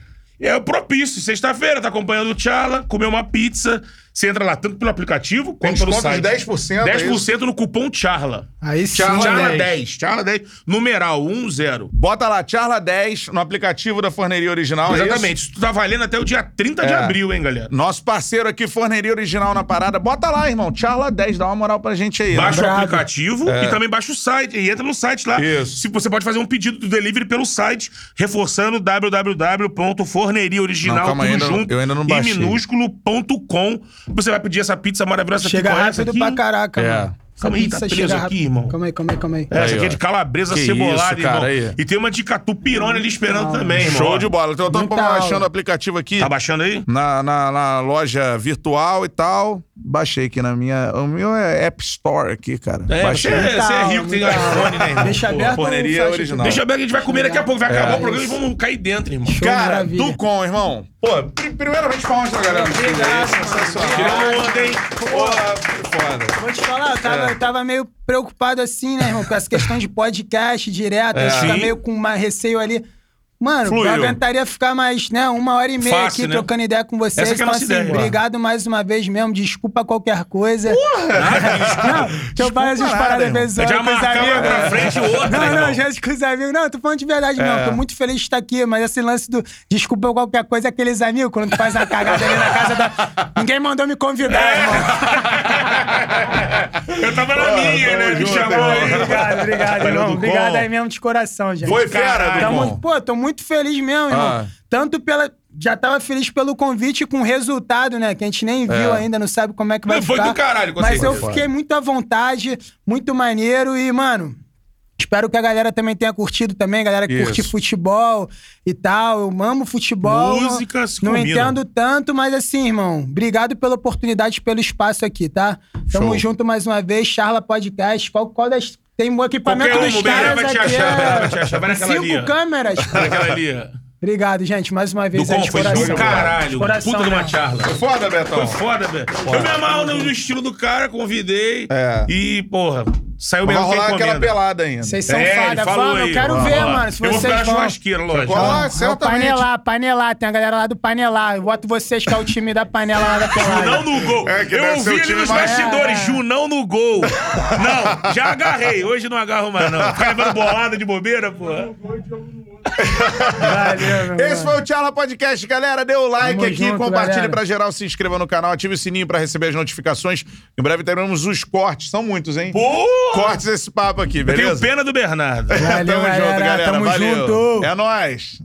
propício. Sexta-feira, tá acompanhando o Charla, comeu uma pizza. Você entra lá tanto pelo aplicativo Tem quanto pelo desconto de site. 10%, é 10% no cupom Charla. Aí sim, Charla Charla né? 10. Charla 10. Numeral 10. Bota lá, Charla 10 no aplicativo da Forneria Original. é isso? Exatamente. Isso tá valendo até o dia 30 de É. abril, hein, galera? Nosso parceiro aqui, Forneria Original na parada. Bota lá, irmão. Charla 10, dá uma moral pra gente aí. né? Baixa o Brabo. aplicativo e também baixa o site. E entra no site lá. Isso. Se você pode fazer um pedido do delivery pelo site, reforçando www.forneriaoriginal Não, calma, tudo ainda não- junto eu ainda não e baixei. minúsculo.com. Você vai pedir essa pizza maravilhosa aqui Chega essa rápido aqui. pra caraca, É. mano. Essa Calma aí, pizza tá preso chega aqui, rápido. irmão. Calma aí, calma aí, calma aí. É, essa Aí, aqui é de calabresa Que cebolada, isso, cara, irmão. aí. E tem uma de catupirones ali esperando também, irmão. Show de bola. Então, eu tô Muita baixando aula. o aplicativo aqui. Tá baixando aí? na, na, na loja virtual e tal. Baixei aqui na minha. O meu é App Store aqui, cara. É, Baixei. você, você é rico, tem iPhone, né, irmão? Deixa Pô, aberto fecha aqui? original. Deixa aberto que a gente vai comer daqui a pouco. Vai acabar É. o programa e vamos cair dentro, irmão. Show, Cara, maravilha. Tucon, irmão. Pô, pri- primeiramente palmas pra galera. do aí, Sensacional. Tirou onda, hein? Porra, foda. Vou te falar, eu tava, É. eu tava meio preocupado assim, né, irmão? Com essa questão de podcast direto, a gente fica meio com uma receio ali. Mano, Fluiu. eu aguentaria ficar mais, né, uma hora e meia Fácil, aqui né? trocando ideia com vocês. Essa que é a então, nossa assim, ideia. obrigado mais uma vez mesmo. Desculpa qualquer coisa. Não, que eu faço essas paradas irmão. vezes Já com os marcava amigos. pra frente outra, Não, não, gente com os amigos. Não, tô falando de verdade mesmo. Tô muito feliz de estar aqui, mas esse lance do desculpa qualquer coisa, aqueles amigos, quando tu faz uma cagada ali na casa da. Ninguém mandou me convidar, irmão. Eu tava na minha, né? Me chamou aí. Obrigado, obrigado, irmão. Obrigado aí mesmo de coração, gente. Foi fera. Tamo- pô, tô muito feliz mesmo, irmão. Ah. Tanto pela. Já tava feliz pelo convite com o resultado, né? Que a gente nem viu É. ainda, não sabe como é que vai Não, foi ficar. do caralho, Mas eu Foi fiquei muito à vontade, muito maneiro e, mano. Espero que a galera também tenha curtido também, galera que Isso. curte futebol e tal. Eu amo futebol. Música se Não combina. entendo tanto, mas assim, irmão, obrigado pela oportunidade, e pelo espaço aqui, tá? Tamo Show. junto mais uma vez, Charla Podcast. Qual, qual das. Tem um equipamento Qualquer dos uma, o caras vai te aqui. achar, é- vai te achar. Vai naquela Cinco ó. câmeras. Olha aquela ali, ó. Obrigado, gente, mais uma vez. Do de foi coração. do caralho. De coração, Puta de uma né? charla. Foi foda, Betão. Foi foda, velho. Eu me amarro no estilo do cara, convidei. É. E, porra, saiu Vai mesmo quem rolar aquela encomenda. pelada ainda. Vocês são É, falou vamos, eu quero Vai ver, rolar. mano. Se Eu vou ficar vocês na vão. churrasqueira, lógico. Vai Vamos certamente. panelar, panelar. Tem a galera lá do panelar. Eu boto vocês que é o time da panela lá da pelada. Junão no gol. É, que eu ouvi ali nos mais- bastidores, É, é. Junão no gol. Não, já agarrei. Hoje não agarro mais, não. Ficar levando bolada de bobeira, porra. Valeu, meu Esse foi o Tchala Podcast, galera. Dê o like Tamo aqui, junto, compartilhe galera. pra geral, se inscreva no canal, ative o sininho pra receber as notificações. Em breve teremos os cortes. São muitos, hein? Porra! Cortes esse papo aqui, Eu tenho beleza? pena do Bernardo. Valeu, Tamo junto, galera. galera. Tamo Valeu. junto. É nóis.